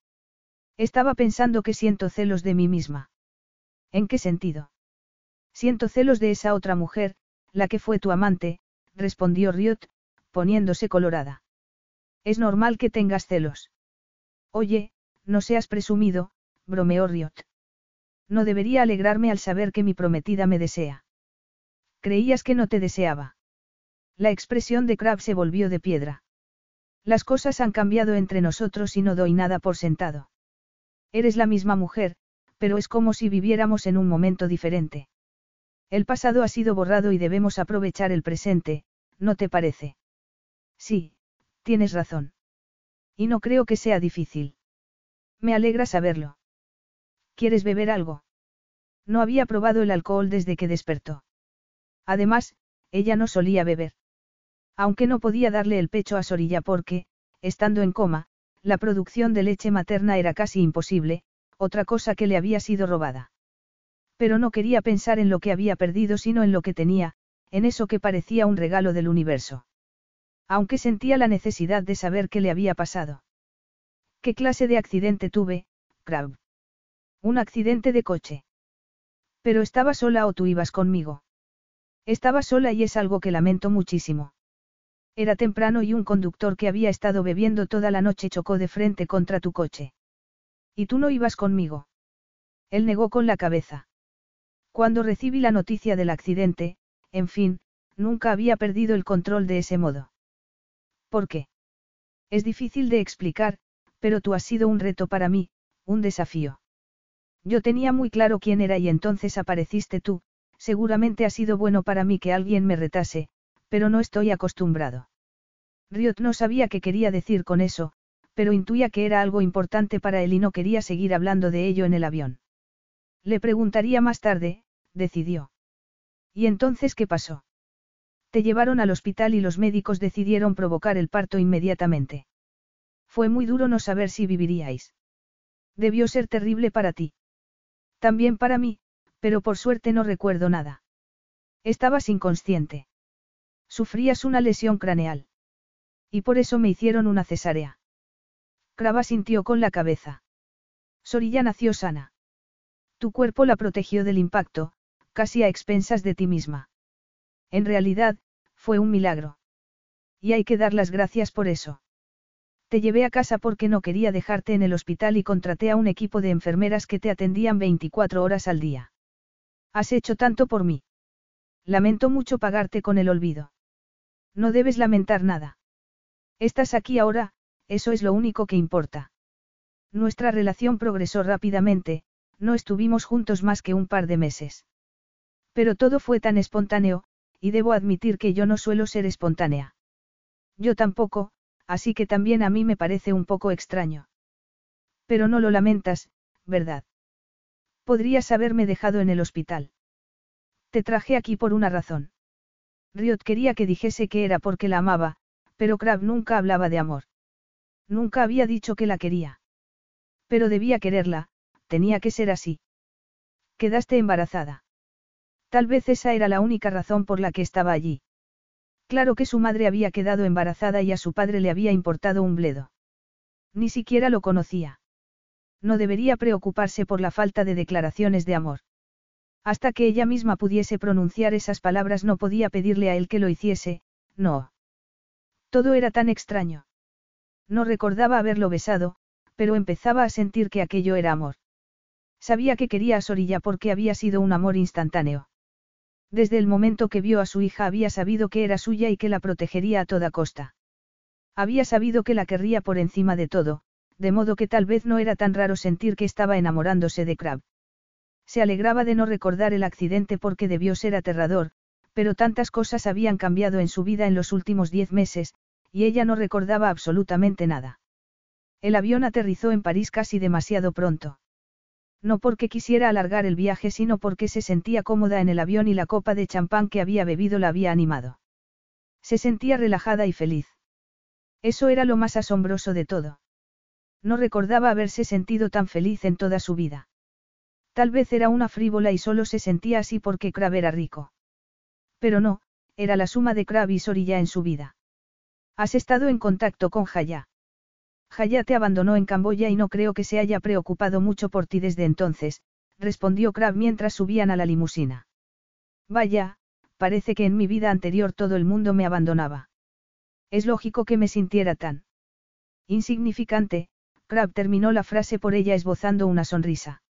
Estaba pensando que siento celos de mí misma. ¿En qué sentido? Siento celos de esa otra mujer, la que fue tu amante, respondió Riot, poniéndose colorada. Es normal que tengas celos. Oye, no seas presumido, bromeó Riot. No debería alegrarme al saber que mi prometida me desea. Creías que no te deseaba. La expresión de Crab se volvió de piedra. Las cosas han cambiado entre nosotros y no doy nada por sentado. Eres la misma mujer, pero es como si viviéramos en un momento diferente. El pasado ha sido borrado y debemos aprovechar el presente, ¿no te parece? Sí, tienes razón. Y no creo que sea difícil. Me alegra saberlo. ¿Quieres beber algo? No había probado el alcohol desde que despertó. Además, ella no solía beber. Aunque no podía darle el pecho a Sorilla porque, estando en coma, la producción de leche materna era casi imposible, otra cosa que le había sido robada. Pero no quería pensar en lo que había perdido sino en lo que tenía, en eso que parecía un regalo del universo. Aunque sentía la necesidad de saber qué le había pasado. ¿Qué clase de accidente tuve, Crab? Un accidente de coche. Pero estaba sola o tú ibas conmigo. Estaba sola y es algo que lamento muchísimo. Era temprano y un conductor que había estado bebiendo toda la noche chocó de frente contra tu coche. ¿Y tú no ibas conmigo? Él negó con la cabeza. Cuando recibí la noticia del accidente, en fin, nunca había perdido el control de ese modo. ¿Por qué? Es difícil de explicar, pero tú has sido un reto para mí, un desafío. Yo tenía muy claro quién era y entonces apareciste tú, seguramente ha sido bueno para mí que alguien me retase, pero no estoy acostumbrado. Riot no sabía qué quería decir con eso, pero intuía que era algo importante para él y no quería seguir hablando de ello en el avión. Le preguntaría más tarde, decidió. ¿Y entonces qué pasó? Te llevaron al hospital y los médicos decidieron provocar el parto inmediatamente. Fue muy duro no saber si viviríais. Debió ser terrible para ti. También para mí, pero por suerte no recuerdo nada. Estabas inconsciente. Sufrías una lesión craneal. Y por eso me hicieron una cesárea. Crava sintió con la cabeza. Sorilla nació sana. Tu cuerpo la protegió del impacto, casi a expensas de ti misma. En realidad, fue un milagro. Y hay que dar las gracias por eso. Te llevé a casa porque no quería dejarte en el hospital y contraté a un equipo de enfermeras que te atendían 24 horas al día. Has hecho tanto por mí. Lamento mucho pagarte con el olvido. No debes lamentar nada. Estás aquí ahora, eso es lo único que importa. Nuestra relación progresó rápidamente, no estuvimos juntos más que un par de meses. Pero todo fue tan espontáneo, y debo admitir que yo no suelo ser espontánea. Yo tampoco, así que también a mí me parece un poco extraño. Pero no lo lamentas, ¿verdad? Podrías haberme dejado en el hospital. Te traje aquí por una razón. Riot quería que dijese que era porque la amaba, pero Crab nunca hablaba de amor. Nunca había dicho que la quería. Pero debía quererla, tenía que ser así. Quedaste embarazada. Tal vez esa era la única razón por la que estaba allí. Claro que su madre había quedado embarazada y a su padre le había importado un bledo. Ni siquiera lo conocía. No debería preocuparse por la falta de declaraciones de amor. Hasta que ella misma pudiese pronunciar esas palabras no podía pedirle a él que lo hiciese, no. Todo era tan extraño. No recordaba haberlo besado, pero empezaba a sentir que aquello era amor. Sabía que quería a Sorilla porque había sido un amor instantáneo. Desde el momento que vio a su hija había sabido que era suya y que la protegería a toda costa. Había sabido que la querría por encima de todo, de modo que tal vez no era tan raro sentir que estaba enamorándose de Crab. Se alegraba de no recordar el accidente porque debió ser aterrador, pero tantas cosas habían cambiado en su vida en los últimos diez meses, y ella no recordaba absolutamente nada. El avión aterrizó en París casi demasiado pronto. No porque quisiera alargar el viaje, sino porque se sentía cómoda en el avión y la copa de champán que había bebido la había animado. Se sentía relajada y feliz. Eso era lo más asombroso de todo. No recordaba haberse sentido tan feliz en toda su vida. Tal vez era una frívola y solo se sentía así porque Crab era rico. Pero no, era la suma de Crab y Sorilla en su vida. Has estado en contacto con Jaya. Jaya te abandonó en Camboya y no creo que se haya preocupado mucho por ti desde entonces, respondió Crab mientras subían a la limusina. Vaya, parece que en mi vida anterior todo el mundo me abandonaba. Es lógico que me sintiera tan insignificante, Crab terminó la frase por ella esbozando una sonrisa.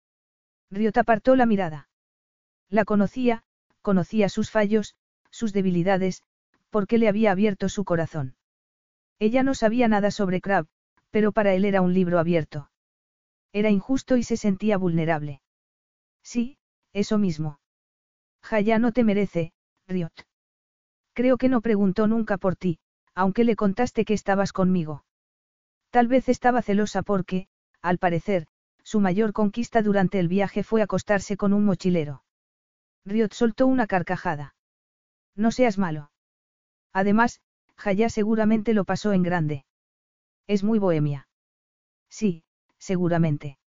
Riot apartó la mirada. La conocía, conocía sus fallos, sus debilidades, porque le había abierto su corazón. Ella no sabía nada sobre Crab, pero para él era un libro abierto. Era injusto y se sentía vulnerable. Sí, eso mismo. Jaya no te merece, Riot. Creo que no preguntó nunca por ti, aunque le contaste que estabas conmigo. Tal vez estaba celosa porque, al parecer, su mayor conquista durante el viaje fue acostarse con un mochilero. Riot soltó una carcajada. No seas malo. Además, Jaya seguramente lo pasó en grande. Es muy bohemia. Sí, seguramente.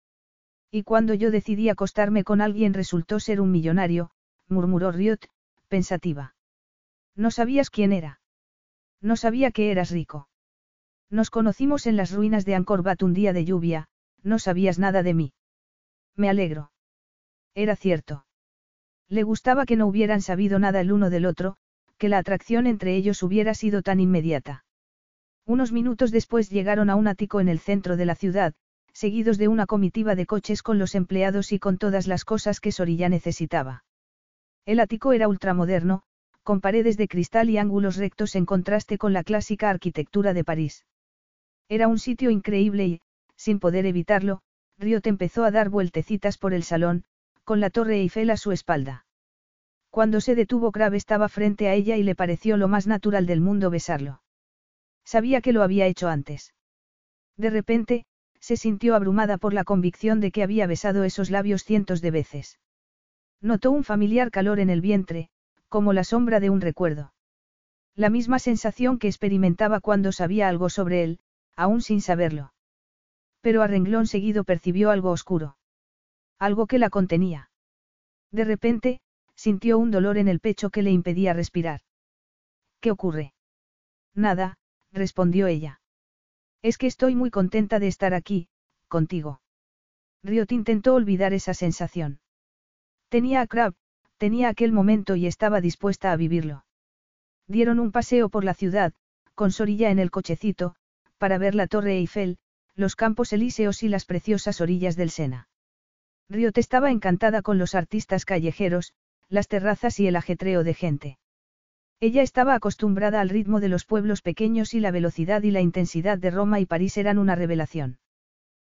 Y cuando yo decidí acostarme con alguien resultó ser un millonario, murmuró Riot, pensativa. No sabías quién era. No sabía que eras rico. Nos conocimos en las ruinas de Angkor un día de lluvia, no sabías nada de mí. Me alegro. Era cierto. Le gustaba que no hubieran sabido nada el uno del otro, que la atracción entre ellos hubiera sido tan inmediata. Unos minutos después llegaron a un ático en el centro de la ciudad, seguidos de una comitiva de coches con los empleados y con todas las cosas que Sorilla necesitaba. El ático era ultramoderno, con paredes de cristal y ángulos rectos en contraste con la clásica arquitectura de París. Era un sitio increíble y, sin poder evitarlo, Riot empezó a dar vueltecitas por el salón, con la torre Eiffel a su espalda. Cuando se detuvo Crab estaba frente a ella y le pareció lo más natural del mundo besarlo. Sabía que lo había hecho antes. De repente, se sintió abrumada por la convicción de que había besado esos labios cientos de veces. Notó un familiar calor en el vientre, como la sombra de un recuerdo. La misma sensación que experimentaba cuando sabía algo sobre él, aún sin saberlo. Pero a renglón seguido percibió algo oscuro. Algo que la contenía. De repente, sintió un dolor en el pecho que le impedía respirar. ¿Qué ocurre? Nada, respondió ella. Es que estoy muy contenta de estar aquí, contigo. Riot intentó olvidar esa sensación. Tenía a Crab, tenía aquel momento y estaba dispuesta a vivirlo. Dieron un paseo por la ciudad, con Sorilla en el cochecito, para ver la Torre Eiffel, los campos elíseos y las preciosas orillas del Sena. Riot estaba encantada con los artistas callejeros, las terrazas y el ajetreo de gente. Ella estaba acostumbrada al ritmo de los pueblos pequeños y la velocidad y la intensidad de Roma y París eran una revelación.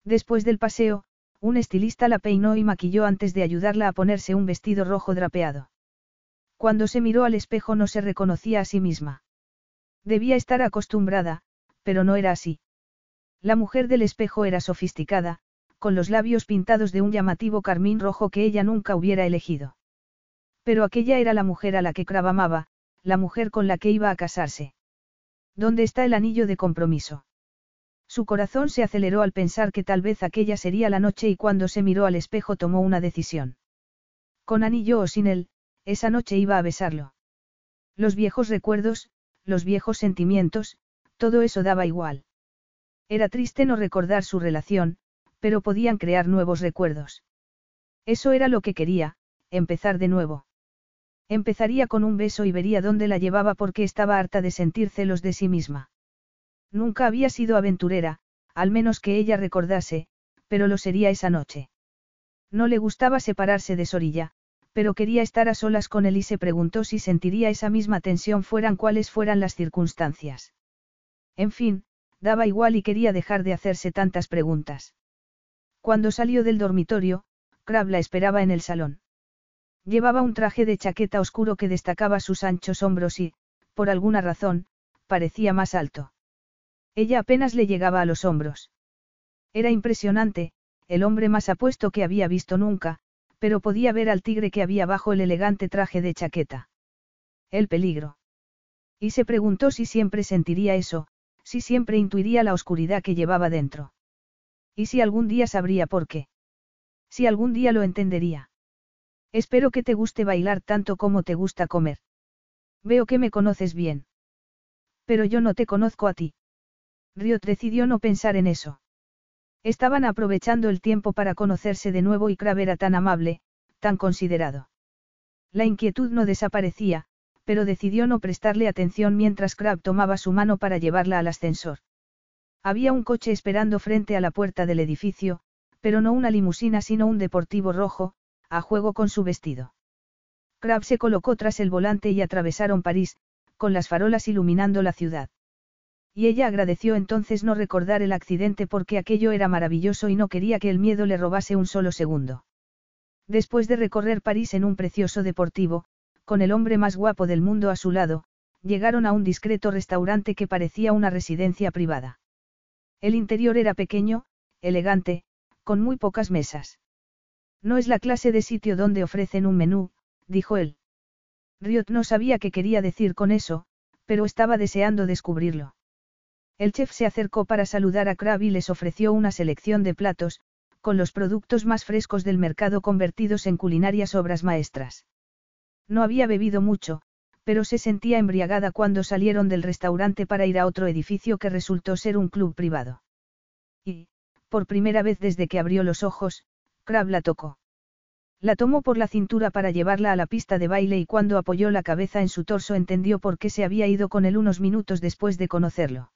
Después del paseo, un estilista la peinó y maquilló antes de ayudarla a ponerse un vestido rojo drapeado. Cuando se miró al espejo no se reconocía a sí misma. Debía estar acostumbrada, pero no era así. La mujer del espejo era sofisticada, con los labios pintados de un llamativo carmín rojo que ella nunca hubiera elegido. Pero aquella era la mujer a la que Crab amaba, la mujer con la que iba a casarse. ¿Dónde está el anillo de compromiso? Su corazón se aceleró al pensar que tal vez aquella sería la noche y cuando se miró al espejo tomó una decisión. Con anillo o sin él, esa noche iba a besarlo. Los viejos recuerdos, los viejos sentimientos, todo eso daba igual. Era triste no recordar su relación, pero podían crear nuevos recuerdos. Eso era lo que quería, empezar de nuevo. Empezaría con un beso y vería dónde la llevaba porque estaba harta de sentir celos de sí misma. Nunca había sido aventurera, al menos que ella recordase, pero lo sería esa noche. No le gustaba separarse de Sorilla, pero quería estar a solas con él y se preguntó si sentiría esa misma tensión fueran cuales fueran las circunstancias. En fin, daba igual y quería dejar de hacerse tantas preguntas. Cuando salió del dormitorio, Crab la esperaba en el salón. Llevaba un traje de chaqueta oscuro que destacaba sus anchos hombros y, por alguna razón, parecía más alto. Ella apenas le llegaba a los hombros. Era impresionante, el hombre más apuesto que había visto nunca, pero podía ver al tigre que había bajo el elegante traje de chaqueta. El peligro. Y se preguntó si siempre sentiría eso, si siempre intuiría la oscuridad que llevaba dentro. ¿Y si algún día sabría por qué? Si algún día lo entendería. Espero que te guste bailar tanto como te gusta comer. Veo que me conoces bien. Pero yo no te conozco a ti. Riot decidió no pensar en eso. Estaban aprovechando el tiempo para conocerse de nuevo y Crab era tan amable, tan considerado. La inquietud no desaparecía, pero decidió no prestarle atención mientras Crab tomaba su mano para llevarla al ascensor. Había un coche esperando frente a la puerta del edificio, pero no una limusina sino un deportivo rojo, a juego con su vestido. Crab se colocó tras el volante y atravesaron París, con las farolas iluminando la ciudad. Y ella agradeció entonces no recordar el accidente porque aquello era maravilloso y no quería que el miedo le robase un solo segundo. Después de recorrer París en un precioso deportivo, con el hombre más guapo del mundo a su lado, llegaron a un discreto restaurante que parecía una residencia privada. El interior era pequeño, elegante, con muy pocas mesas. No es la clase de sitio donde ofrecen un menú, dijo él. Riot no sabía qué quería decir con eso, pero estaba deseando descubrirlo. El chef se acercó para saludar a Crab y les ofreció una selección de platos, con los productos más frescos del mercado convertidos en culinarias obras maestras. No había bebido mucho, pero se sentía embriagada cuando salieron del restaurante para ir a otro edificio que resultó ser un club privado. Y, por primera vez desde que abrió los ojos, Crab la tocó. La tomó por la cintura para llevarla a la pista de baile y cuando apoyó la cabeza en su torso entendió por qué se había ido con él unos minutos después de conocerlo.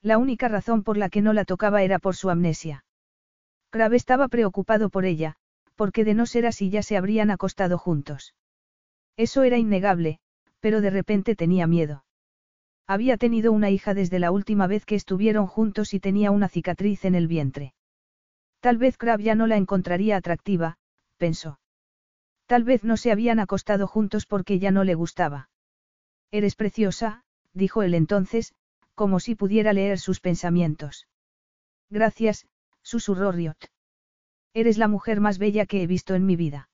La única razón por la que no la tocaba era por su amnesia. Crab estaba preocupado por ella, porque de no ser así ya se habrían acostado juntos. Eso era innegable, pero de repente tenía miedo. Había tenido una hija desde la última vez que estuvieron juntos y tenía una cicatriz en el vientre. Tal vez Crab ya no la encontraría atractiva, pensó. Tal vez no se habían acostado juntos porque ya no le gustaba. Eres preciosa, dijo él entonces, como si pudiera leer sus pensamientos. Gracias, susurró Riot. Eres la mujer más bella que he visto en mi vida.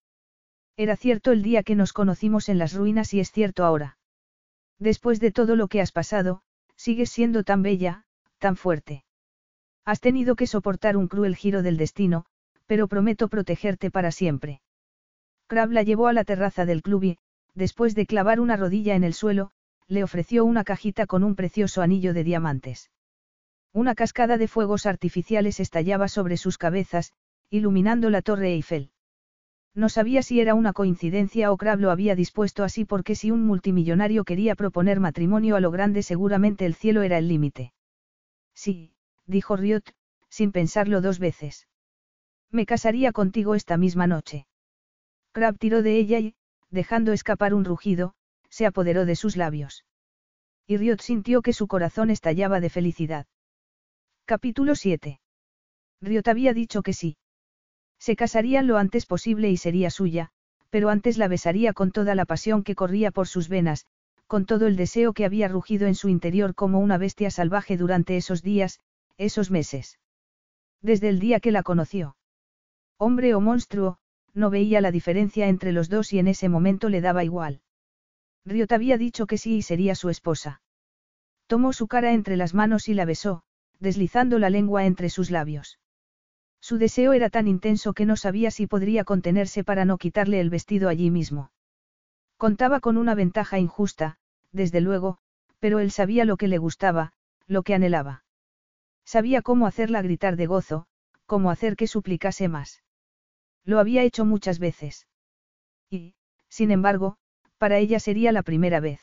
Era cierto el día que nos conocimos en las ruinas y es cierto ahora. Después de todo lo que has pasado, sigues siendo tan bella, tan fuerte. Has tenido que soportar un cruel giro del destino, pero prometo protegerte para siempre. Crab la llevó a la terraza del club y, después de clavar una rodilla en el suelo, le ofreció una cajita con un precioso anillo de diamantes. Una cascada de fuegos artificiales estallaba sobre sus cabezas, iluminando la torre Eiffel. No sabía si era una coincidencia o Crab lo había dispuesto así porque si un multimillonario quería proponer matrimonio a lo grande seguramente el cielo era el límite. Sí, dijo Riot, sin pensarlo dos veces. Me casaría contigo esta misma noche. Crab tiró de ella y, dejando escapar un rugido, se apoderó de sus labios. Y Riot sintió que su corazón estallaba de felicidad. Capítulo 7. Riot había dicho que sí. Se casarían lo antes posible y sería suya, pero antes la besaría con toda la pasión que corría por sus venas, con todo el deseo que había rugido en su interior como una bestia salvaje durante esos días, esos meses. Desde el día que la conoció. Hombre o monstruo, no veía la diferencia entre los dos y en ese momento le daba igual. Riot había dicho que sí y sería su esposa. Tomó su cara entre las manos y la besó, deslizando la lengua entre sus labios. Su deseo era tan intenso que no sabía si podría contenerse para no quitarle el vestido allí mismo. Contaba con una ventaja injusta, desde luego, pero él sabía lo que le gustaba, lo que anhelaba. Sabía cómo hacerla gritar de gozo, cómo hacer que suplicase más. Lo había hecho muchas veces. Y, sin embargo, para ella sería la primera vez.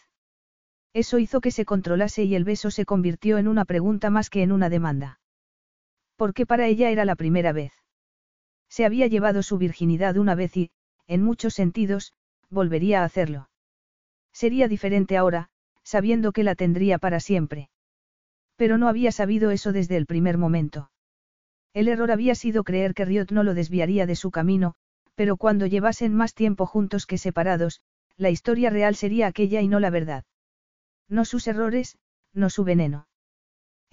Eso hizo que se controlase y el beso se convirtió en una pregunta más que en una demanda. Porque para ella era la primera vez. Se había llevado su virginidad una vez y, en muchos sentidos, volvería a hacerlo. Sería diferente ahora, sabiendo que la tendría para siempre. Pero no había sabido eso desde el primer momento. El error había sido creer que Riot no lo desviaría de su camino, pero cuando llevasen más tiempo juntos que separados, la historia real sería aquella y no la verdad. No sus errores, no su veneno.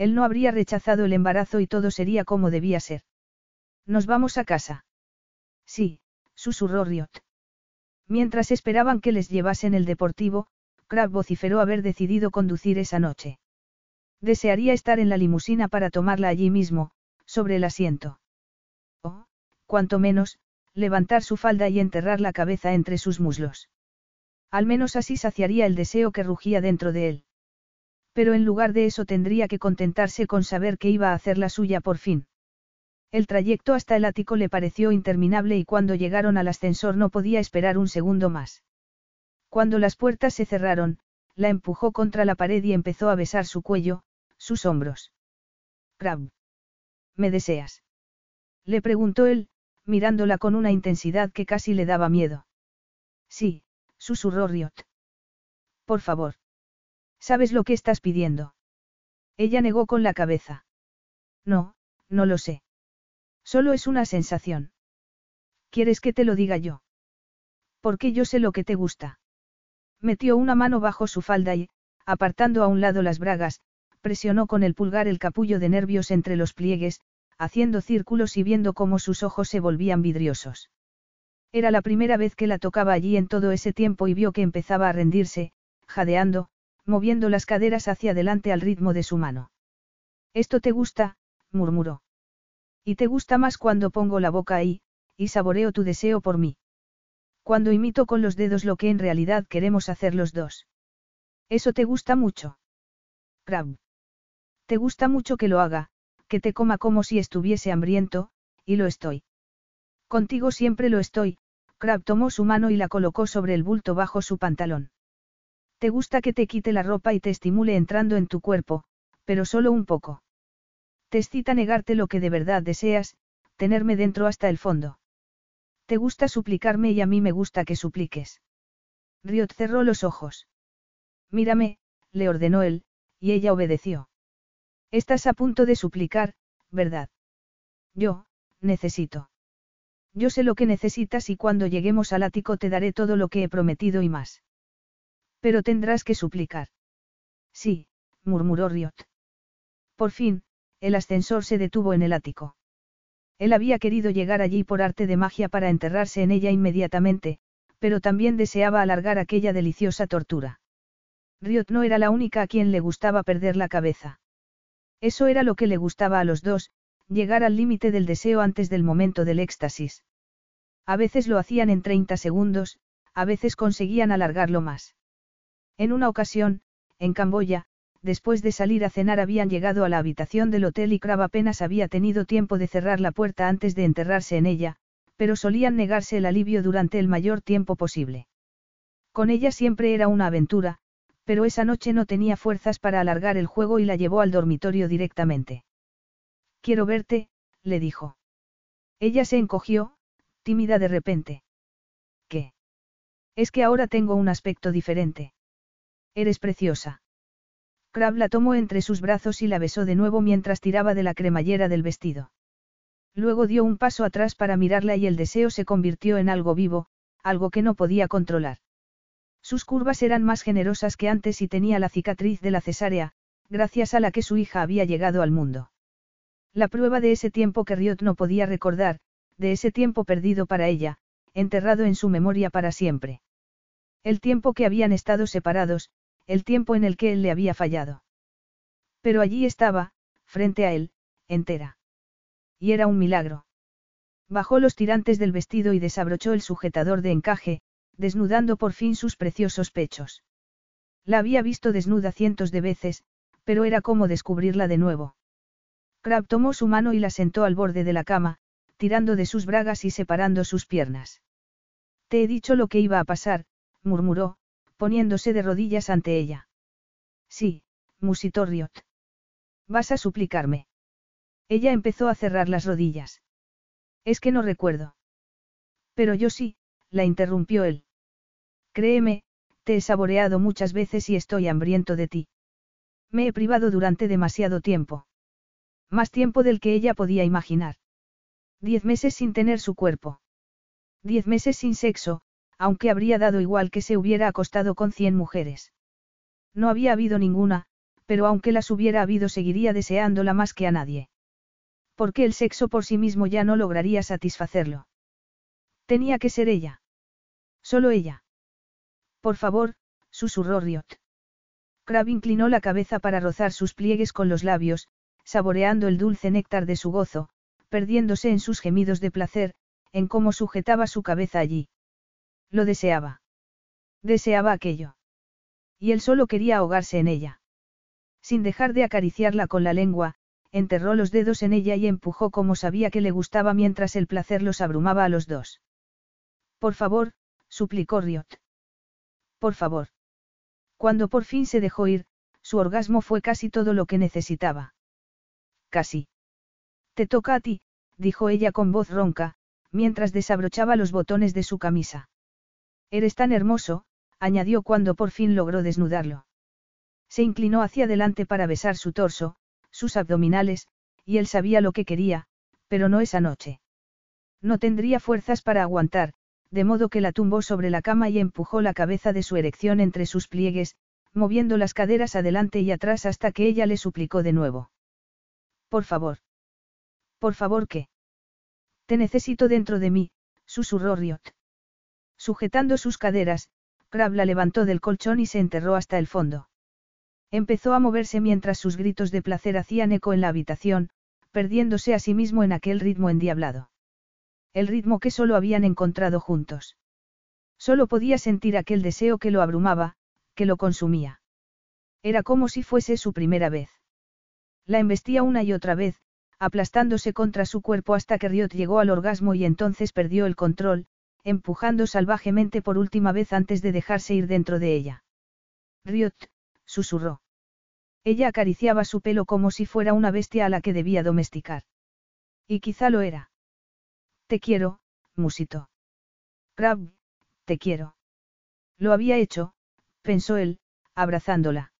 Él no habría rechazado el embarazo y todo sería como debía ser. ¿Nos vamos a casa? Sí, susurró Riot. Mientras esperaban que les llevasen el deportivo, Crab vociferó haber decidido conducir esa noche. Desearía estar en la limusina para tomarla allí mismo, sobre el asiento. O, cuanto menos, levantar su falda y enterrar la cabeza entre sus muslos. Al menos así saciaría el deseo que rugía dentro de él. Pero en lugar de eso tendría que contentarse con saber que iba a hacer la suya por fin. El trayecto hasta el ático le pareció interminable y cuando llegaron al ascensor no podía esperar un segundo más. Cuando las puertas se cerraron, la empujó contra la pared y empezó a besar su cuello, sus hombros. Crab. ¿Me deseas? Le preguntó él, mirándola con una intensidad que casi le daba miedo. Sí, susurró Riot. Por favor. ¿Sabes lo que estás pidiendo? Ella negó con la cabeza. No, no lo sé. Solo es una sensación. ¿Quieres que te lo diga yo? Porque yo sé lo que te gusta. Metió una mano bajo su falda y, apartando a un lado las bragas, presionó con el pulgar el capullo de nervios entre los pliegues, haciendo círculos y viendo cómo sus ojos se volvían vidriosos. Era la primera vez que la tocaba allí en todo ese tiempo y vio que empezaba a rendirse, jadeando, moviendo las caderas hacia adelante al ritmo de su mano. Esto te gusta, murmuró. Y te gusta más cuando pongo la boca ahí, y saboreo tu deseo por mí. Cuando imito con los dedos lo que en realidad queremos hacer los dos. Eso te gusta mucho. Crab. Te gusta mucho que lo haga, que te coma como si estuviese hambriento, y lo estoy. Contigo siempre lo estoy, Crab tomó su mano y la colocó sobre el bulto bajo su pantalón. Te gusta que te quite la ropa y te estimule entrando en tu cuerpo, pero solo un poco. Te excita negarte lo que de verdad deseas, tenerme dentro hasta el fondo. Te gusta suplicarme y a mí me gusta que supliques. Riot cerró los ojos. Mírame, le ordenó él, y ella obedeció. Estás a punto de suplicar, ¿verdad? Yo, necesito. Yo sé lo que necesitas y cuando lleguemos al ático te daré todo lo que he prometido y más. Pero tendrás que suplicar. Sí, murmuró Riot. Por fin, el ascensor se detuvo en el ático. Él había querido llegar allí por arte de magia para enterrarse en ella inmediatamente, pero también deseaba alargar aquella deliciosa tortura. Riot no era la única a quien le gustaba perder la cabeza. Eso era lo que le gustaba a los dos, llegar al límite del deseo antes del momento del éxtasis. A veces lo hacían en 30 segundos, a veces conseguían alargarlo más. En una ocasión, en Camboya, después de salir a cenar habían llegado a la habitación del hotel y Crab apenas había tenido tiempo de cerrar la puerta antes de enterrarse en ella, pero solían negarse el alivio durante el mayor tiempo posible. Con ella siempre era una aventura, pero esa noche no tenía fuerzas para alargar el juego y la llevó al dormitorio directamente. Quiero verte, le dijo. Ella se encogió, tímida de repente. ¿Qué? Es que ahora tengo un aspecto diferente. Eres preciosa. Crab la tomó entre sus brazos y la besó de nuevo mientras tiraba de la cremallera del vestido. Luego dio un paso atrás para mirarla y el deseo se convirtió en algo vivo, algo que no podía controlar. Sus curvas eran más generosas que antes y tenía la cicatriz de la cesárea, gracias a la que su hija había llegado al mundo. La prueba de ese tiempo que Riot no podía recordar, de ese tiempo perdido para ella, enterrado en su memoria para siempre. El tiempo que habían estado separados, el tiempo en el que él le había fallado. Pero allí estaba, frente a él, entera. Y era un milagro. Bajó los tirantes del vestido y desabrochó el sujetador de encaje, desnudando por fin sus preciosos pechos. La había visto desnuda cientos de veces, pero era como descubrirla de nuevo. Crab tomó su mano y la sentó al borde de la cama, tirando de sus bragas y separando sus piernas. Te he dicho lo que iba a pasar, murmuró, poniéndose de rodillas ante ella. Sí, musitó Riot. Vas a suplicarme. Ella empezó a cerrar las rodillas. Es que no recuerdo. Pero yo sí, la interrumpió él. Créeme, te he saboreado muchas veces y estoy hambriento de ti. Me he privado durante demasiado tiempo. Más tiempo del que ella podía imaginar. Diez meses sin tener su cuerpo. Diez meses sin sexo, aunque habría dado igual que se hubiera acostado con cien mujeres. No había habido ninguna, pero aunque las hubiera habido seguiría deseándola más que a nadie. Porque el sexo por sí mismo ya no lograría satisfacerlo. Tenía que ser ella. Solo ella. Por favor, susurró Riot. Crab inclinó la cabeza para rozar sus pliegues con los labios, saboreando el dulce néctar de su gozo, perdiéndose en sus gemidos de placer, en cómo sujetaba su cabeza allí. Lo deseaba. Deseaba aquello. Y él solo quería ahogarse en ella. Sin dejar de acariciarla con la lengua, enterró los dedos en ella y empujó como sabía que le gustaba mientras el placer los abrumaba a los dos. Por favor, suplicó Riot. Por favor. Cuando por fin se dejó ir, su orgasmo fue casi todo lo que necesitaba. Casi. Te toca a ti, dijo ella con voz ronca, mientras desabrochaba los botones de su camisa. Eres tan hermoso, añadió cuando por fin logró desnudarlo. Se inclinó hacia adelante para besar su torso, sus abdominales, y él sabía lo que quería, pero no esa noche. No tendría fuerzas para aguantar, de modo que la tumbó sobre la cama y empujó la cabeza de su erección entre sus pliegues, moviendo las caderas adelante y atrás hasta que ella le suplicó de nuevo. Por favor. Por favor, ¿qué? Te necesito dentro de mí, susurró Riot. Sujetando sus caderas, Crab la levantó del colchón y se enterró hasta el fondo. Empezó a moverse mientras sus gritos de placer hacían eco en la habitación, perdiéndose a sí mismo en aquel ritmo endiablado. El ritmo que solo habían encontrado juntos. Solo podía sentir aquel deseo que lo abrumaba, que lo consumía. Era como si fuese su primera vez. La embestía una y otra vez, aplastándose contra su cuerpo hasta que Riot llegó al orgasmo y entonces perdió el control, empujando salvajemente por última vez antes de dejarse ir dentro de ella. Riot, susurró. Ella acariciaba su pelo como si fuera una bestia a la que debía domesticar. Y quizá lo era. Te quiero, musito. Crab, te quiero. Lo había hecho, pensó él, abrazándola.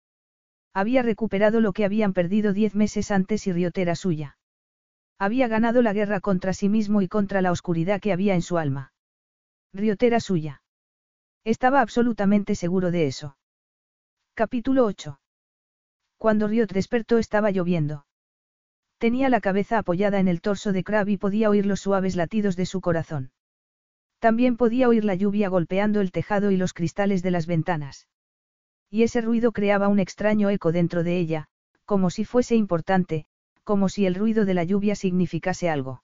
Había recuperado lo que habían perdido diez meses antes y Riotera suya. Había ganado la guerra contra sí mismo y contra la oscuridad que había en su alma. Riotera suya. Estaba absolutamente seguro de eso. Capítulo 8. Cuando Riot despertó estaba lloviendo. Tenía la cabeza apoyada en el torso de Crab y podía oír los suaves latidos de su corazón. También podía oír la lluvia golpeando el tejado y los cristales de las ventanas. Y ese ruido creaba un extraño eco dentro de ella, como si fuese importante, como si el ruido de la lluvia significase algo.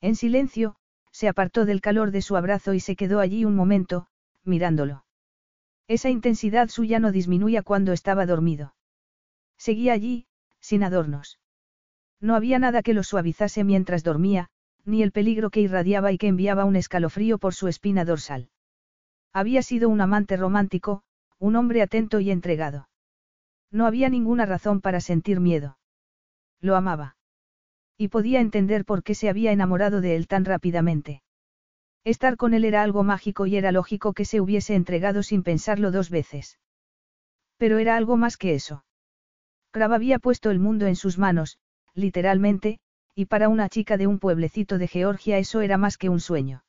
En silencio, se apartó del calor de su abrazo y se quedó allí un momento, mirándolo. Esa intensidad suya no disminuía cuando estaba dormido. Seguía allí, sin adornos. No había nada que lo suavizase mientras dormía, ni el peligro que irradiaba y que enviaba un escalofrío por su espina dorsal. Había sido un amante romántico, un hombre atento y entregado. No había ninguna razón para sentir miedo. Lo amaba. Y podía entender por qué se había enamorado de él tan rápidamente. Estar con él era algo mágico y era lógico que se hubiese entregado sin pensarlo dos veces. Pero era algo más que eso. Crab había puesto el mundo en sus manos, literalmente, y para una chica de un pueblecito de Georgia eso era más que un sueño.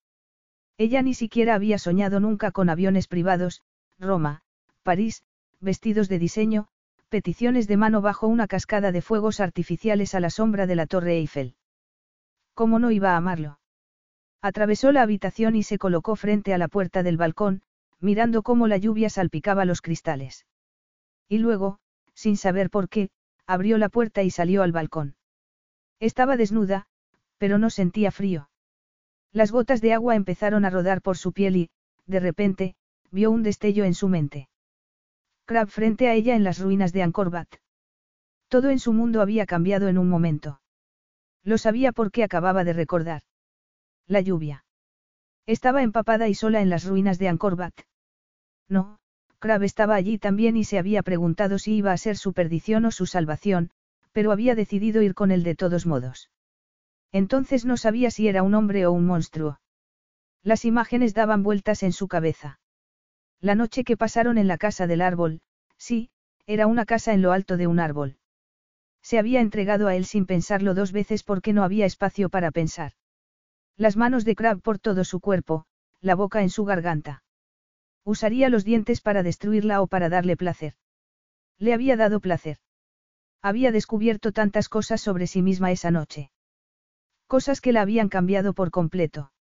Ella ni siquiera había soñado nunca con aviones privados, Roma, París, vestidos de diseño, peticiones de mano bajo una cascada de fuegos artificiales a la sombra de la Torre Eiffel. ¿Cómo no iba a amarlo? Atravesó la habitación y se colocó frente a la puerta del balcón, mirando cómo la lluvia salpicaba los cristales. Y luego, sin saber por qué, abrió la puerta y salió al balcón. Estaba desnuda, pero no sentía frío. Las gotas de agua empezaron a rodar por su piel y, de repente, vio un destello en su mente. Crab frente a ella en las ruinas de Angkor Wat. Todo en su mundo había cambiado en un momento. Lo sabía porque acababa de recordar. La lluvia. Estaba empapada y sola en las ruinas de Angkor Wat. No, Crab estaba allí también y se había preguntado si iba a ser su perdición o su salvación, pero había decidido ir con él de todos modos. Entonces no sabía si era un hombre o un monstruo. Las imágenes daban vueltas en su cabeza. La noche que pasaron en la casa del árbol, sí, era una casa en lo alto de un árbol. Se había entregado a él sin pensarlo dos veces porque no había espacio para pensar. Las manos de Crab por todo su cuerpo, la boca en su garganta. Usaría los dientes para destruirla o para darle placer. Le había dado placer. Había descubierto tantas cosas sobre sí misma esa noche. Cosas que la habían cambiado por completo.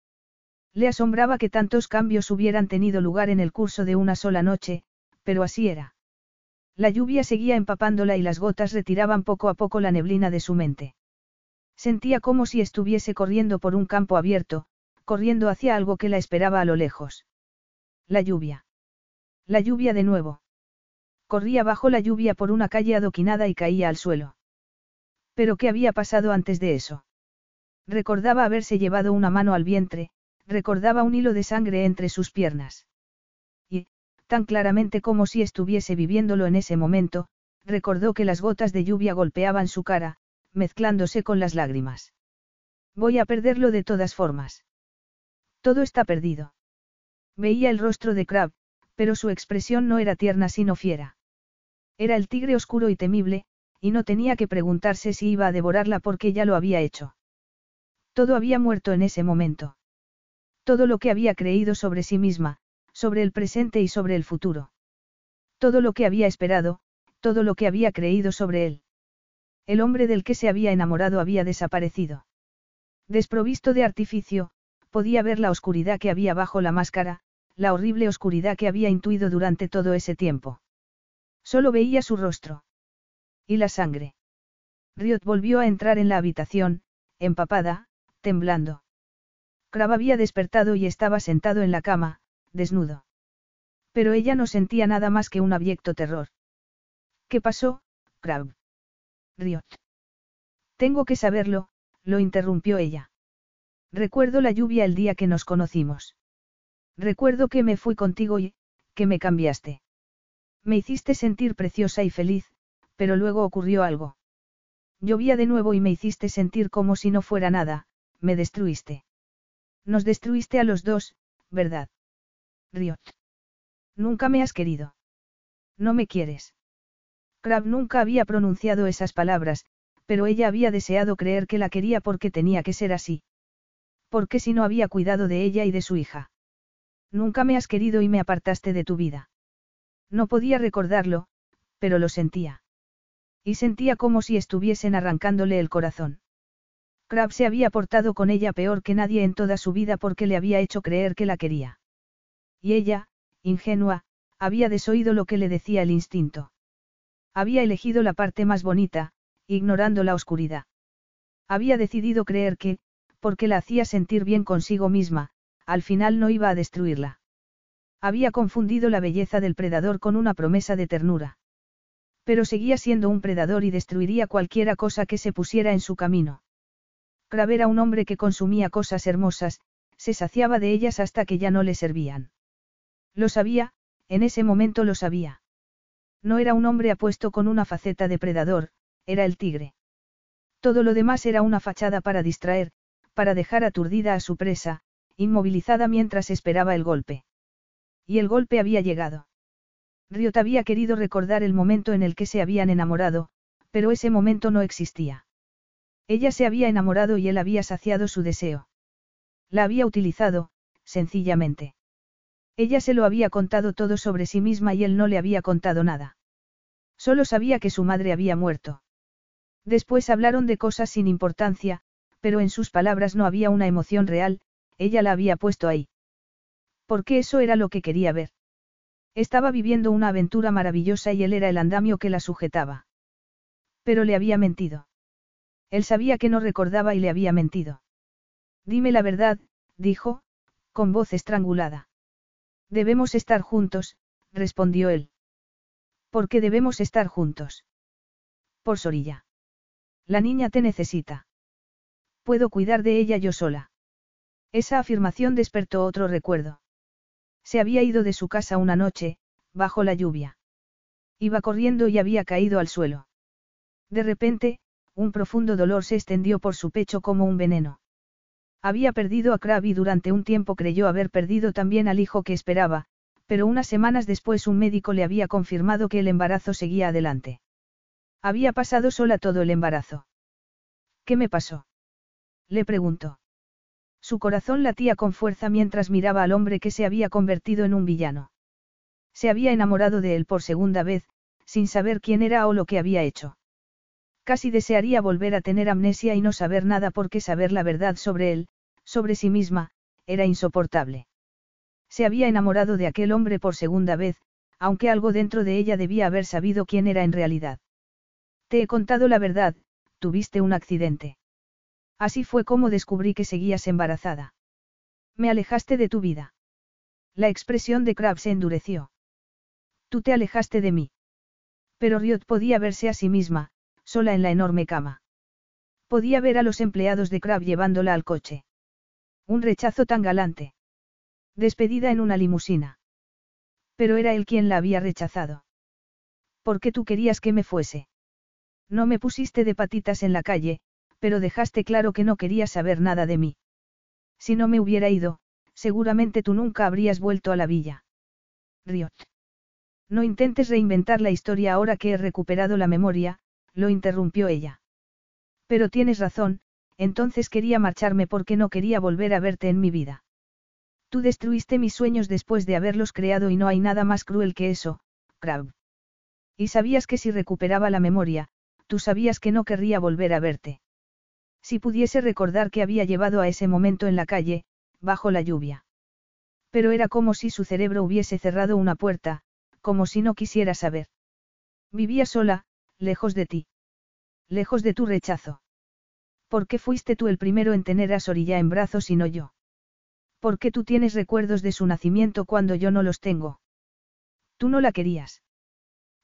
Le asombraba que tantos cambios hubieran tenido lugar en el curso de una sola noche, pero así era. La lluvia seguía empapándola y las gotas retiraban poco a poco la neblina de su mente. Sentía como si estuviese corriendo por un campo abierto, corriendo hacia algo que la esperaba a lo lejos. La lluvia. La lluvia de nuevo. Corría bajo la lluvia por una calle adoquinada y caía al suelo. Pero ¿qué había pasado antes de eso? Recordaba haberse llevado una mano al vientre, recordaba un hilo de sangre entre sus piernas. Y, tan claramente como si estuviese viviéndolo en ese momento, recordó que las gotas de lluvia golpeaban su cara, mezclándose con las lágrimas. Voy a perderlo de todas formas. Todo está perdido. Veía el rostro de Crab, pero su expresión no era tierna sino fiera. Era el tigre oscuro y temible, y no tenía que preguntarse si iba a devorarla porque ya lo había hecho. Todo había muerto en ese momento. Todo lo que había creído sobre sí misma, sobre el presente y sobre el futuro. Todo lo que había esperado, todo lo que había creído sobre él. El hombre del que se había enamorado había desaparecido. Desprovisto de artificio, podía ver la oscuridad que había bajo la máscara, la horrible oscuridad que había intuido durante todo ese tiempo. Solo veía su rostro. Y la sangre. Riot volvió a entrar en la habitación, empapada, temblando. Crab había despertado y estaba sentado en la cama, desnudo. Pero ella no sentía nada más que un abyecto terror. ¿Qué pasó, Crab? Riot. Tengo que saberlo, lo interrumpió ella. Recuerdo la lluvia el día que nos conocimos. Recuerdo que me fui contigo y, que me cambiaste. Me hiciste sentir preciosa y feliz, pero luego ocurrió algo. Llovía de nuevo y me hiciste sentir como si no fuera nada, me destruiste. Nos destruiste a los dos, ¿verdad? Riot. Nunca me has querido. No me quieres. Crab nunca había pronunciado esas palabras, pero ella había deseado creer que la quería porque tenía que ser así. Porque si no había cuidado de ella y de su hija. Nunca me has querido y me apartaste de tu vida. No podía recordarlo, pero lo sentía. Y sentía como si estuviesen arrancándole el corazón. Crab se había portado con ella peor que nadie en toda su vida porque le había hecho creer que la quería. Y ella, ingenua, había desoído lo que le decía el instinto. Había elegido la parte más bonita, ignorando la oscuridad. Había decidido creer que, porque la hacía sentir bien consigo misma, al final no iba a destruirla. Había confundido la belleza del predador con una promesa de ternura. Pero seguía siendo un predador y destruiría cualquiera cosa que se pusiera en su camino. Crab era un hombre que consumía cosas hermosas, se saciaba de ellas hasta que ya no le servían. Lo sabía, en ese momento lo sabía. No era un hombre apuesto con una faceta de predador, era el tigre. Todo lo demás era una fachada para distraer, para dejar aturdida a su presa, inmovilizada mientras esperaba el golpe. Y el golpe había llegado. Riot había querido recordar el momento en el que se habían enamorado, pero ese momento no existía. Ella se había enamorado y él había saciado su deseo. La había utilizado, sencillamente. Ella se lo había contado todo sobre sí misma y él no le había contado nada. Solo sabía que su madre había muerto. Después hablaron de cosas sin importancia, pero en sus palabras no había una emoción real, ella la había puesto ahí. Porque eso era lo que quería ver. Estaba viviendo una aventura maravillosa y él era el andamio que la sujetaba. Pero le había mentido. Él sabía que no recordaba y le había mentido. Dime la verdad, dijo, con voz estrangulada. Debemos estar juntos, respondió él. ¿Por qué debemos estar juntos? Por Sorilla. La niña te necesita. Puedo cuidar de ella yo sola. Esa afirmación despertó otro recuerdo. Se había ido de su casa una noche, bajo la lluvia. Iba corriendo y había caído al suelo. De repente, un profundo dolor se extendió por su pecho como un veneno. Había perdido a Crab y durante un tiempo creyó haber perdido también al hijo que esperaba, pero unas semanas después un médico le había confirmado que el embarazo seguía adelante. Había pasado sola todo el embarazo. ¿Qué me pasó? Le preguntó. Su corazón latía con fuerza mientras miraba al hombre que se había convertido en un villano. Se había enamorado de él por segunda vez, sin saber quién era o lo que había hecho. Casi desearía volver a tener amnesia y no saber nada porque saber la verdad sobre él, sobre sí misma, era insoportable. Se había enamorado de aquel hombre por segunda vez, aunque algo dentro de ella debía haber sabido quién era en realidad. Te he contado la verdad, tuviste un accidente. Así fue como descubrí que seguías embarazada. Me alejaste de tu vida. La expresión de Crab se endureció. Tú te alejaste de mí. Pero Riot podía verse a sí misma, sola en la enorme cama. Podía ver a los empleados de Crab llevándola al coche. Un rechazo tan galante. Despedida en una limusina. Pero era él quien la había rechazado. ¿Por qué tú querías que me fuese? No me pusiste de patitas en la calle, pero dejaste claro que no querías saber nada de mí. Si no me hubiera ido, seguramente tú nunca habrías vuelto a la villa. Riot. No intentes reinventar la historia ahora que he recuperado la memoria, lo interrumpió ella. Pero tienes razón, entonces quería marcharme porque no quería volver a verte en mi vida. Tú destruiste mis sueños después de haberlos creado y no hay nada más cruel que eso, Crab. Y sabías que si recuperaba la memoria, tú sabías que no querría volver a verte. Si pudiese recordar que había llevado a ese momento en la calle, bajo la lluvia. Pero era como si su cerebro hubiese cerrado una puerta, como si no quisiera saber. Vivía sola, lejos de ti. Lejos de tu rechazo. ¿Por qué fuiste tú el primero en tener a Sorilla en brazos y no yo? ¿Por qué tú tienes recuerdos de su nacimiento cuando yo no los tengo? Tú no la querías.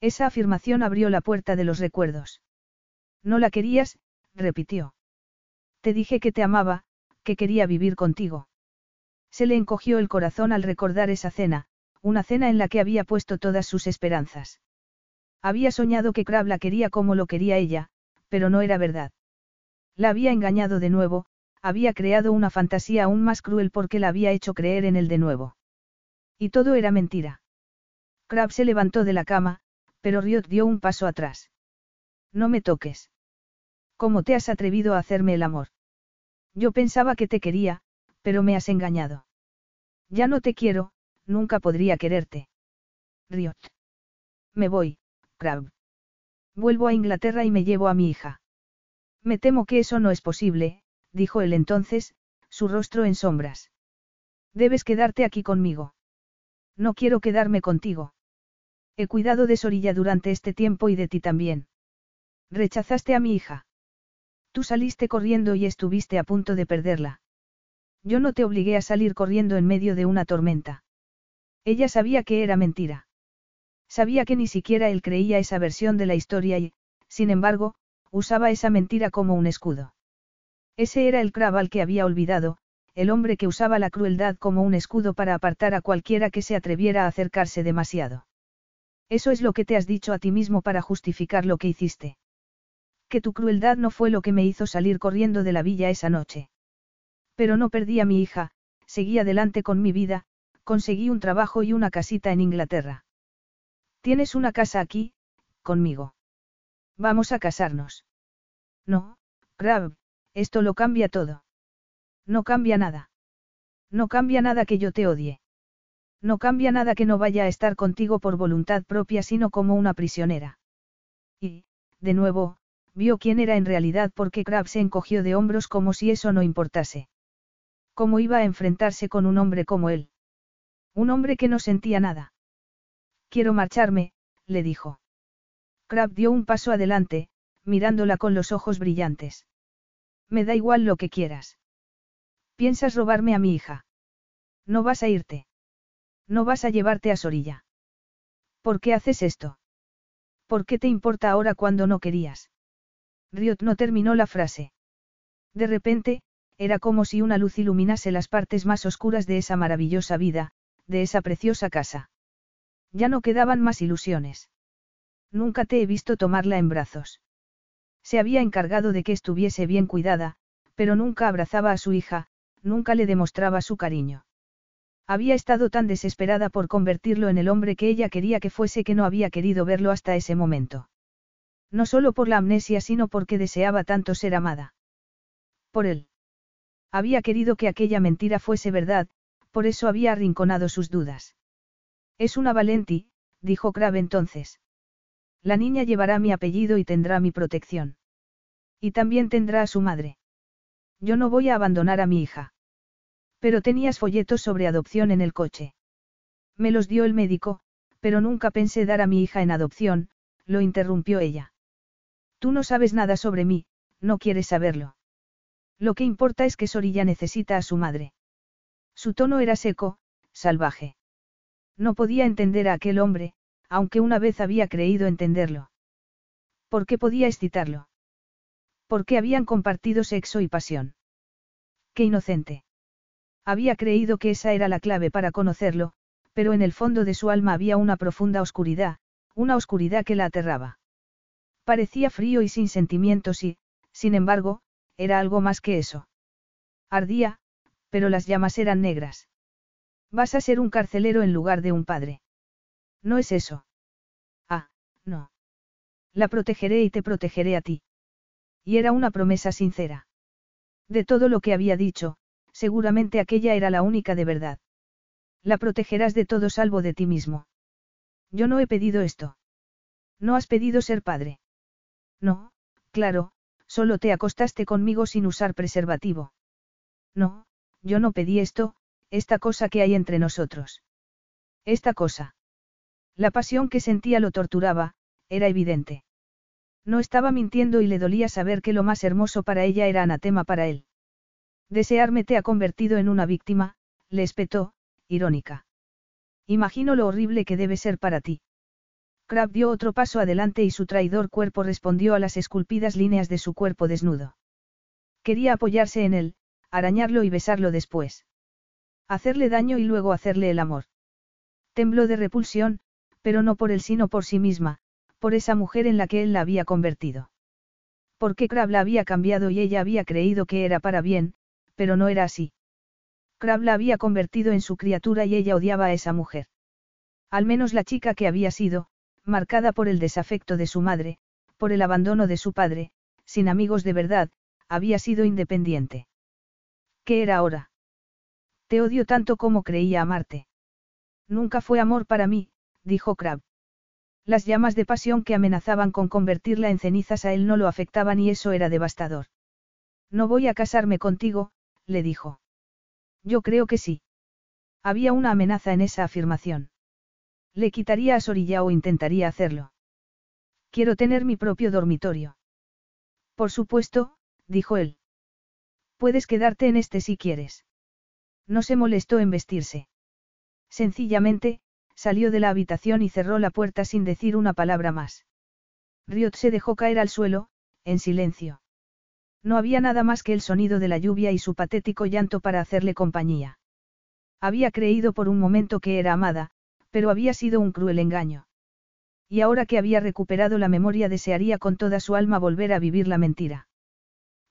Esa afirmación abrió la puerta de los recuerdos. No la querías, repitió. Te dije que te amaba, que quería vivir contigo. Se le encogió el corazón al recordar esa cena, una cena en la que había puesto todas sus esperanzas. Había soñado que Crab la quería como lo quería ella, pero no era verdad. La había engañado de nuevo, había creado una fantasía aún más cruel porque la había hecho creer en él de nuevo. Y todo era mentira. Crab se levantó de la cama, pero Riot dio un paso atrás. No me toques. ¿Cómo te has atrevido a hacerme el amor? Yo pensaba que te quería, pero me has engañado. Ya no te quiero, nunca podría quererte. Riot. Me voy, Vuelvo a Inglaterra y me llevo a mi hija. Me temo que eso no es posible, dijo él entonces, su rostro en sombras. Debes quedarte aquí conmigo. No quiero quedarme contigo. He cuidado de Sorilla durante este tiempo y de ti también. Rechazaste a mi hija. Tú saliste corriendo y estuviste a punto de perderla. Yo no te obligué a salir corriendo en medio de una tormenta. Ella sabía que era mentira. Sabía que ni siquiera él creía esa versión de la historia y, sin embargo, usaba esa mentira como un escudo. Ese era el Crab al que había olvidado, el hombre que usaba la crueldad como un escudo para apartar a cualquiera que se atreviera a acercarse demasiado. Eso es lo que te has dicho a ti mismo para justificar lo que hiciste que tu crueldad no fue lo que me hizo salir corriendo de la villa esa noche. Pero no perdí a mi hija, seguí adelante con mi vida, conseguí un trabajo y una casita en Inglaterra. Tienes una casa aquí, conmigo. Vamos a casarnos. No, Crab, esto lo cambia todo. No cambia nada. No cambia nada que yo te odie. No cambia nada que no vaya a estar contigo por voluntad propia sino como una prisionera. Y, de nuevo, vio quién era en realidad porque Crab se encogió de hombros como si eso no importase. ¿Cómo iba a enfrentarse con un hombre como él? Un hombre que no sentía nada. Quiero marcharme, le dijo. Crab dio un paso adelante, mirándola con los ojos brillantes. Me da igual lo que quieras. ¿Piensas robarme a mi hija? No vas a irte. No vas a llevarte a Sorilla. ¿Por qué haces esto? ¿Por qué te importa ahora cuando no querías? Riot no terminó la frase. De repente, era como si una luz iluminase las partes más oscuras de esa maravillosa vida, de esa preciosa casa. Ya no quedaban más ilusiones. Nunca te he visto tomarla en brazos. Se había encargado de que estuviese bien cuidada, pero nunca abrazaba a su hija, nunca le demostraba su cariño. Había estado tan desesperada por convertirlo en el hombre que ella quería que fuese que no había querido verlo hasta ese momento. No solo por la amnesia, sino porque deseaba tanto ser amada. Por él. Había querido que aquella mentira fuese verdad, por eso había arrinconado sus dudas. Es una Valenti, dijo Crab entonces. La niña llevará mi apellido y tendrá mi protección. Y también tendrá a su madre. Yo no voy a abandonar a mi hija. Pero tenías folletos sobre adopción en el coche. Me los dio el médico, pero nunca pensé dar a mi hija en adopción, lo interrumpió ella. Tú no sabes nada sobre mí, no quieres saberlo. Lo que importa es que Sorilla necesita a su madre. Su tono era seco, salvaje. No podía entender a aquel hombre, aunque una vez había creído entenderlo. ¿Por qué podía excitarlo? Porque habían compartido sexo y pasión. Qué inocente. Había creído que esa era la clave para conocerlo, pero en el fondo de su alma había una profunda oscuridad, una oscuridad que la aterraba. Parecía frío y sin sentimientos y, sin embargo, era algo más que eso. Ardía, pero las llamas eran negras. Vas a ser un carcelero en lugar de un padre. No es eso. Ah, no. La protegeré y te protegeré a ti. Y era una promesa sincera. De todo lo que había dicho, seguramente aquella era la única de verdad. La protegerás de todo salvo de ti mismo. Yo no he pedido esto. No has pedido ser padre. No, claro, solo te acostaste conmigo sin usar preservativo. No, yo no pedí esto, esta cosa que hay entre nosotros. Esta cosa. La pasión que sentía lo torturaba, era evidente. No estaba mintiendo y le dolía saber que lo más hermoso para ella era anatema para él. Desearme te ha convertido en una víctima, le espetó, irónica. Imagino lo horrible que debe ser para ti. Crab dio otro paso adelante y su traidor cuerpo respondió a las esculpidas líneas de su cuerpo desnudo. Quería apoyarse en él, arañarlo y besarlo después. Hacerle daño y luego hacerle el amor. Tembló de repulsión, pero no por él sino por sí misma, por esa mujer en la que él la había convertido. Porque Crab la había cambiado y ella había creído que era para bien, pero no era así. Crab la había convertido en su criatura y ella odiaba a esa mujer. Al menos la chica que había sido, marcada por el desafecto de su madre, por el abandono de su padre, sin amigos de verdad, había sido independiente. ¿Qué era ahora? Te odio tanto como creía amarte. Nunca fue amor para mí, dijo Crab. Las llamas de pasión que amenazaban con convertirla en cenizas a él no lo afectaban y eso era devastador. No voy a casarme contigo, le dijo. Yo creo que sí. Había una amenaza en esa afirmación. Le quitaría a Sorilla o intentaría hacerlo. Quiero tener mi propio dormitorio. Por supuesto, dijo él. Puedes quedarte en este si quieres. No se molestó en vestirse. Sencillamente, salió de la habitación y cerró la puerta sin decir una palabra más. Riot se dejó caer al suelo, en silencio. No había nada más que el sonido de la lluvia y su patético llanto para hacerle compañía. Había creído por un momento que era amada, pero había sido un cruel engaño. Y ahora que había recuperado la memoria desearía con toda su alma volver a vivir la mentira.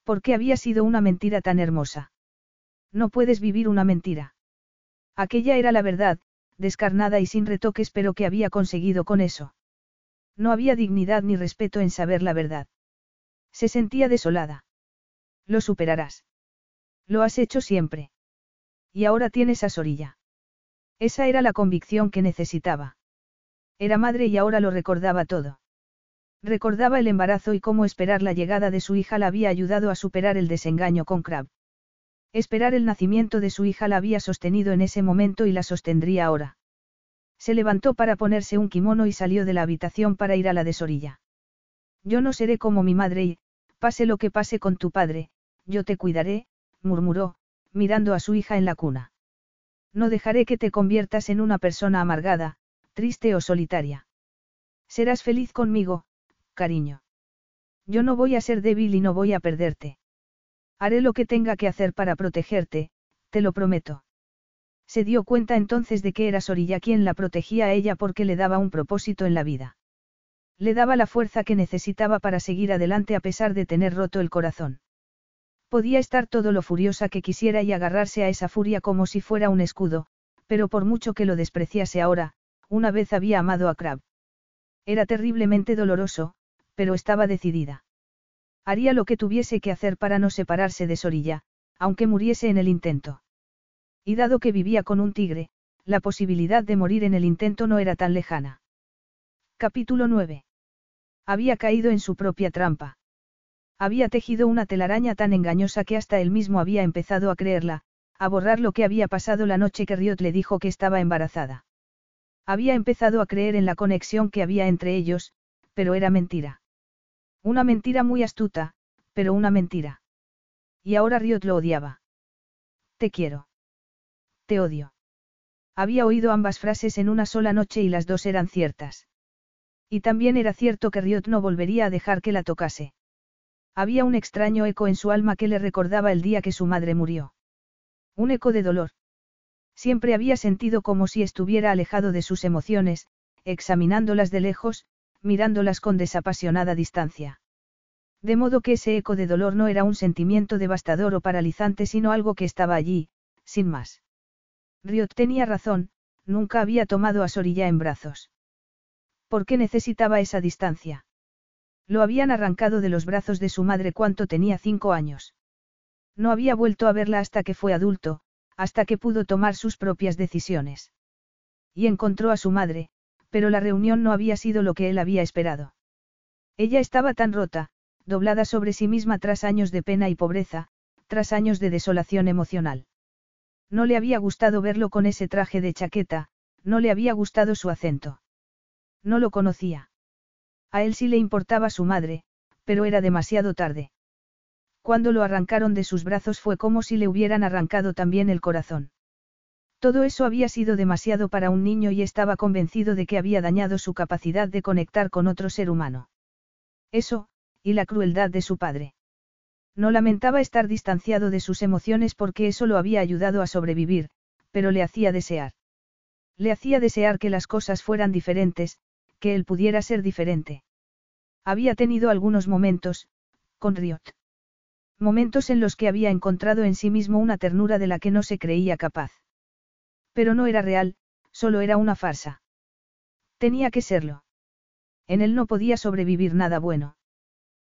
¿Por qué había sido una mentira tan hermosa? No puedes vivir una mentira. Aquella era la verdad, descarnada y sin retoques, pero que había conseguido con eso. No había dignidad ni respeto en saber la verdad. Se sentía desolada. Lo superarás. Lo has hecho siempre. Y ahora tienes a Sorilla. Esa era la convicción que necesitaba. Era madre y ahora lo recordaba todo. Recordaba el embarazo y cómo esperar la llegada de su hija la había ayudado a superar el desengaño con Crab. Esperar el nacimiento de su hija la había sostenido en ese momento y la sostendría ahora. Se levantó para ponerse un kimono y salió de la habitación para ir a la de Sorilla. Yo no seré como mi madre y, pase lo que pase con tu padre, yo te cuidaré, murmuró, mirando a su hija en la cuna. No dejaré que te conviertas en una persona amargada, triste o solitaria. Serás feliz conmigo, cariño. Yo no voy a ser débil y no voy a perderte. Haré lo que tenga que hacer para protegerte, te lo prometo. Se dio cuenta entonces de que era Sorilla quien la protegía a ella porque le daba un propósito en la vida. Le daba la fuerza que necesitaba para seguir adelante a pesar de tener roto el corazón. Podía estar todo lo furiosa que quisiera y agarrarse a esa furia como si fuera un escudo, pero por mucho que lo despreciase ahora, una vez había amado a Crab. Era terriblemente doloroso, pero estaba decidida. Haría lo que tuviese que hacer para no separarse de Sorilla, aunque muriese en el intento. Y dado que vivía con un tigre, la posibilidad de morir en el intento no era tan lejana. Capítulo 9. Había caído en su propia trampa. Había tejido una telaraña tan engañosa que hasta él mismo había empezado a creerla, a borrar lo que había pasado la noche que Riot le dijo que estaba embarazada. Había empezado a creer en la conexión que había entre ellos, pero era mentira. Una mentira muy astuta, pero una mentira. Y ahora Riot lo odiaba. Te quiero. Te odio. Había oído ambas frases en una sola noche y las dos eran ciertas. Y también era cierto que Riot no volvería a dejar que la tocase. Había un extraño eco en su alma que le recordaba el día que su madre murió. Un eco de dolor. Siempre había sentido como si estuviera alejado de sus emociones, examinándolas de lejos, mirándolas con desapasionada distancia. De modo que ese eco de dolor no era un sentimiento devastador o paralizante, sino algo que estaba allí, sin más. Riot tenía razón, nunca había tomado a Sorilla en brazos. ¿Por qué necesitaba esa distancia? Lo habían arrancado de los brazos de su madre cuando tenía cinco años. No había vuelto a verla hasta que fue adulto, hasta que pudo tomar sus propias decisiones. Y encontró a su madre, pero la reunión no había sido lo que él había esperado. Ella estaba tan rota, doblada sobre sí misma tras años de pena y pobreza, tras años de desolación emocional. No le había gustado verlo con ese traje de chaqueta, no le había gustado su acento. No lo conocía. A él sí le importaba su madre, pero era demasiado tarde. Cuando lo arrancaron de sus brazos fue como si le hubieran arrancado también el corazón. Todo eso había sido demasiado para un niño y estaba convencido de que había dañado su capacidad de conectar con otro ser humano. Eso, y la crueldad de su padre. No lamentaba estar distanciado de sus emociones porque eso lo había ayudado a sobrevivir, pero le hacía desear. Le hacía desear que las cosas fueran diferentes, que él pudiera ser diferente. Había tenido algunos momentos, con Riot. Momentos en los que había encontrado en sí mismo una ternura de la que no se creía capaz. Pero no era real, solo era una farsa. Tenía que serlo. En él no podía sobrevivir nada bueno.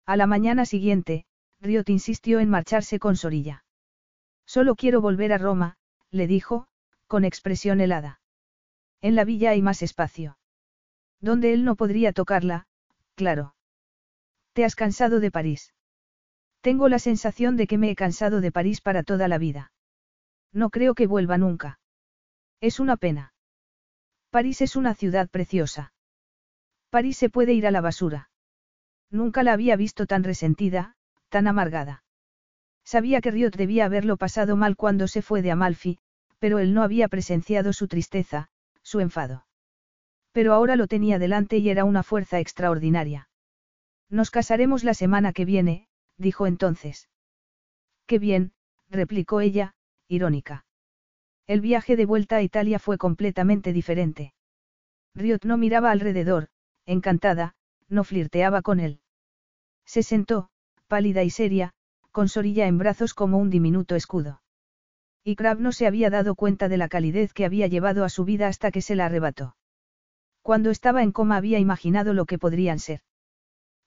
A la mañana siguiente, Riot insistió en marcharse con Sorilla. Solo quiero volver a Roma, le dijo, con expresión helada. En la villa hay más espacio. Donde él no podría tocarla, claro. ¿Te has cansado de París? Tengo la sensación de que me he cansado de París para toda la vida. No creo que vuelva nunca. Es una pena. París es una ciudad preciosa. París se puede ir a la basura. Nunca la había visto tan resentida, tan amargada. Sabía que Riot debía haberlo pasado mal cuando se fue de Amalfi, pero él no había presenciado su tristeza, su enfado. Pero ahora lo tenía delante y era una fuerza extraordinaria. Nos casaremos la semana que viene, dijo entonces. Qué bien, replicó ella, irónica. El viaje de vuelta a Italia fue completamente diferente. Riot no miraba alrededor, encantada, no flirteaba con él. Se sentó, pálida y seria, con Sorilla en brazos como un diminuto escudo. Y Crab no se había dado cuenta de la calidez que había llevado a su vida hasta que se la arrebató. Cuando estaba en coma había imaginado lo que podrían ser.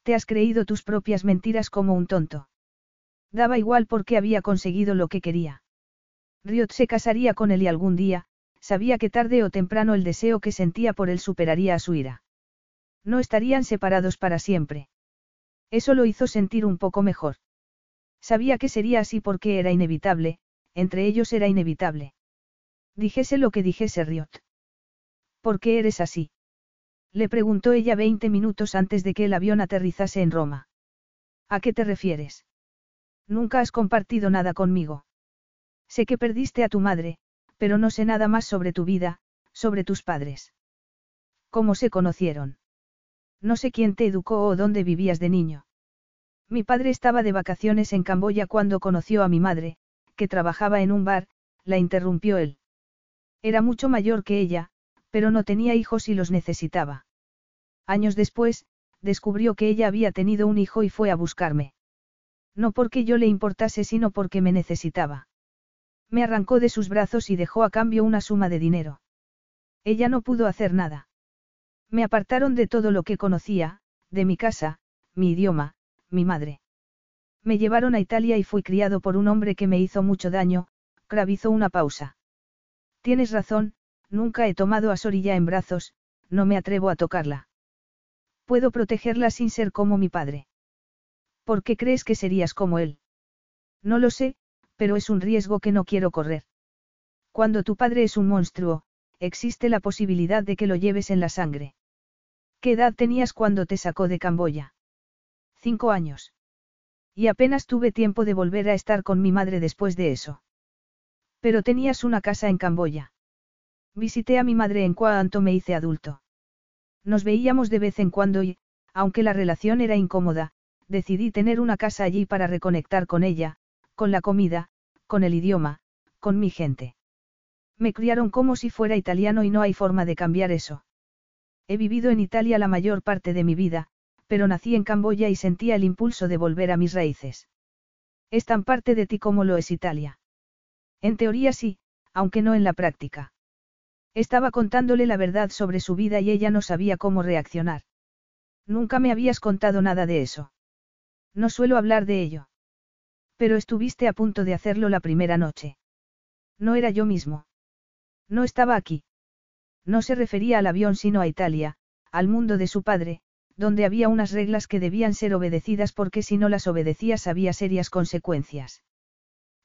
Te has creído tus propias mentiras como un tonto. Daba igual porque había conseguido lo que quería. Riot se casaría con él y algún día, sabía que tarde o temprano el deseo que sentía por él superaría a su ira. No estarían separados para siempre. Eso lo hizo sentir un poco mejor. Sabía que sería así porque era inevitable, entre ellos era inevitable. Dijese lo que dijese Riot. ¿Por qué eres así? Le preguntó ella veinte minutos antes de que el avión aterrizase en Roma. ¿A qué te refieres? Nunca has compartido nada conmigo. Sé que perdiste a tu madre, pero no sé nada más sobre tu vida, sobre tus padres. ¿Cómo se conocieron? No sé quién te educó o dónde vivías de niño. Mi padre estaba de vacaciones en Camboya cuando conoció a mi madre, que trabajaba en un bar, la interrumpió él. Era mucho mayor que ella, pero no tenía hijos y los necesitaba. Años después, descubrió que ella había tenido un hijo y fue a buscarme. No porque yo le importase, sino porque me necesitaba. Me arrancó de sus brazos y dejó a cambio una suma de dinero. Ella no pudo hacer nada. Me apartaron de todo lo que conocía, de mi casa, mi idioma, mi madre. Me llevaron a Italia y fui criado por un hombre que me hizo mucho daño, Cravizó una pausa. Tienes razón, nunca he tomado a Sorilla en brazos, no me atrevo a tocarla. Puedo protegerla sin ser como mi padre. ¿Por qué crees que serías como él? No lo sé, pero es un riesgo que no quiero correr. Cuando tu padre es un monstruo, existe la posibilidad de que lo lleves en la sangre. ¿Qué edad tenías cuando te sacó de Camboya? Cinco años. Y apenas tuve tiempo de volver a estar con mi madre después de eso. Pero tenías una casa en Camboya. Visité a mi madre en cuanto me hice adulto. Nos veíamos de vez en cuando y, aunque la relación era incómoda, decidí tener una casa allí para reconectar con ella, con la comida, con el idioma, con mi gente. Me criaron como si fuera italiano y no hay forma de cambiar eso. He vivido en Italia la mayor parte de mi vida, pero nací en Camboya y sentía el impulso de volver a mis raíces. Es tan parte de ti como lo es Italia. En teoría sí, aunque no en la práctica. Estaba contándole la verdad sobre su vida y ella no sabía cómo reaccionar. Nunca me habías contado nada de eso. No suelo hablar de ello. Pero estuviste a punto de hacerlo la primera noche. No era yo mismo. No estaba aquí. No se refería al avión sino a Italia, al mundo de su padre, donde había unas reglas que debían ser obedecidas porque si no las obedecías había serias consecuencias.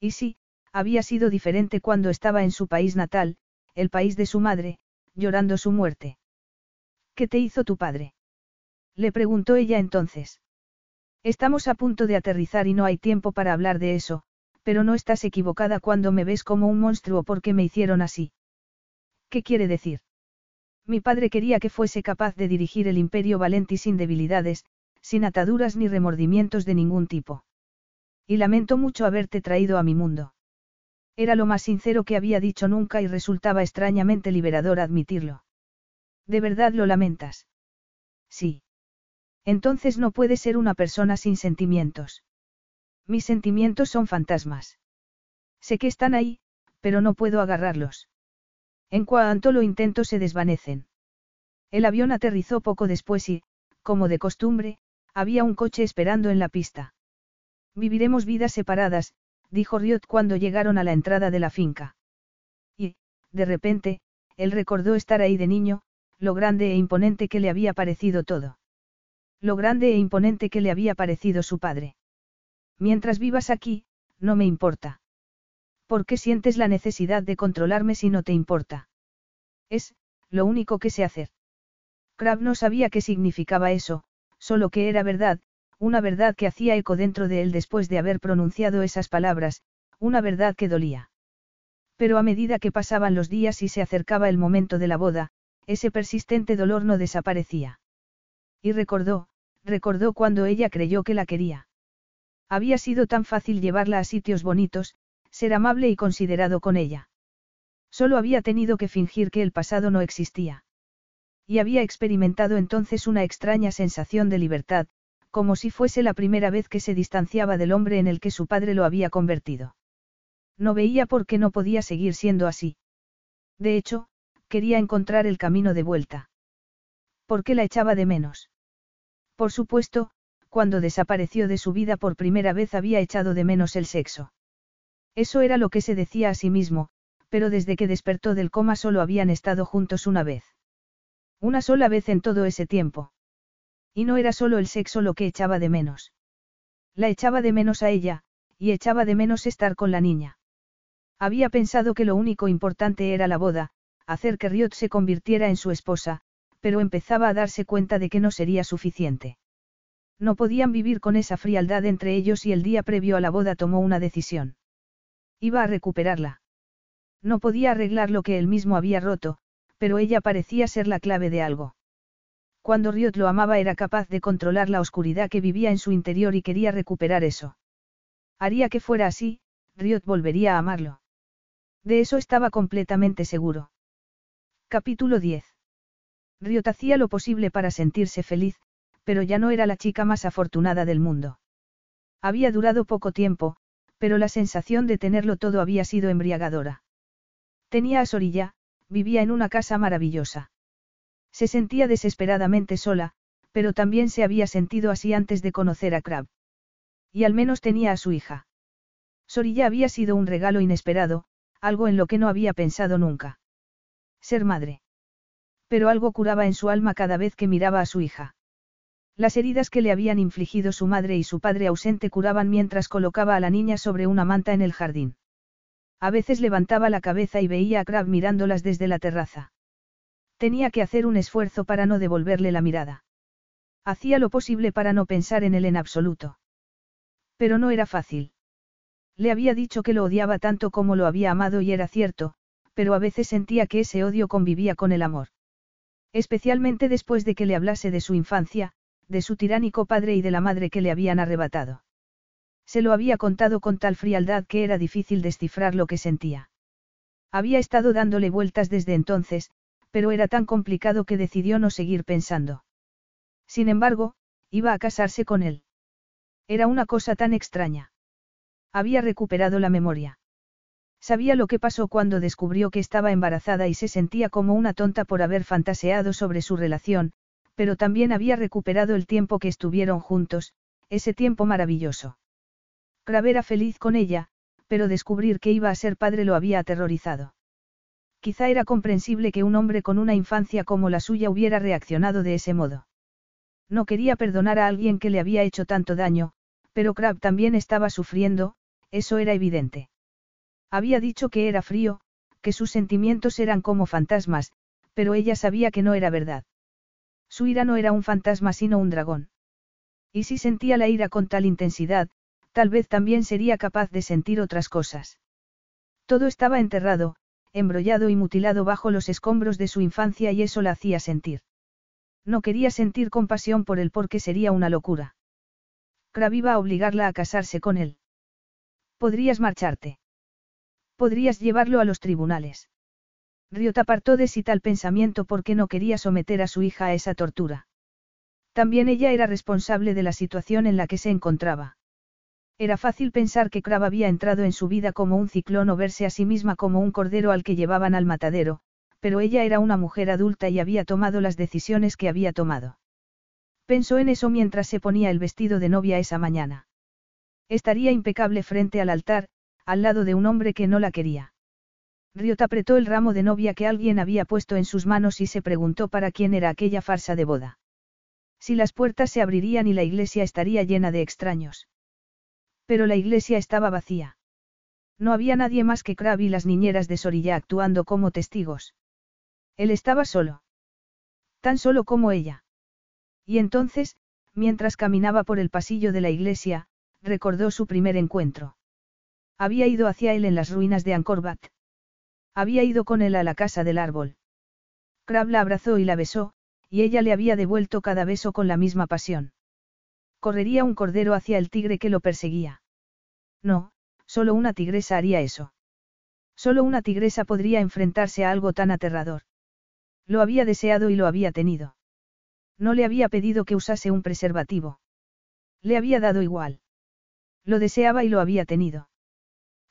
Y sí, había sido diferente cuando estaba en su país natal, el país de su madre, llorando su muerte. ¿Qué te hizo tu padre? Le preguntó ella entonces. Estamos a punto de aterrizar y no hay tiempo para hablar de eso, pero no estás equivocada cuando me ves como un monstruo porque me hicieron así. ¿Qué quiere decir? Mi padre quería que fuese capaz de dirigir el imperio Valenti sin debilidades, sin ataduras ni remordimientos de ningún tipo. Y lamento mucho haberte traído a mi mundo. Era lo más sincero que había dicho nunca y resultaba extrañamente liberador admitirlo. ¿De verdad lo lamentas? Sí. Entonces no puede ser una persona sin sentimientos. Mis sentimientos son fantasmas. Sé que están ahí, pero no puedo agarrarlos. En cuanto lo intento se desvanecen. El avión aterrizó poco después y, como de costumbre, había un coche esperando en la pista. Viviremos vidas separadas, dijo Riot cuando llegaron a la entrada de la finca. Y, de repente, él recordó estar ahí de niño, lo grande e imponente que le había parecido todo. Lo grande e imponente que le había parecido su padre. Mientras vivas aquí, no me importa. ¿Por qué sientes la necesidad de controlarme si no te importa? Es, lo único que sé hacer. Crab no sabía qué significaba eso, solo que era verdad, una verdad que hacía eco dentro de él después de haber pronunciado esas palabras, una verdad que dolía. Pero a medida que pasaban los días y se acercaba el momento de la boda, ese persistente dolor no desaparecía. Y recordó, recordó cuando ella creyó que la quería. Había sido tan fácil llevarla a sitios bonitos, ser amable y considerado con ella. Solo había tenido que fingir que el pasado no existía. Y había experimentado entonces una extraña sensación de libertad, como si fuese la primera vez que se distanciaba del hombre en el que su padre lo había convertido. No veía por qué no podía seguir siendo así. De hecho, quería encontrar el camino de vuelta. ¿Por qué la echaba de menos? Por supuesto, cuando desapareció de su vida por primera vez había echado de menos el sexo. Eso era lo que se decía a sí mismo, pero desde que despertó del coma solo habían estado juntos una vez. Una sola vez en todo ese tiempo. Y no era solo el sexo lo que echaba de menos. La echaba de menos a ella, y echaba de menos estar con la niña. Había pensado que lo único importante era la boda, hacer que Riot se convirtiera en su esposa, pero empezaba a darse cuenta de que no sería suficiente. No podían vivir con esa frialdad entre ellos y el día previo a la boda tomó una decisión. Iba a recuperarla. No podía arreglar lo que él mismo había roto, pero ella parecía ser la clave de algo. Cuando Riot lo amaba era capaz de controlar la oscuridad que vivía en su interior y quería recuperar eso. Haría que fuera así, Riot volvería a amarlo. De eso estaba completamente seguro. Capítulo 10. Riot hacía lo posible para sentirse feliz, pero ya no era la chica más afortunada del mundo. Había durado poco tiempo, pero la sensación de tenerlo todo había sido embriagadora. Tenía a Sorilla, vivía en una casa maravillosa. Se sentía desesperadamente sola, pero también se había sentido así antes de conocer a Crab. Y al menos tenía a su hija. Sorilla había sido un regalo inesperado, algo en lo que no había pensado nunca. Ser madre. Pero algo curaba en su alma cada vez que miraba a su hija. Las heridas que le habían infligido su madre y su padre ausente curaban mientras colocaba a la niña sobre una manta en el jardín. A veces levantaba la cabeza y veía a Crab mirándolas desde la terraza. Tenía que hacer un esfuerzo para no devolverle la mirada. Hacía lo posible para no pensar en él en absoluto. Pero no era fácil. Le había dicho que lo odiaba tanto como lo había amado y era cierto, pero a veces sentía que ese odio convivía con el amor. Especialmente después de que le hablase de su infancia, de su tiránico padre y de la madre que le habían arrebatado. Se lo había contado con tal frialdad que era difícil descifrar lo que sentía. Había estado dándole vueltas desde entonces, pero era tan complicado que decidió no seguir pensando. Sin embargo, iba a casarse con él. Era una cosa tan extraña. Había recuperado la memoria. Sabía lo que pasó cuando descubrió que estaba embarazada y se sentía como una tonta por haber fantaseado sobre su relación, pero también había recuperado el tiempo que estuvieron juntos, ese tiempo maravilloso. Crab era feliz con ella, pero descubrir que iba a ser padre lo había aterrorizado. Quizá era comprensible que un hombre con una infancia como la suya hubiera reaccionado de ese modo. No quería perdonar a alguien que le había hecho tanto daño, pero Crab también estaba sufriendo, eso era evidente. Había dicho que era frío, que sus sentimientos eran como fantasmas, pero ella sabía que no era verdad. Su ira no era un fantasma sino un dragón. Y si sentía la ira con tal intensidad, tal vez también sería capaz de sentir otras cosas. Todo estaba enterrado, embrollado y mutilado bajo los escombros de su infancia y eso la hacía sentir. No quería sentir compasión por él porque sería una locura. Krav iba a obligarla a casarse con él. Podrías marcharte. Podrías llevarlo a los tribunales. Riot apartó de sí tal pensamiento porque no quería someter a su hija a esa tortura. También ella era responsable de la situación en la que se encontraba. Era fácil pensar que Crab había entrado en su vida como un ciclón o verse a sí misma como un cordero al que llevaban al matadero, pero ella era una mujer adulta y había tomado las decisiones que había tomado. Pensó en eso mientras se ponía el vestido de novia esa mañana. Estaría impecable frente al altar, al lado de un hombre que no la quería. Riot apretó el ramo de novia que alguien había puesto en sus manos y se preguntó para quién era aquella farsa de boda. Si las puertas se abrirían y la iglesia estaría llena de extraños. Pero la iglesia estaba vacía. No había nadie más que Crab y las niñeras de Sorilla actuando como testigos. Él estaba solo. Tan solo como ella. Y entonces, mientras caminaba por el pasillo de la iglesia, recordó su primer encuentro. Había ido hacia él en las ruinas de Ancorbat. Había ido con él a la casa del árbol. Crab la abrazó y la besó, y ella le había devuelto cada beso con la misma pasión. Correría un cordero hacia el tigre que lo perseguía. No, solo una tigresa haría eso. Solo una tigresa podría enfrentarse a algo tan aterrador. Lo había deseado y lo había tenido. No le había pedido que usase un preservativo. Le había dado igual. Lo deseaba y lo había tenido.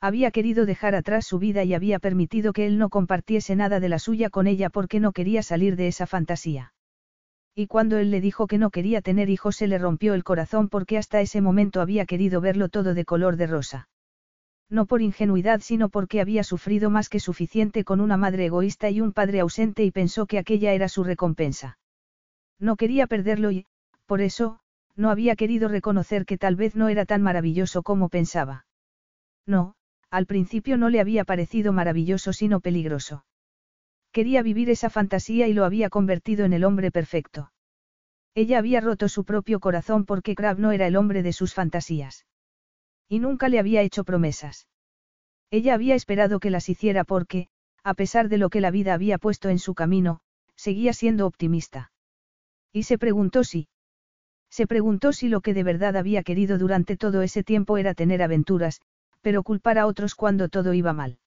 Había querido dejar atrás su vida y había permitido que él no compartiese nada de la suya con ella porque no quería salir de esa fantasía. Y cuando él le dijo que no quería tener hijos se le rompió el corazón porque hasta ese momento había querido verlo todo de color de rosa. No por ingenuidad sino porque había sufrido más que suficiente con una madre egoísta y un padre ausente y pensó que aquella era su recompensa. No quería perderlo y, por eso, no había querido reconocer que tal vez no era tan maravilloso como pensaba. No, al principio no le había parecido maravilloso sino peligroso. Quería vivir esa fantasía y lo había convertido en el hombre perfecto. Ella había roto su propio corazón porque Crab no era el hombre de sus fantasías. Y nunca le había hecho promesas. Ella había esperado que las hiciera porque, a pesar de lo que la vida había puesto en su camino, seguía siendo optimista. Y se preguntó si. Se preguntó si lo que de verdad había querido durante todo ese tiempo era tener aventuras, pero culpar a otros cuando todo iba mal.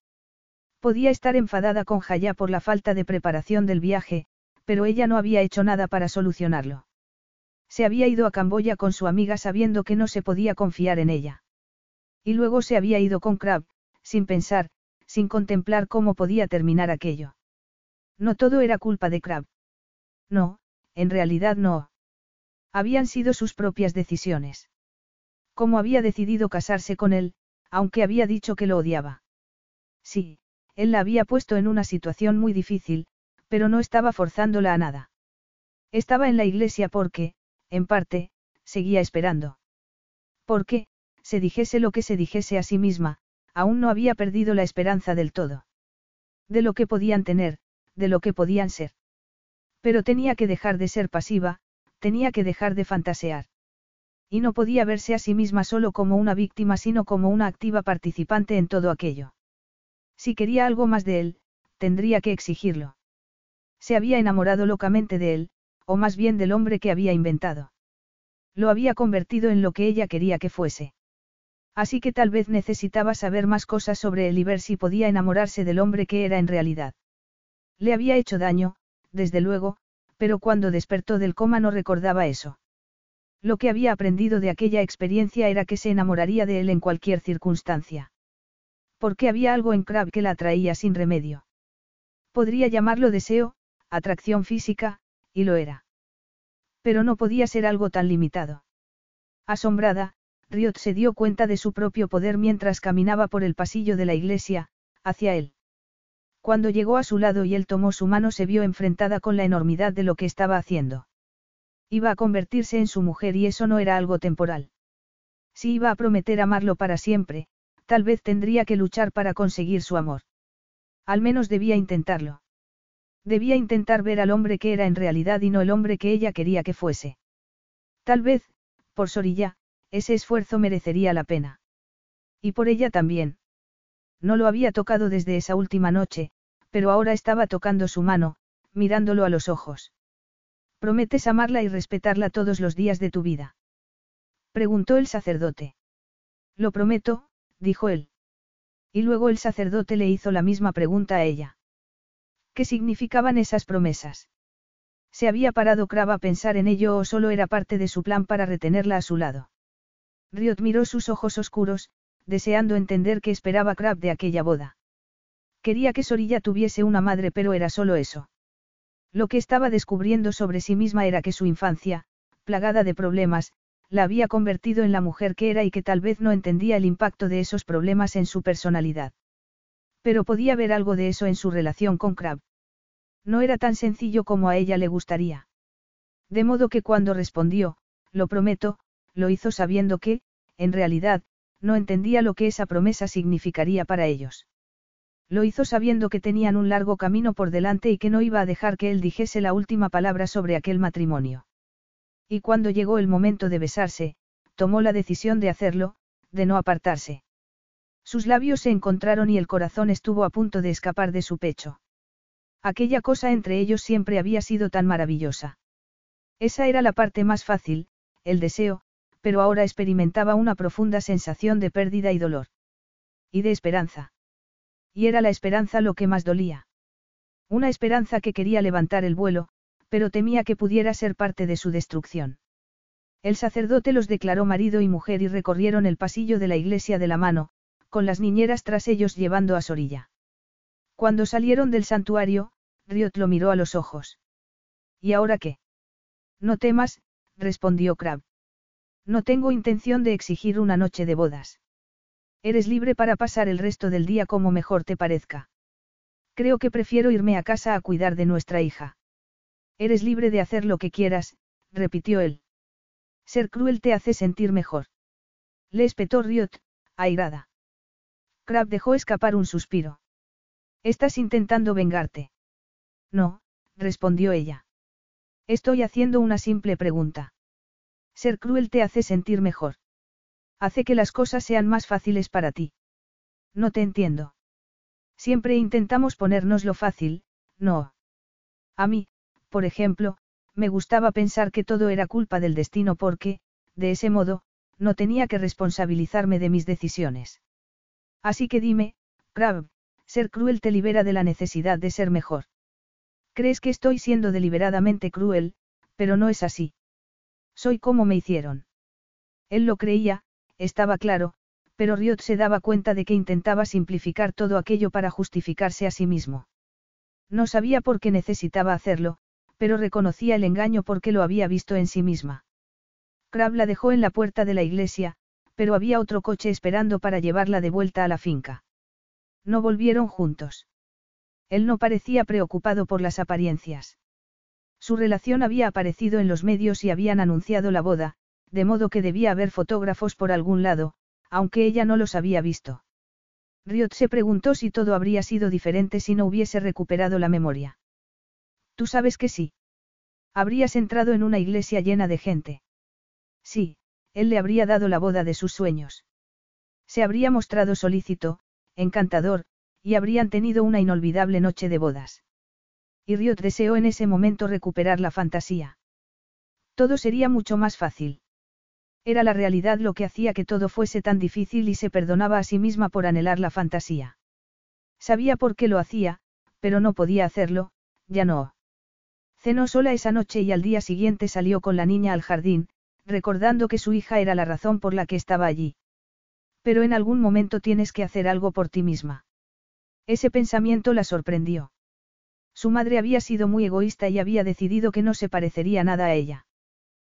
Podía estar enfadada con Jaya por la falta de preparación del viaje, pero ella no había hecho nada para solucionarlo. Se había ido a Camboya con su amiga sabiendo que no se podía confiar en ella. Y luego se había ido con Crab, sin pensar, sin contemplar cómo podía terminar aquello. No todo era culpa de Crab. No, en realidad no. Habían sido sus propias decisiones. Cómo había decidido casarse con él, aunque había dicho que lo odiaba. Sí, él la había puesto en una situación muy difícil, pero no estaba forzándola a nada. Estaba en la iglesia porque, en parte, seguía esperando. Porque, se dijese lo que se dijese a sí misma, aún no había perdido la esperanza del todo. De lo que podían tener, de lo que podían ser. Pero tenía que dejar de ser pasiva, tenía que dejar de fantasear. Y no podía verse a sí misma solo como una víctima, sino como una activa participante en todo aquello. Si quería algo más de él, tendría que exigirlo. Se había enamorado locamente de él, o más bien del hombre que había inventado. Lo había convertido en lo que ella quería que fuese. Así que tal vez necesitaba saber más cosas sobre él y ver si podía enamorarse del hombre que era en realidad. Le había hecho daño, desde luego, pero cuando despertó del coma no recordaba eso. Lo que había aprendido de aquella experiencia era que se enamoraría de él en cualquier circunstancia. Porque había algo en Crab que la atraía sin remedio. Podría llamarlo deseo, atracción física, y lo era. Pero no podía ser algo tan limitado. Asombrada, Riot se dio cuenta de su propio poder mientras caminaba por el pasillo de la iglesia, hacia él. Cuando llegó a su lado y él tomó su mano se vio enfrentada con la enormidad de lo que estaba haciendo. Iba a convertirse en su mujer y eso no era algo temporal. Si iba a prometer amarlo para siempre, tal vez tendría que luchar para conseguir su amor. Al menos debía intentarlo. Debía intentar ver al hombre que era en realidad y no el hombre que ella quería que fuese. Tal vez, por Sorilla, ese esfuerzo merecería la pena. Y por ella también. No lo había tocado desde esa última noche, pero ahora estaba tocando su mano, mirándolo a los ojos. ¿Prometes amarla y respetarla todos los días de tu vida? Preguntó el sacerdote. Lo prometo, dijo él. Y luego el sacerdote le hizo la misma pregunta a ella. ¿Qué significaban esas promesas? ¿Se había parado Crab a pensar en ello o solo era parte de su plan para retenerla a su lado? Riot miró sus ojos oscuros, deseando entender qué esperaba Crab de aquella boda. Quería que Sorilla tuviese una madre pero era solo eso. Lo que estaba descubriendo sobre sí misma era que su infancia, plagada de problemas, la había convertido en la mujer que era y que tal vez no entendía el impacto de esos problemas en su personalidad. Pero podía ver algo de eso en su relación con Crab. No era tan sencillo como a ella le gustaría. De modo que cuando respondió, lo prometo, lo hizo sabiendo que, en realidad, no entendía lo que esa promesa significaría para ellos. Lo hizo sabiendo que tenían un largo camino por delante y que no iba a dejar que él dijese la última palabra sobre aquel matrimonio. Y cuando llegó el momento de besarse, tomó la decisión de hacerlo, de no apartarse. Sus labios se encontraron y el corazón estuvo a punto de escapar de su pecho. Aquella cosa entre ellos siempre había sido tan maravillosa. Esa era la parte más fácil, el deseo, pero ahora experimentaba una profunda sensación de pérdida y dolor. Y de esperanza. Y era la esperanza lo que más dolía. Una esperanza que quería levantar el vuelo, pero temía que pudiera ser parte de su destrucción. El sacerdote los declaró marido y mujer y recorrieron el pasillo de la iglesia de la mano, con las niñeras tras ellos llevando a Sorilla. Cuando salieron del santuario, Riot lo miró a los ojos. ¿Y ahora qué? No temas, respondió Crab. No tengo intención de exigir una noche de bodas. Eres libre para pasar el resto del día como mejor te parezca. Creo que prefiero irme a casa a cuidar de nuestra hija. Eres libre de hacer lo que quieras, repitió él. Ser cruel te hace sentir mejor. Le espetó Riot, airada. Crab dejó escapar un suspiro. ¿Estás intentando vengarte? No, respondió ella. Estoy haciendo una simple pregunta. Ser cruel te hace sentir mejor. Hace que las cosas sean más fáciles para ti. No te entiendo. Siempre intentamos ponernos lo fácil, no. A mí, por ejemplo, me gustaba pensar que todo era culpa del destino porque, de ese modo, no tenía que responsabilizarme de mis decisiones. Así que dime, Crab, ser cruel te libera de la necesidad de ser mejor. Crees que estoy siendo deliberadamente cruel, pero no es así. Soy como me hicieron. Él lo creía, estaba claro, pero Riot se daba cuenta de que intentaba simplificar todo aquello para justificarse a sí mismo. No sabía por qué necesitaba hacerlo, pero reconocía el engaño porque lo había visto en sí misma. Crab la dejó en la puerta de la iglesia, pero había otro coche esperando para llevarla de vuelta a la finca. No volvieron juntos. Él no parecía preocupado por las apariencias. Su relación había aparecido en los medios y habían anunciado la boda, de modo que debía haber fotógrafos por algún lado, aunque ella no los había visto. Riot se preguntó si todo habría sido diferente si no hubiese recuperado la memoria. Tú sabes que sí. Habrías entrado en una iglesia llena de gente. Sí, él le habría dado la boda de sus sueños. Se habría mostrado solícito, encantador, y habrían tenido una inolvidable noche de bodas. Y Riot deseó en ese momento recuperar la fantasía. Todo sería mucho más fácil. Era la realidad lo que hacía que todo fuese tan difícil y se perdonaba a sí misma por anhelar la fantasía. Sabía por qué lo hacía, pero no podía hacerlo, ya no. Cenó sola esa noche y al día siguiente salió con la niña al jardín, recordando que su hija era la razón por la que estaba allí. Pero en algún momento tienes que hacer algo por ti misma. Ese pensamiento la sorprendió. Su madre había sido muy egoísta y había decidido que no se parecería nada a ella.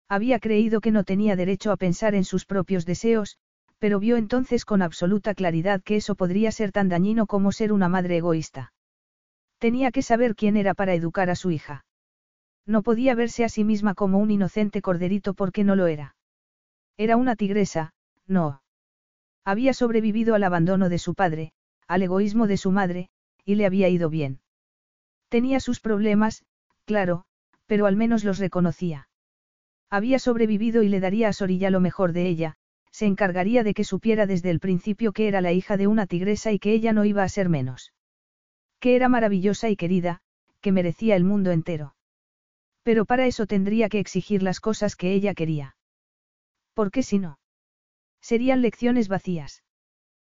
Había creído que no tenía derecho a pensar en sus propios deseos, pero vio entonces con absoluta claridad que eso podría ser tan dañino como ser una madre egoísta. Tenía que saber quién era para educar a su hija. No podía verse a sí misma como un inocente corderito porque no lo era. Era una tigresa, no. Había sobrevivido al abandono de su padre, al egoísmo de su madre, y le había ido bien. Tenía sus problemas, claro, pero al menos los reconocía. Había sobrevivido y le daría a Sorilla lo mejor de ella, se encargaría de que supiera desde el principio que era la hija de una tigresa y que ella no iba a ser menos. Que era maravillosa y querida, que merecía el mundo entero. Pero para eso tendría que exigir las cosas que ella quería. ¿Por qué si no? Serían lecciones vacías.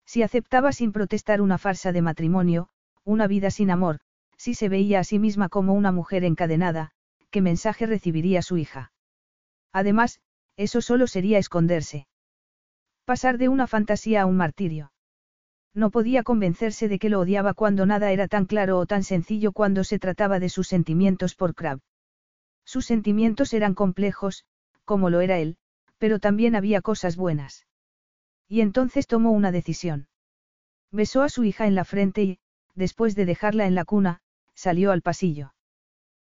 Si aceptaba sin protestar una farsa de matrimonio, una vida sin amor, si se veía a sí misma como una mujer encadenada, ¿qué mensaje recibiría su hija? Además, eso solo sería esconderse. Pasar de una fantasía a un martirio. No podía convencerse de que lo odiaba cuando nada era tan claro o tan sencillo cuando se trataba de sus sentimientos por Crab. Sus sentimientos eran complejos, como lo era él, pero también había cosas buenas. Y entonces tomó una decisión. Besó a su hija en la frente y, después de dejarla en la cuna, salió al pasillo.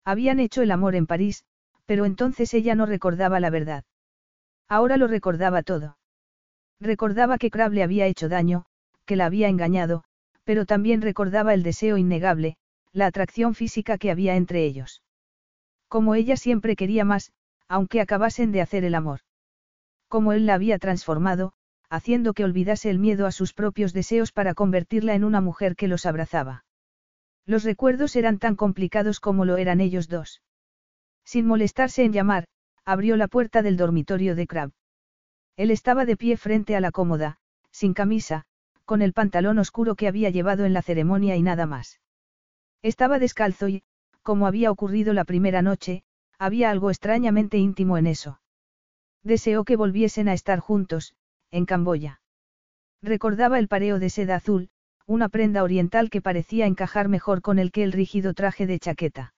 Habían hecho el amor en París, pero entonces ella no recordaba la verdad. Ahora lo recordaba todo. Recordaba que Crab le había hecho daño, que la había engañado, pero también recordaba el deseo innegable, la atracción física que había entre ellos. Como ella siempre quería más, aunque acabasen de hacer el amor. Como él la había transformado, haciendo que olvidase el miedo a sus propios deseos para convertirla en una mujer que los abrazaba. Los recuerdos eran tan complicados como lo eran ellos dos. Sin molestarse en llamar, abrió la puerta del dormitorio de Crab. Él estaba de pie frente a la cómoda, sin camisa, con el pantalón oscuro que había llevado en la ceremonia y nada más. Estaba descalzo y, como había ocurrido la primera noche, había algo extrañamente íntimo en eso. Deseó que volviesen a estar juntos, en Camboya. Recordaba el pareo de seda azul, una prenda oriental que parecía encajar mejor con el que el rígido traje de chaqueta.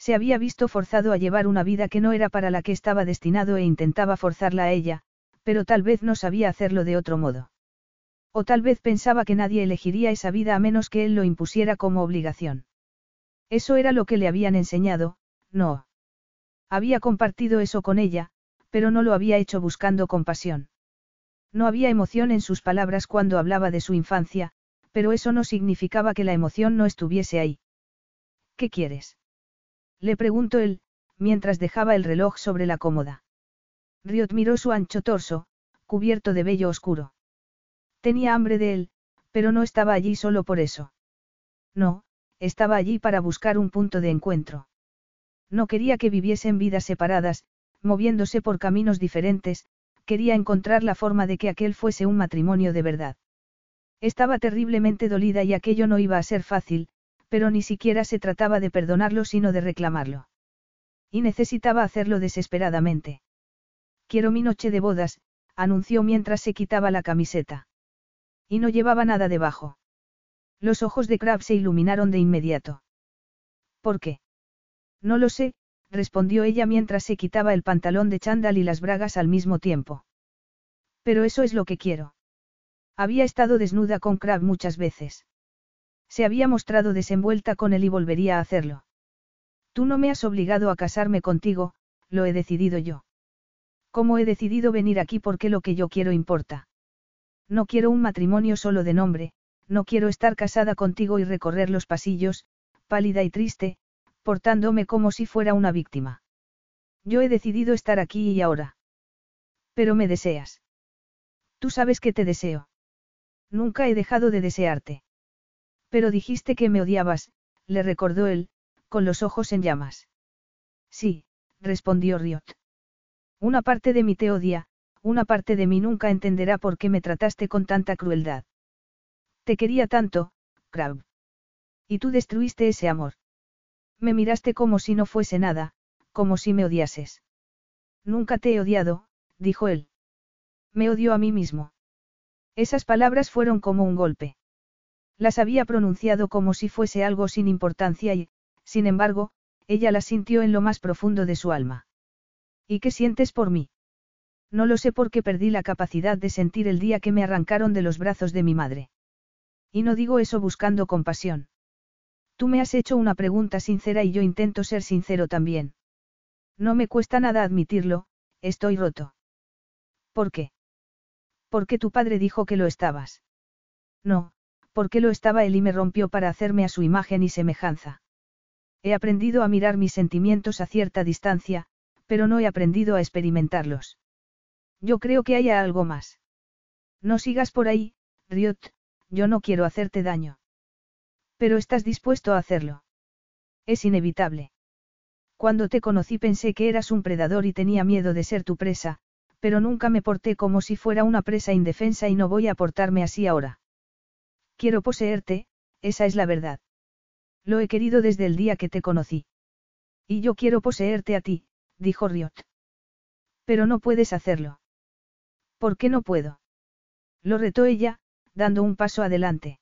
Se había visto forzado a llevar una vida que no era para la que estaba destinado e intentaba forzarla a ella, pero tal vez no sabía hacerlo de otro modo. O tal vez pensaba que nadie elegiría esa vida a menos que él lo impusiera como obligación. Eso era lo que le habían enseñado, no. Había compartido eso con ella, pero no lo había hecho buscando compasión. No había emoción en sus palabras cuando hablaba de su infancia, pero eso no significaba que la emoción no estuviese ahí. ¿Qué quieres? Le preguntó él, mientras dejaba el reloj sobre la cómoda. Riot miró su ancho torso, cubierto de vello oscuro. Tenía hambre de él, pero no estaba allí solo por eso. No, estaba allí para buscar un punto de encuentro. No quería que viviesen vidas separadas, moviéndose por caminos diferentes, quería encontrar la forma de que aquel fuese un matrimonio de verdad. Estaba terriblemente dolida y aquello no iba a ser fácil, pero ni siquiera se trataba de perdonarlo sino de reclamarlo. Y necesitaba hacerlo desesperadamente. Quiero mi noche de bodas, anunció mientras se quitaba la camiseta. Y no llevaba nada debajo. Los ojos de Crab se iluminaron de inmediato. ¿Por qué? No lo sé, respondió ella mientras se quitaba el pantalón de chándal y las bragas al mismo tiempo. Pero eso es lo que quiero. Había estado desnuda con Crab muchas veces. Se había mostrado desenvuelta con él y volvería a hacerlo. Tú no me has obligado a casarme contigo, lo he decidido yo. ¿Cómo he decidido venir aquí porque lo que yo quiero importa? No quiero un matrimonio solo de nombre, no quiero estar casada contigo y recorrer los pasillos, pálida y triste, portándome como si fuera una víctima. Yo he decidido estar aquí y ahora. Pero me deseas. Tú sabes que te deseo. Nunca he dejado de desearte. Pero dijiste que me odiabas, le recordó él, con los ojos en llamas. Sí, respondió Riot. Una parte de mí te odia, una parte de mí nunca entenderá por qué me trataste con tanta crueldad. Te quería tanto, Crab. Y tú destruiste ese amor. Me miraste como si no fuese nada, como si me odiases. Nunca te he odiado, dijo él. Me odio a mí mismo. Esas palabras fueron como un golpe. Las había pronunciado como si fuese algo sin importancia y, sin embargo, ella las sintió en lo más profundo de su alma. ¿Y qué sientes por mí? No lo sé porque perdí la capacidad de sentir el día que me arrancaron de los brazos de mi madre. Y no digo eso buscando compasión. Tú me has hecho una pregunta sincera y yo intento ser sincero también. No me cuesta nada admitirlo, estoy roto. ¿Por qué? Porque tu padre dijo que lo estabas. No, porque lo estaba él y me rompió para hacerme a su imagen y semejanza. He aprendido a mirar mis sentimientos a cierta distancia, pero no he aprendido a experimentarlos. Yo creo que haya algo más. No sigas por ahí, Riot, yo no quiero hacerte daño. Pero estás dispuesto a hacerlo. Es inevitable. Cuando te conocí pensé que eras un predador y tenía miedo de ser tu presa, pero nunca me porté como si fuera una presa indefensa y no voy a portarme así ahora. Quiero poseerte, esa es la verdad. Lo he querido desde el día que te conocí. Y yo quiero poseerte a ti, dijo Riot. Pero no puedes hacerlo. ¿Por qué no puedo? Lo retó ella, dando un paso adelante.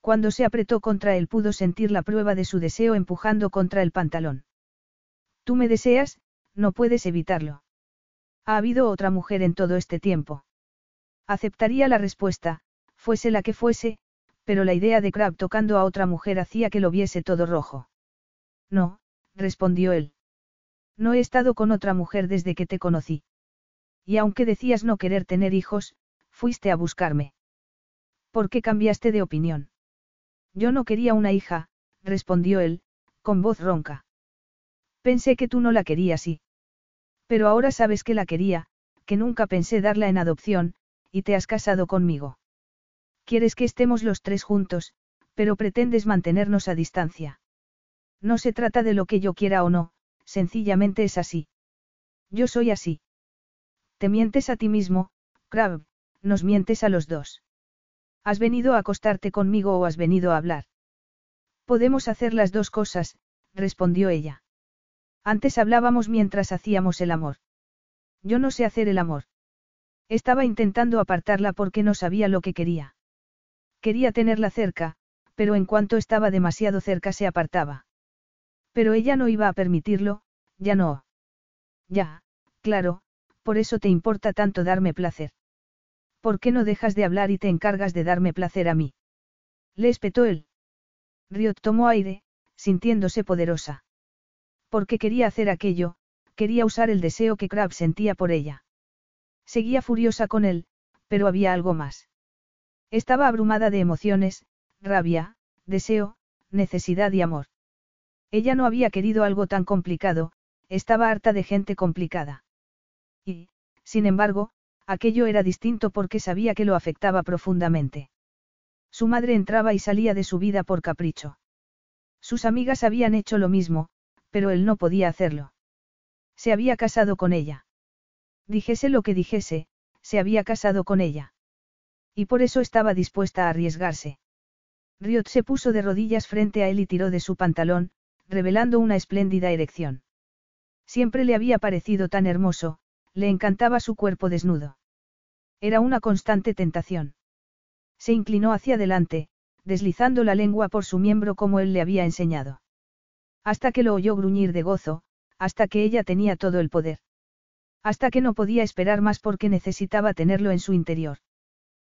Cuando se apretó contra él pudo sentir la prueba de su deseo empujando contra el pantalón. Tú me deseas, no puedes evitarlo. Ha habido otra mujer en todo este tiempo. Aceptaría la respuesta, fuese la que fuese, pero la idea de Crab tocando a otra mujer hacía que lo viese todo rojo. No, respondió él. No he estado con otra mujer desde que te conocí. Y aunque decías no querer tener hijos, fuiste a buscarme. ¿Por qué cambiaste de opinión? Yo no quería una hija, respondió él, con voz ronca. Pensé que tú no la querías y. Pero ahora sabes que la quería, que nunca pensé darla en adopción, y te has casado conmigo. Quieres que estemos los tres juntos, pero pretendes mantenernos a distancia. No se trata de lo que yo quiera o no, sencillamente es así. Yo soy así. Te mientes a ti mismo, Crab, nos mientes a los dos. ¿Has venido a acostarte conmigo o has venido a hablar? Podemos hacer las dos cosas, respondió ella. Antes hablábamos mientras hacíamos el amor. Yo no sé hacer el amor. Estaba intentando apartarla porque no sabía lo que quería. Quería tenerla cerca, pero en cuanto estaba demasiado cerca se apartaba. Pero ella no iba a permitirlo, ya no. Ya, claro, por eso te importa tanto darme placer. ¿Por qué no dejas de hablar y te encargas de darme placer a mí? Le espetó él. Riot tomó aire, sintiéndose poderosa. Porque quería hacer aquello, quería usar el deseo que Crab sentía por ella. Seguía furiosa con él, pero había algo más. Estaba abrumada de emociones, rabia, deseo, necesidad y amor. Ella no había querido algo tan complicado, estaba harta de gente complicada. Y, sin embargo, aquello era distinto porque sabía que lo afectaba profundamente. Su madre entraba y salía de su vida por capricho. Sus amigas habían hecho lo mismo, pero él no podía hacerlo. Se había casado con ella. Dijese lo que dijese, se había casado con ella. Y por eso estaba dispuesta a arriesgarse. Riot se puso de rodillas frente a él y tiró de su pantalón, revelando una espléndida erección. Siempre le había parecido tan hermoso, le encantaba su cuerpo desnudo. Era una constante tentación. Se inclinó hacia adelante, deslizando la lengua por su miembro como él le había enseñado. Hasta que lo oyó gruñir de gozo, hasta que ella tenía todo el poder. Hasta que no podía esperar más porque necesitaba tenerlo en su interior.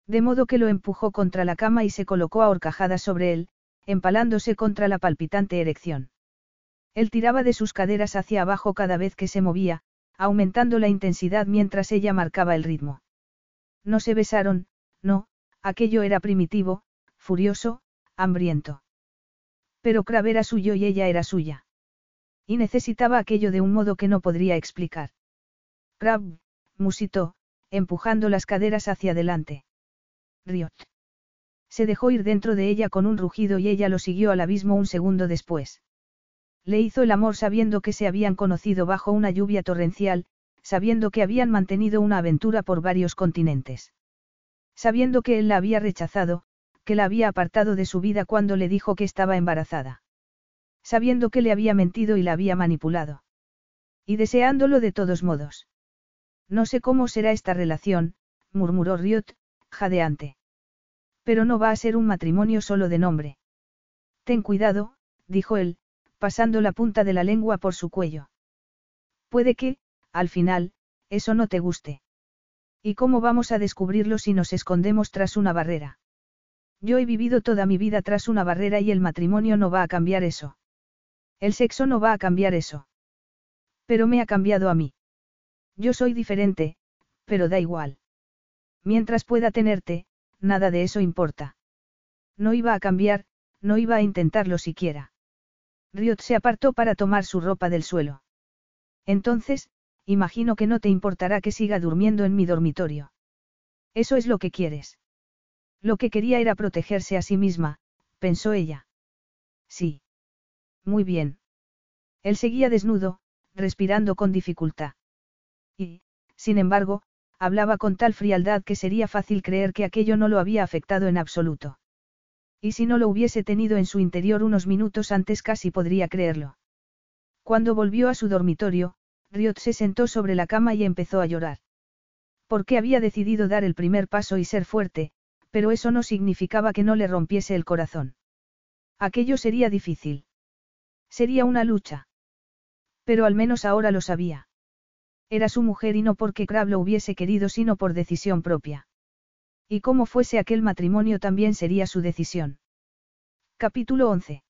De modo que lo empujó contra la cama y se colocó a horcajadas sobre él, empalándose contra la palpitante erección. Él tiraba de sus caderas hacia abajo cada vez que se movía, aumentando la intensidad mientras ella marcaba el ritmo. No se besaron, no, aquello era primitivo, furioso, hambriento. Pero Crab era suyo y ella era suya. Y necesitaba aquello de un modo que no podría explicar. Crab, musitó, empujando las caderas hacia adelante. Riot. Se dejó ir dentro de ella con un rugido y ella lo siguió al abismo un segundo después. Le hizo el amor sabiendo que se habían conocido bajo una lluvia torrencial, sabiendo que habían mantenido una aventura por varios continentes. Sabiendo que él la había rechazado, que la había apartado de su vida cuando le dijo que estaba embarazada. Sabiendo que le había mentido y la había manipulado. Y deseándolo de todos modos. No sé cómo será esta relación, murmuró Riot, jadeante. Pero no va a ser un matrimonio solo de nombre. Ten cuidado, dijo él, pasando la punta de la lengua por su cuello. Puede que, al final, eso no te guste. ¿Y cómo vamos a descubrirlo si nos escondemos tras una barrera? Yo he vivido toda mi vida tras una barrera y el matrimonio no va a cambiar eso. El sexo no va a cambiar eso. Pero me ha cambiado a mí. Yo soy diferente, pero da igual. Mientras pueda tenerte, nada de eso importa. No iba a cambiar, no iba a intentarlo siquiera. Riot se apartó para tomar su ropa del suelo. Entonces, imagino que no te importará que siga durmiendo en mi dormitorio. Eso es lo que quieres. Lo que quería era protegerse a sí misma, pensó ella. Sí. Muy bien. Él seguía desnudo, respirando con dificultad. Y, sin embargo, hablaba con tal frialdad que sería fácil creer que aquello no lo había afectado en absoluto. Y si no lo hubiese tenido en su interior unos minutos antes casi podría creerlo. Cuando volvió a su dormitorio, Riot se sentó sobre la cama y empezó a llorar. Porque había decidido dar el primer paso y ser fuerte, pero eso no significaba que no le rompiese el corazón. Aquello sería difícil. Sería una lucha. Pero al menos ahora lo sabía. Era su mujer y no porque Crab lo hubiese querido sino por decisión propia. Y como fuese aquel matrimonio también sería su decisión. Capítulo 11.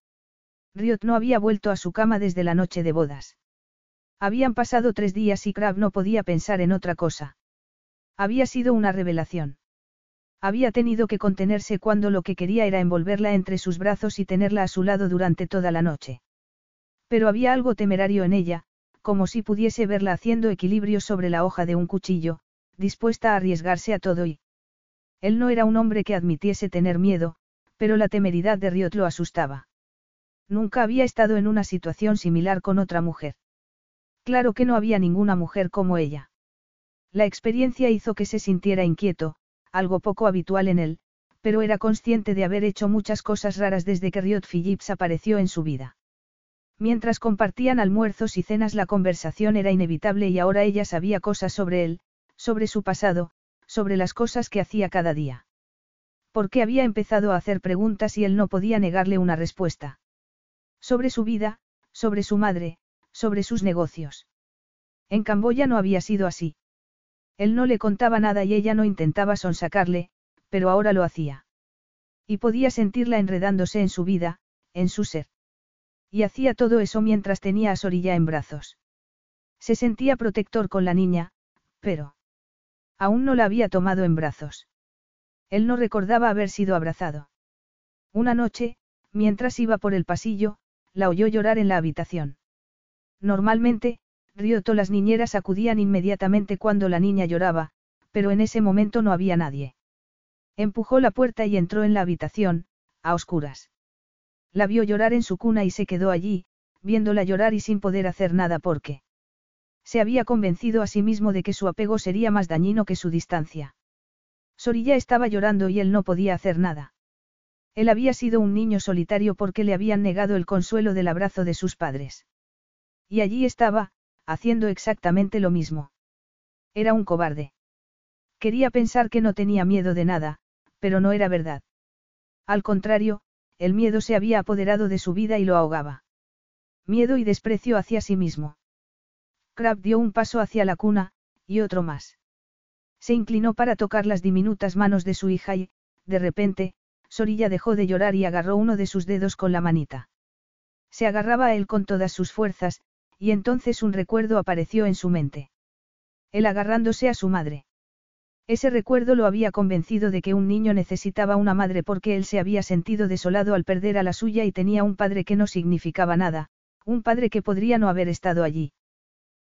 Riot no había vuelto a su cama desde la noche de bodas. Habían pasado tres días y Crab no podía pensar en otra cosa. Había sido una revelación. Había tenido que contenerse cuando lo que quería era envolverla entre sus brazos y tenerla a su lado durante toda la noche. Pero había algo temerario en ella, como si pudiese verla haciendo equilibrio sobre la hoja de un cuchillo, dispuesta a arriesgarse a todo y... Él no era un hombre que admitiese tener miedo, pero la temeridad de Riot lo asustaba. Nunca había estado en una situación similar con otra mujer. Claro que no había ninguna mujer como ella. La experiencia hizo que se sintiera inquieto, algo poco habitual en él, pero era consciente de haber hecho muchas cosas raras desde que Riot Phillips apareció en su vida. Mientras compartían almuerzos y cenas la conversación era inevitable y ahora ella sabía cosas sobre él, sobre su pasado, sobre las cosas que hacía cada día. Porque había empezado a hacer preguntas y él no podía negarle una respuesta. Sobre su vida, sobre su madre, sobre sus negocios. En Camboya no había sido así. Él no le contaba nada y ella no intentaba sonsacarle, pero ahora lo hacía. Y podía sentirla enredándose en su vida, en su ser. Y hacía todo eso mientras tenía a Sorilla en brazos. Se sentía protector con la niña, pero... Aún no la había tomado en brazos. Él no recordaba haber sido abrazado. Una noche, mientras iba por el pasillo, la oyó llorar en la habitación. Normalmente, Rioto las niñeras acudían inmediatamente cuando la niña lloraba, pero en ese momento no había nadie. Empujó la puerta y entró en la habitación, a oscuras. La vio llorar en su cuna y se quedó allí, viéndola llorar y sin poder hacer nada porque. Se había convencido a sí mismo de que su apego sería más dañino que su distancia. Sorilla estaba llorando y él no podía hacer nada. Él había sido un niño solitario porque le habían negado el consuelo del abrazo de sus padres. Y allí estaba, haciendo exactamente lo mismo. Era un cobarde. Quería pensar que no tenía miedo de nada, pero no era verdad. Al contrario, el miedo se había apoderado de su vida y lo ahogaba. Miedo y desprecio hacia sí mismo. Crab dio un paso hacia la cuna, y otro más. Se inclinó para tocar las diminutas manos de su hija y, de repente, Sorilla dejó de llorar y agarró uno de sus dedos con la manita. Se agarraba a él con todas sus fuerzas, y entonces un recuerdo apareció en su mente. Él agarrándose a su madre. Ese recuerdo lo había convencido de que un niño necesitaba una madre porque él se había sentido desolado al perder a la suya y tenía un padre que no significaba nada, un padre que podría no haber estado allí.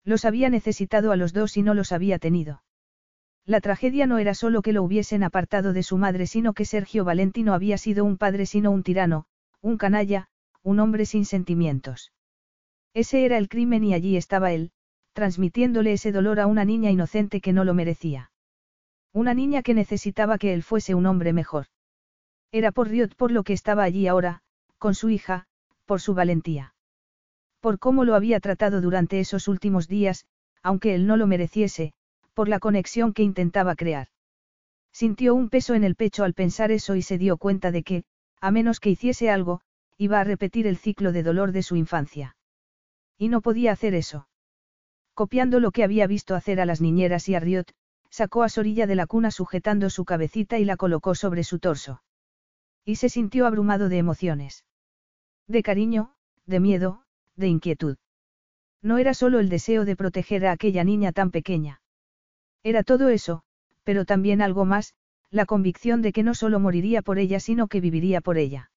Los había necesitado a los dos y no los había tenido. La tragedia no era solo que lo hubiesen apartado de su madre, sino que Sergio Valenti no había sido un padre sino un tirano, un canalla, un hombre sin sentimientos. Ese era el crimen y allí estaba él, transmitiéndole ese dolor a una niña inocente que no lo merecía. Una niña que necesitaba que él fuese un hombre mejor. Era por Riot por lo que estaba allí ahora, con su hija, por su valentía. Por cómo lo había tratado durante esos últimos días, aunque él no lo mereciese, por la conexión que intentaba crear. Sintió un peso en el pecho al pensar eso y se dio cuenta de que, a menos que hiciese algo, iba a repetir el ciclo de dolor de su infancia. Y no podía hacer eso. Copiando lo que había visto hacer a las niñeras y a Riot, sacó a Sorilla de la cuna sujetando su cabecita y la colocó sobre su torso. Y se sintió abrumado de emociones. De cariño, de miedo, de inquietud. No era solo el deseo de proteger a aquella niña tan pequeña. Era todo eso, pero también algo más, la convicción de que no solo moriría por ella sino que viviría por ella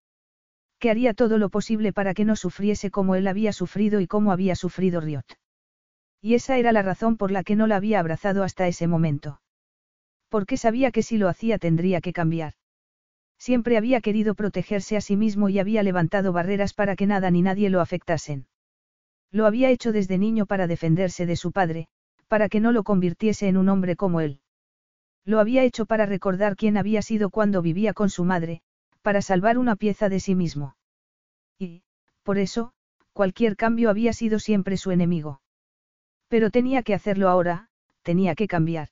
que haría todo lo posible para que no sufriese como él había sufrido y como había sufrido Riot. Y esa era la razón por la que no la había abrazado hasta ese momento. Porque sabía que si lo hacía tendría que cambiar. Siempre había querido protegerse a sí mismo y había levantado barreras para que nada ni nadie lo afectasen. Lo había hecho desde niño para defenderse de su padre, para que no lo convirtiese en un hombre como él. Lo había hecho para recordar quién había sido cuando vivía con su madre, para salvar una pieza de sí mismo. Y, por eso, cualquier cambio había sido siempre su enemigo. Pero tenía que hacerlo ahora, tenía que cambiar.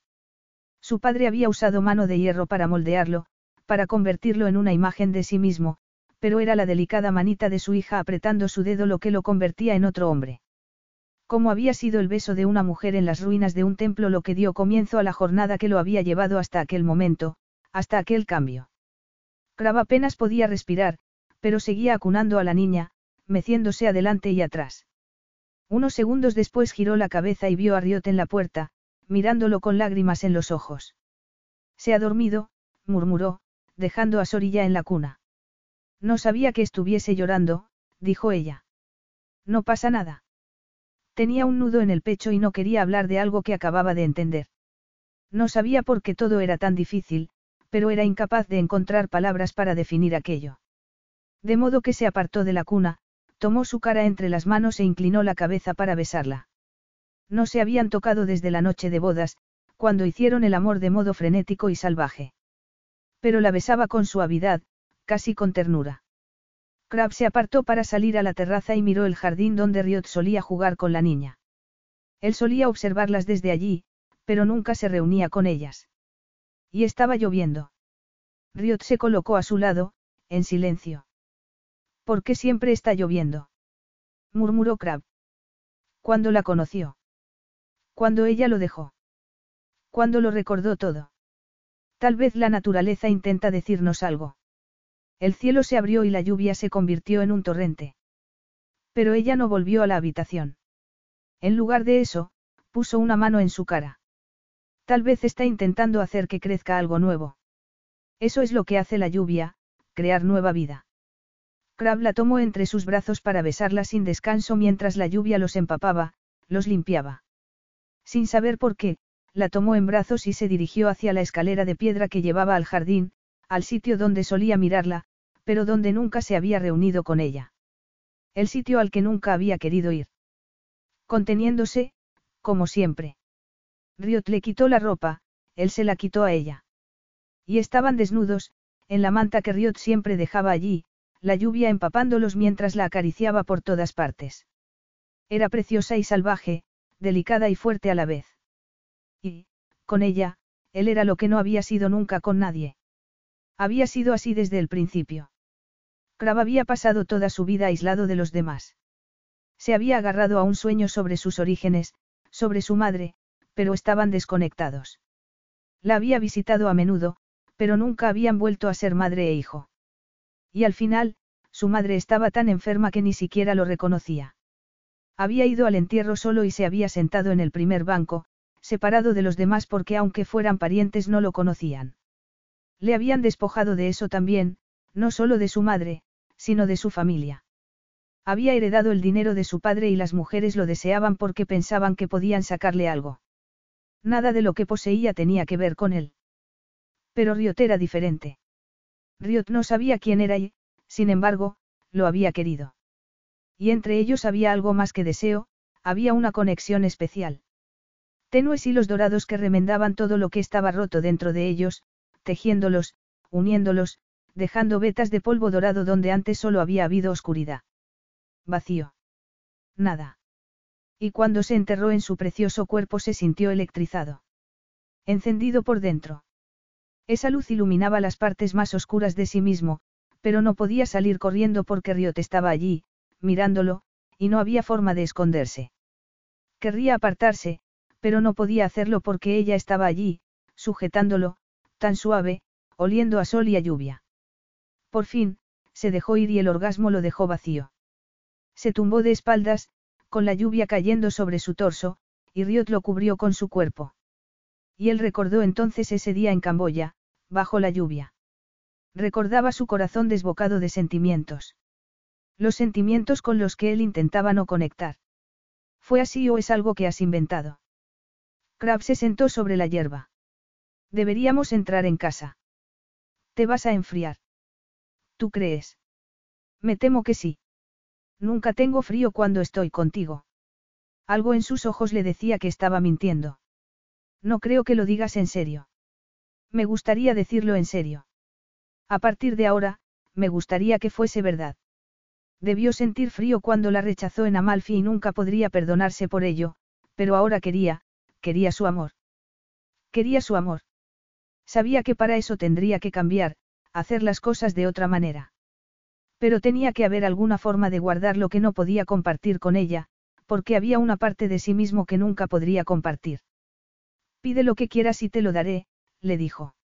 Su padre había usado mano de hierro para moldearlo, para convertirlo en una imagen de sí mismo, pero era la delicada manita de su hija apretando su dedo lo que lo convertía en otro hombre. Como había sido el beso de una mujer en las ruinas de un templo lo que dio comienzo a la jornada que lo había llevado hasta aquel momento, hasta aquel cambio. Crab apenas podía respirar, pero seguía acunando a la niña, meciéndose adelante y atrás. Unos segundos después giró la cabeza y vio a Riot en la puerta, mirándolo con lágrimas en los ojos. Se ha dormido, murmuró, dejando a Sorilla en la cuna. No sabía que estuviese llorando, dijo ella. No pasa nada. Tenía un nudo en el pecho y no quería hablar de algo que acababa de entender. No sabía por qué todo era tan difícil, pero era incapaz de encontrar palabras para definir aquello. De modo que se apartó de la cuna, tomó su cara entre las manos e inclinó la cabeza para besarla. No se habían tocado desde la noche de bodas, cuando hicieron el amor de modo frenético y salvaje. Pero la besaba con suavidad, casi con ternura. Crab se apartó para salir a la terraza y miró el jardín donde Riot solía jugar con la niña. Él solía observarlas desde allí, pero nunca se reunía con ellas. Y estaba lloviendo. Riot se colocó a su lado, en silencio. ¿Por qué siempre está lloviendo? murmuró Crab. ¿Cuándo la conoció? Cuando ella lo dejó. Cuando lo recordó todo. Tal vez la naturaleza intenta decirnos algo. El cielo se abrió y la lluvia se convirtió en un torrente. Pero ella no volvió a la habitación. En lugar de eso, puso una mano en su cara. Tal vez está intentando hacer que crezca algo nuevo. Eso es lo que hace la lluvia, crear nueva vida. Crab la tomó entre sus brazos para besarla sin descanso mientras la lluvia los empapaba, los limpiaba. Sin saber por qué, la tomó en brazos y se dirigió hacia la escalera de piedra que llevaba al jardín, al sitio donde solía mirarla, pero donde nunca se había reunido con ella. El sitio al que nunca había querido ir. Conteniéndose, como siempre. Riot le quitó la ropa, él se la quitó a ella. Y estaban desnudos, en la manta que Riot siempre dejaba allí, la lluvia empapándolos mientras la acariciaba por todas partes. Era preciosa y salvaje, delicada y fuerte a la vez. Y, con ella, él era lo que no había sido nunca con nadie. Había sido así desde el principio. Crab había pasado toda su vida aislado de los demás. Se había agarrado a un sueño sobre sus orígenes, sobre su madre, pero estaban desconectados. La había visitado a menudo, pero nunca habían vuelto a ser madre e hijo. Y al final, su madre estaba tan enferma que ni siquiera lo reconocía. Había ido al entierro solo y se había sentado en el primer banco, separado de los demás porque aunque fueran parientes no lo conocían. Le habían despojado de eso también, no solo de su madre, sino de su familia. Había heredado el dinero de su padre y las mujeres lo deseaban porque pensaban que podían sacarle algo. Nada de lo que poseía tenía que ver con él. Pero Riot era diferente. Riot no sabía quién era y, sin embargo, lo había querido. Y entre ellos había algo más que deseo, había una conexión especial. Tenues hilos dorados que remendaban todo lo que estaba roto dentro de ellos, tejiéndolos, uniéndolos, dejando vetas de polvo dorado donde antes solo había habido oscuridad. Vacío. Nada. Y cuando se enterró en su precioso cuerpo se sintió electrizado. Encendido por dentro. Esa luz iluminaba las partes más oscuras de sí mismo, pero no podía salir corriendo porque Riot estaba allí, mirándolo, y no había forma de esconderse. Querría apartarse, pero no podía hacerlo porque ella estaba allí, sujetándolo, tan suave, oliendo a sol y a lluvia. Por fin, se dejó ir y el orgasmo lo dejó vacío. Se tumbó de espaldas, con la lluvia cayendo sobre su torso, y Riot lo cubrió con su cuerpo. Y él recordó entonces ese día en Camboya, bajo la lluvia. Recordaba su corazón desbocado de sentimientos. Los sentimientos con los que él intentaba no conectar. ¿Fue así o es algo que has inventado? Crab se sentó sobre la hierba. Deberíamos entrar en casa. Te vas a enfriar. ¿Tú crees? Me temo que sí. Nunca tengo frío cuando estoy contigo. Algo en sus ojos le decía que estaba mintiendo. No creo que lo digas en serio. Me gustaría decirlo en serio. A partir de ahora, me gustaría que fuese verdad. Debió sentir frío cuando la rechazó en Amalfi y nunca podría perdonarse por ello, pero ahora quería, quería su amor. Quería su amor. Sabía que para eso tendría que cambiar, hacer las cosas de otra manera. Pero tenía que haber alguna forma de guardar lo que no podía compartir con ella, porque había una parte de sí mismo que nunca podría compartir. Pide lo que quieras y te lo daré, le dijo.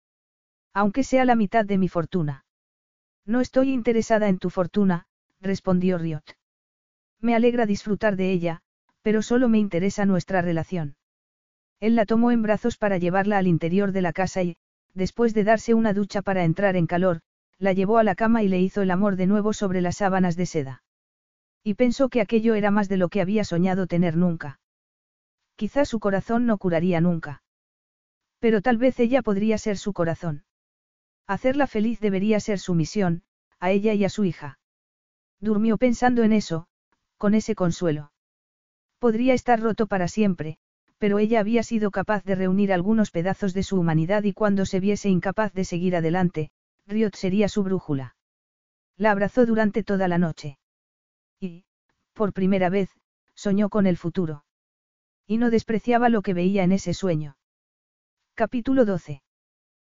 Aunque sea la mitad de mi fortuna. No estoy interesada en tu fortuna, respondió Riot. Me alegra disfrutar de ella, pero solo me interesa nuestra relación. Él la tomó en brazos para llevarla al interior de la casa y, después de darse una ducha para entrar en calor, la llevó a la cama y le hizo el amor de nuevo sobre las sábanas de seda. Y pensó que aquello era más de lo que había soñado tener nunca. Quizás su corazón no curaría nunca. Pero tal vez ella podría ser su corazón. Hacerla feliz debería ser su misión, a ella y a su hija. Durmió pensando en eso, con ese consuelo. Podría estar roto para siempre, pero ella había sido capaz de reunir algunos pedazos de su humanidad y cuando se viese incapaz de seguir adelante, Riot sería su brújula. La abrazó durante toda la noche. Y, por primera vez, soñó con el futuro. Y no despreciaba lo que veía en ese sueño. Capítulo 12.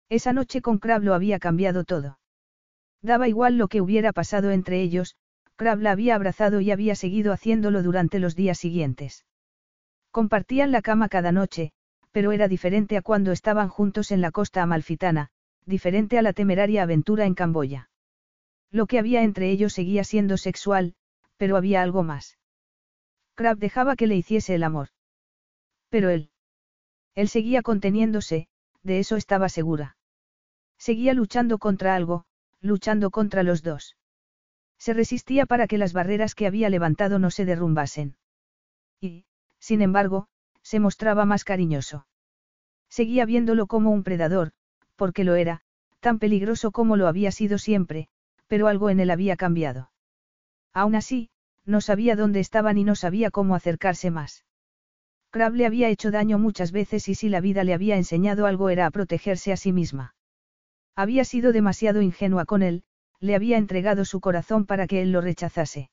Esa noche con Crab lo había cambiado todo. Daba igual lo que hubiera pasado entre ellos, Crab la había abrazado y había seguido haciéndolo durante los días siguientes. Compartían la cama cada noche, pero era diferente a cuando estaban juntos en la costa amalfitana, diferente a la temeraria aventura en Camboya. Lo que había entre ellos seguía siendo sexual, pero había algo más. Crab dejaba que le hiciese el amor. Pero él. Él seguía conteniéndose, de eso estaba segura. Seguía luchando contra algo, luchando contra los dos. Se resistía para que las barreras que había levantado no se derrumbasen. Y, sin embargo, se mostraba más cariñoso. Seguía viéndolo como un predador, porque lo era, tan peligroso como lo había sido siempre, pero algo en él había cambiado. Aún así, no sabía dónde estaban y no sabía cómo acercarse más. Crab le había hecho daño muchas veces y si la vida le había enseñado algo era a protegerse a sí misma. Había sido demasiado ingenua con él, le había entregado su corazón para que él lo rechazase.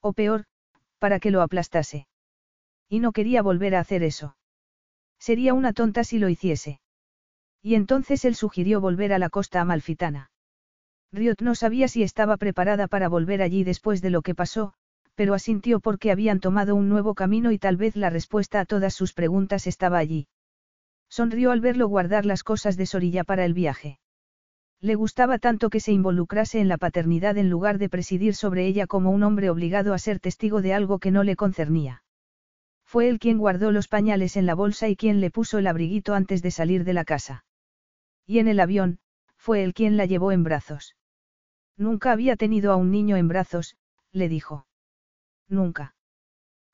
O peor, para que lo aplastase. Y no quería volver a hacer eso. Sería una tonta si lo hiciese. Y entonces él sugirió volver a la costa amalfitana. Riot no sabía si estaba preparada para volver allí después de lo que pasó, pero asintió porque habían tomado un nuevo camino y tal vez la respuesta a todas sus preguntas estaba allí. Sonrió al verlo guardar las cosas de Sorilla para el viaje. Le gustaba tanto que se involucrase en la paternidad en lugar de presidir sobre ella como un hombre obligado a ser testigo de algo que no le concernía. Fue él quien guardó los pañales en la bolsa y quien le puso el abriguito antes de salir de la casa. Y en el avión, fue él quien la llevó en brazos. Nunca había tenido a un niño en brazos, le dijo. Nunca.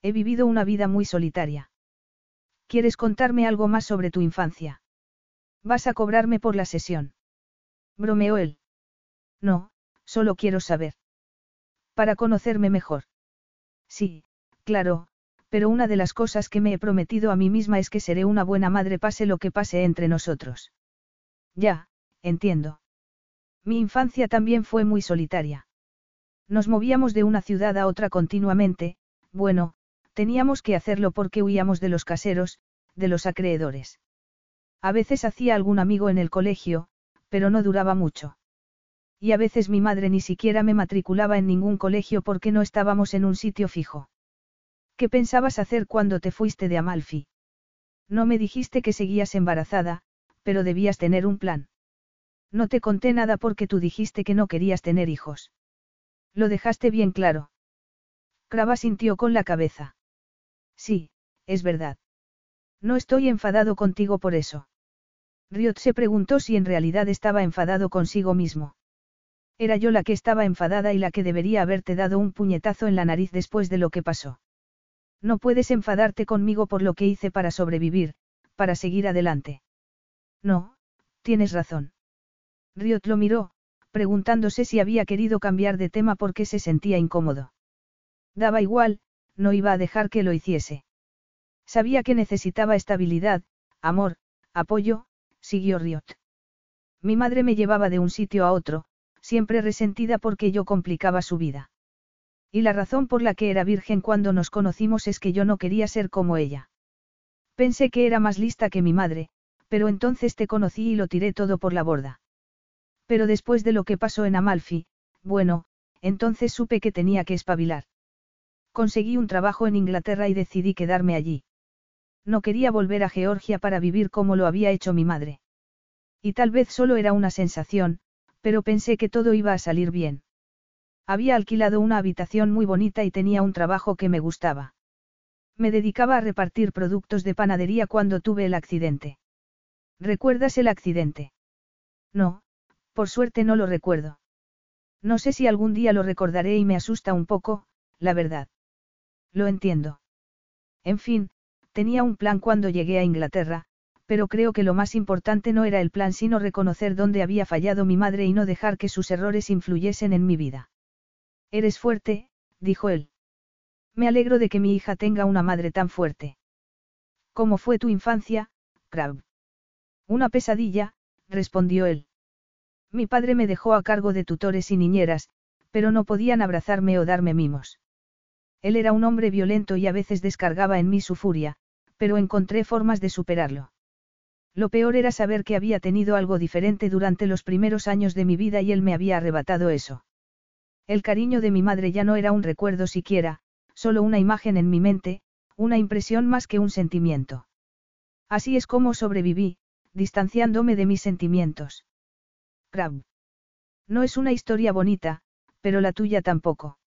He vivido una vida muy solitaria. ¿Quieres contarme algo más sobre tu infancia? ¿Vas a cobrarme por la sesión? Bromeó él. No, solo quiero saber. Para conocerme mejor. Sí, claro, pero una de las cosas que me he prometido a mí misma es que seré una buena madre pase lo que pase entre nosotros. Ya, entiendo. Mi infancia también fue muy solitaria. Nos movíamos de una ciudad a otra continuamente, bueno, teníamos que hacerlo porque huíamos de los caseros, de los acreedores. A veces hacía algún amigo en el colegio, pero no duraba mucho. Y a veces mi madre ni siquiera me matriculaba en ningún colegio porque no estábamos en un sitio fijo. ¿Qué pensabas hacer cuando te fuiste de Amalfi? No me dijiste que seguías embarazada, pero debías tener un plan. No te conté nada porque tú dijiste que no querías tener hijos. Lo dejaste bien claro. Crava sintió con la cabeza. Sí, es verdad. No estoy enfadado contigo por eso. Riot se preguntó si en realidad estaba enfadado consigo mismo. Era yo la que estaba enfadada y la que debería haberte dado un puñetazo en la nariz después de lo que pasó. No puedes enfadarte conmigo por lo que hice para sobrevivir, para seguir adelante. No, tienes razón. Riot lo miró, preguntándose si había querido cambiar de tema porque se sentía incómodo. Daba igual, no iba a dejar que lo hiciese. Sabía que necesitaba estabilidad, amor, apoyo, siguió Riot. Mi madre me llevaba de un sitio a otro, siempre resentida porque yo complicaba su vida. Y la razón por la que era virgen cuando nos conocimos es que yo no quería ser como ella. Pensé que era más lista que mi madre, pero entonces te conocí y lo tiré todo por la borda. Pero después de lo que pasó en Amalfi, bueno, entonces supe que tenía que espabilar. Conseguí un trabajo en Inglaterra y decidí quedarme allí. No quería volver a Georgia para vivir como lo había hecho mi madre. Y tal vez solo era una sensación, pero pensé que todo iba a salir bien. Había alquilado una habitación muy bonita y tenía un trabajo que me gustaba. Me dedicaba a repartir productos de panadería cuando tuve el accidente. ¿Recuerdas el accidente? No, por suerte no lo recuerdo. No sé si algún día lo recordaré y me asusta un poco, la verdad. Lo entiendo. En fin, tenía un plan cuando llegué a Inglaterra, pero creo que lo más importante no era el plan sino reconocer dónde había fallado mi madre y no dejar que sus errores influyesen en mi vida. Eres fuerte, dijo él. Me alegro de que mi hija tenga una madre tan fuerte. ¿Cómo fue tu infancia, Crab? Una pesadilla, respondió él. Mi padre me dejó a cargo de tutores y niñeras, pero no podían abrazarme o darme mimos. Él era un hombre violento y a veces descargaba en mí su furia, pero encontré formas de superarlo. Lo peor era saber que había tenido algo diferente durante los primeros años de mi vida y él me había arrebatado eso. El cariño de mi madre ya no era un recuerdo siquiera, solo una imagen en mi mente, una impresión más que un sentimiento. Así es como sobreviví, distanciándome de mis sentimientos. Crab. No es una historia bonita, pero la tuya tampoco.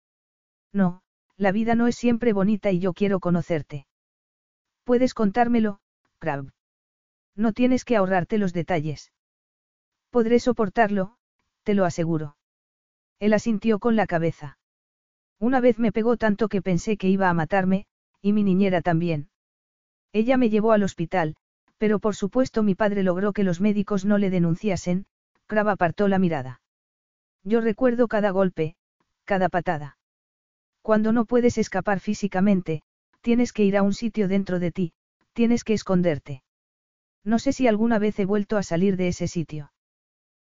No, la vida no es siempre bonita y yo quiero conocerte. Puedes contármelo, Crab. No tienes que ahorrarte los detalles. Podré soportarlo, te lo aseguro. Él asintió con la cabeza. Una vez me pegó tanto que pensé que iba a matarme, y mi niñera también. Ella me llevó al hospital, pero por supuesto mi padre logró que los médicos no le denunciasen, Crab apartó la mirada. Yo recuerdo cada golpe, cada patada. Cuando no puedes escapar físicamente, tienes que ir a un sitio dentro de ti, tienes que esconderte. No sé si alguna vez he vuelto a salir de ese sitio.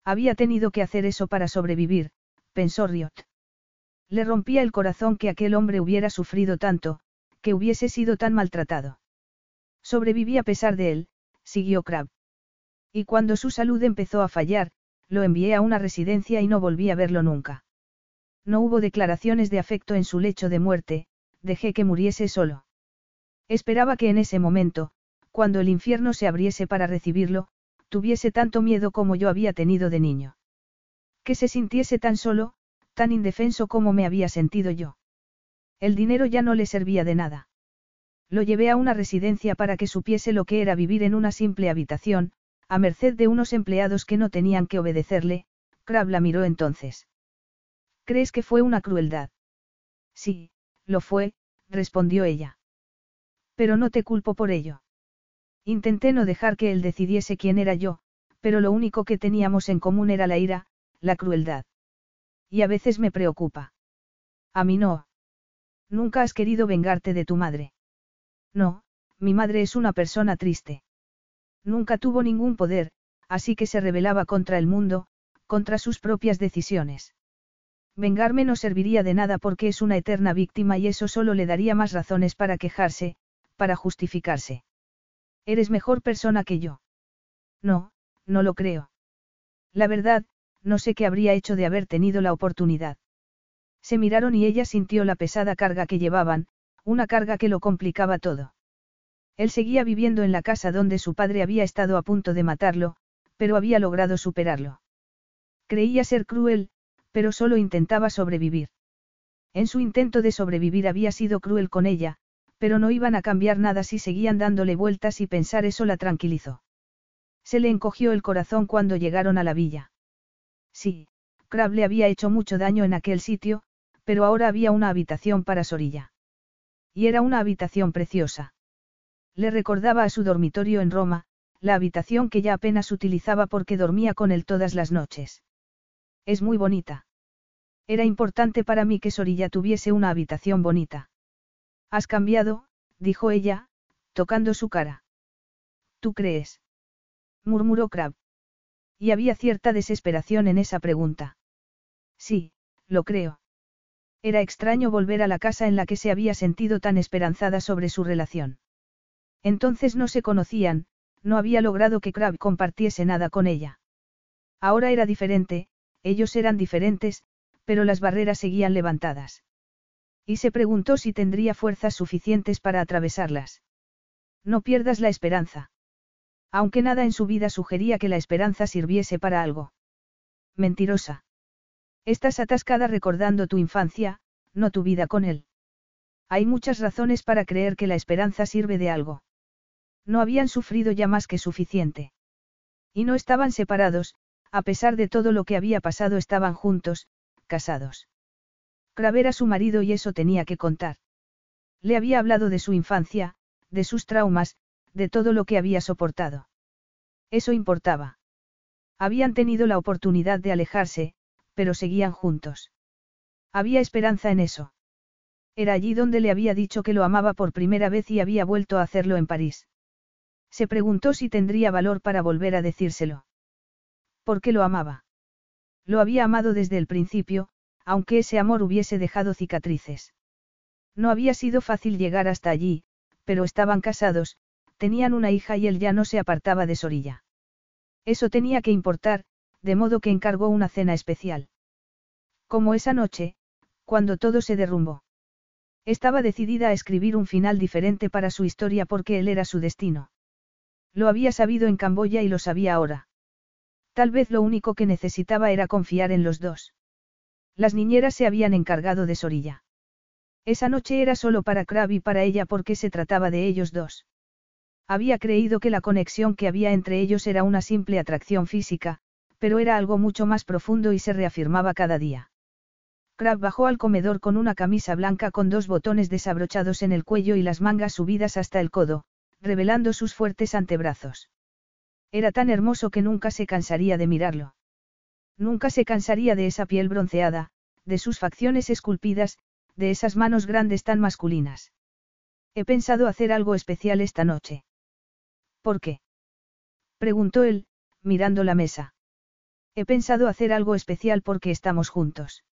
Había tenido que hacer eso para sobrevivir, pensó Riot. Le rompía el corazón que aquel hombre hubiera sufrido tanto, que hubiese sido tan maltratado. Sobreviví a pesar de él, siguió Crab. Y cuando su salud empezó a fallar, lo envié a una residencia y no volví a verlo nunca. No hubo declaraciones de afecto en su lecho de muerte, dejé que muriese solo. Esperaba que en ese momento, cuando el infierno se abriese para recibirlo, tuviese tanto miedo como yo había tenido de niño. Que se sintiese tan solo, tan indefenso como me había sentido yo. El dinero ya no le servía de nada. Lo llevé a una residencia para que supiese lo que era vivir en una simple habitación, a merced de unos empleados que no tenían que obedecerle, Crab la miró entonces. ¿Crees que fue una crueldad? Sí, lo fue, respondió ella. Pero no te culpo por ello. Intenté no dejar que él decidiese quién era yo, pero lo único que teníamos en común era la ira, la crueldad. Y a veces me preocupa. A mí no. Nunca has querido vengarte de tu madre. No, mi madre es una persona triste. Nunca tuvo ningún poder, así que se rebelaba contra el mundo, contra sus propias decisiones. Vengarme no serviría de nada porque es una eterna víctima y eso solo le daría más razones para quejarse, para justificarse. Eres mejor persona que yo. No, no lo creo. La verdad, no sé qué habría hecho de haber tenido la oportunidad. Se miraron y ella sintió la pesada carga que llevaban, una carga que lo complicaba todo. Él seguía viviendo en la casa donde su padre había estado a punto de matarlo, pero había logrado superarlo. Creía ser cruel, pero solo intentaba sobrevivir. En su intento de sobrevivir había sido cruel con ella, pero no iban a cambiar nada si seguían dándole vueltas y pensar eso la tranquilizó. Se le encogió el corazón cuando llegaron a la villa. Sí, Crab le había hecho mucho daño en aquel sitio, pero ahora había una habitación para Sorilla. Y era una habitación preciosa. Le recordaba a su dormitorio en Roma, la habitación que ya apenas utilizaba porque dormía con él todas las noches. Es muy bonita. Era importante para mí que Sorilla tuviese una habitación bonita. Has cambiado, dijo ella, tocando su cara. ¿Tú crees? murmuró Crab. Y había cierta desesperación en esa pregunta. Sí, lo creo. Era extraño volver a la casa en la que se había sentido tan esperanzada sobre su relación. Entonces no se conocían, no había logrado que Crab compartiese nada con ella. Ahora era diferente, ellos eran diferentes, pero las barreras seguían levantadas. Y se preguntó si tendría fuerzas suficientes para atravesarlas. No pierdas la esperanza. Aunque nada en su vida sugería que la esperanza sirviese para algo. Mentirosa. Estás atascada recordando tu infancia, no tu vida con él. Hay muchas razones para creer que la esperanza sirve de algo. No habían sufrido ya más que suficiente. Y no estaban separados, a pesar de todo lo que había pasado estaban juntos, casados. Craver era su marido y eso tenía que contar. Le había hablado de su infancia, de sus traumas, de todo lo que había soportado. Eso importaba. Habían tenido la oportunidad de alejarse, pero seguían juntos. Había esperanza en eso. Era allí donde le había dicho que lo amaba por primera vez y había vuelto a hacerlo en París. Se preguntó si tendría valor para volver a decírselo. ¿Por qué lo amaba? Lo había amado desde el principio, aunque ese amor hubiese dejado cicatrices. No había sido fácil llegar hasta allí, pero estaban casados, tenían una hija y él ya no se apartaba de Sorilla. Eso tenía que importar, de modo que encargó una cena especial. Como esa noche, Cuando todo se derrumbó. Estaba decidida a escribir un final diferente para su historia porque él era su destino. Lo había sabido en Camboya y lo sabía ahora. Tal vez lo único que necesitaba era confiar en los dos. Las niñeras se habían encargado de Sorilla. Esa noche era solo para Crab y para ella porque se trataba de ellos dos. Había creído que la conexión que había entre ellos era una simple atracción física, pero era algo mucho más profundo y se reafirmaba cada día. Crab bajó al comedor con una camisa blanca con dos botones desabrochados en el cuello y las mangas subidas hasta el codo, revelando sus fuertes antebrazos. Era tan hermoso que nunca se cansaría de mirarlo. Nunca se cansaría de esa piel bronceada, de sus facciones esculpidas, de esas manos grandes tan masculinas. He pensado hacer algo especial esta noche. ¿Por qué? preguntó él, mirando la mesa. He pensado hacer algo especial porque estamos juntos.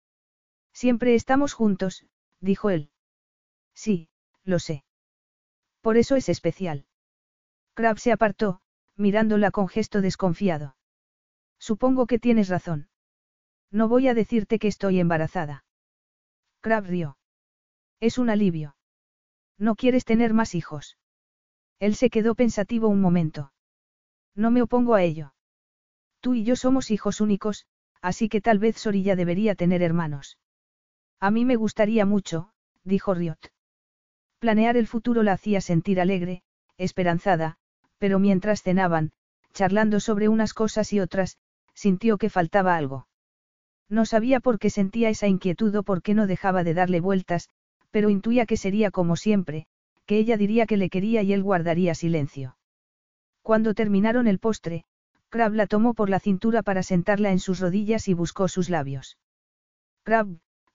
Siempre estamos juntos, dijo él. Sí, lo sé. Por eso es especial. Crab se apartó, mirándola con gesto desconfiado. Supongo que tienes razón. No voy a decirte que estoy embarazada. Crab rió. Es un alivio. No quieres tener más hijos. Él se quedó pensativo un momento. No me opongo a ello. Tú y yo somos hijos únicos, así que tal vez Sorilla debería tener hermanos. A mí me gustaría mucho, dijo Riot. Planear el futuro la hacía sentir alegre, esperanzada, pero mientras cenaban, charlando sobre unas cosas y otras, sintió que faltaba algo. No sabía por qué sentía esa inquietud o por qué no dejaba de darle vueltas, pero intuía que sería como siempre, que ella diría que le quería y él guardaría silencio. Cuando terminaron el postre, Crab la tomó por la cintura para sentarla en sus rodillas y buscó sus labios. Crab,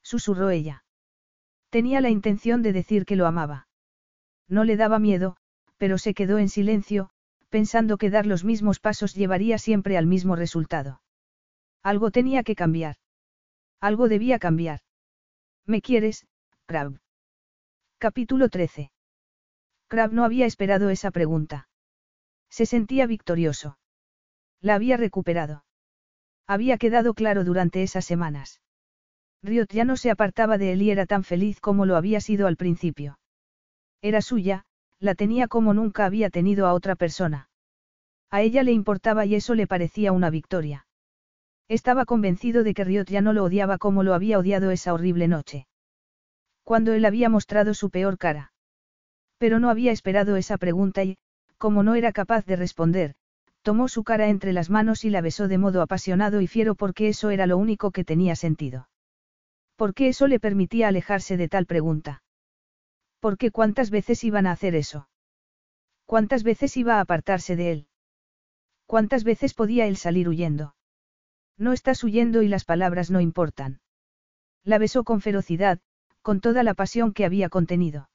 susurró ella. Tenía la intención de decir que lo amaba. No le daba miedo, pero se quedó en silencio, pensando que dar los mismos pasos llevaría siempre al mismo resultado. Algo tenía que cambiar. Algo debía cambiar. ¿Me quieres, Crab? Capítulo 13. Crab no había esperado esa pregunta. Se sentía victorioso. La había recuperado. Había quedado claro durante esas semanas. Riot ya no se apartaba de él y era tan feliz como lo había sido al principio. Era suya, la tenía como nunca había tenido a otra persona. A ella le importaba y eso le parecía una victoria. Estaba convencido de que Riot ya no lo odiaba como lo había odiado esa horrible noche. Cuando él había mostrado su peor cara. Pero no había esperado esa pregunta y, como no era capaz de responder, tomó su cara entre las manos y la besó de modo apasionado y fiero porque eso era lo único que tenía sentido. ¿Por qué eso le permitía alejarse de tal pregunta? ¿Por qué cuántas veces iban a hacer eso? ¿Cuántas veces iba a apartarse de él? ¿Cuántas veces podía él salir huyendo? No estás huyendo y las palabras no importan. La besó con ferocidad, con toda la pasión que había contenido.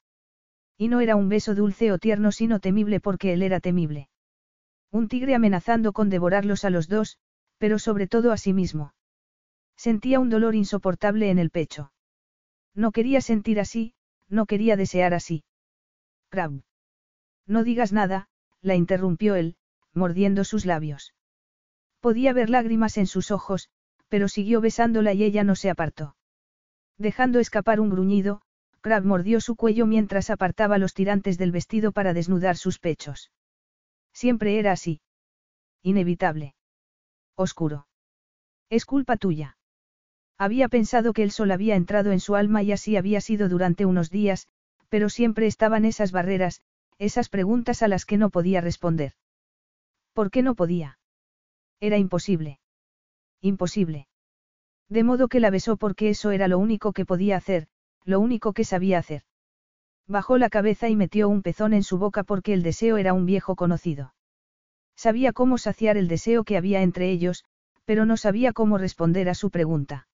Y no era un beso dulce o tierno sino temible porque él era temible. Un tigre amenazando con devorarlos a los dos, pero sobre todo a sí mismo. Sentía un dolor insoportable en el pecho. No quería sentir así, no quería desear así. Crab. No digas nada, la interrumpió él, mordiendo sus labios. Podía ver lágrimas en sus ojos, pero siguió besándola y ella no se apartó. Dejando escapar un gruñido, Crab mordió su cuello mientras apartaba los tirantes del vestido para desnudar sus pechos. Siempre era así. Inevitable. Oscuro. Es culpa tuya. Había pensado que el sol había entrado en su alma y así había sido durante unos días, pero siempre estaban esas barreras, esas preguntas a las que no podía responder. ¿Por qué no podía? Era imposible. Imposible. De modo que la besó porque eso era lo único que podía hacer, lo único que sabía hacer. Bajó la cabeza y metió un pezón en su boca porque el deseo era un viejo conocido. Sabía cómo saciar el deseo que había entre ellos, pero no sabía cómo responder a su pregunta.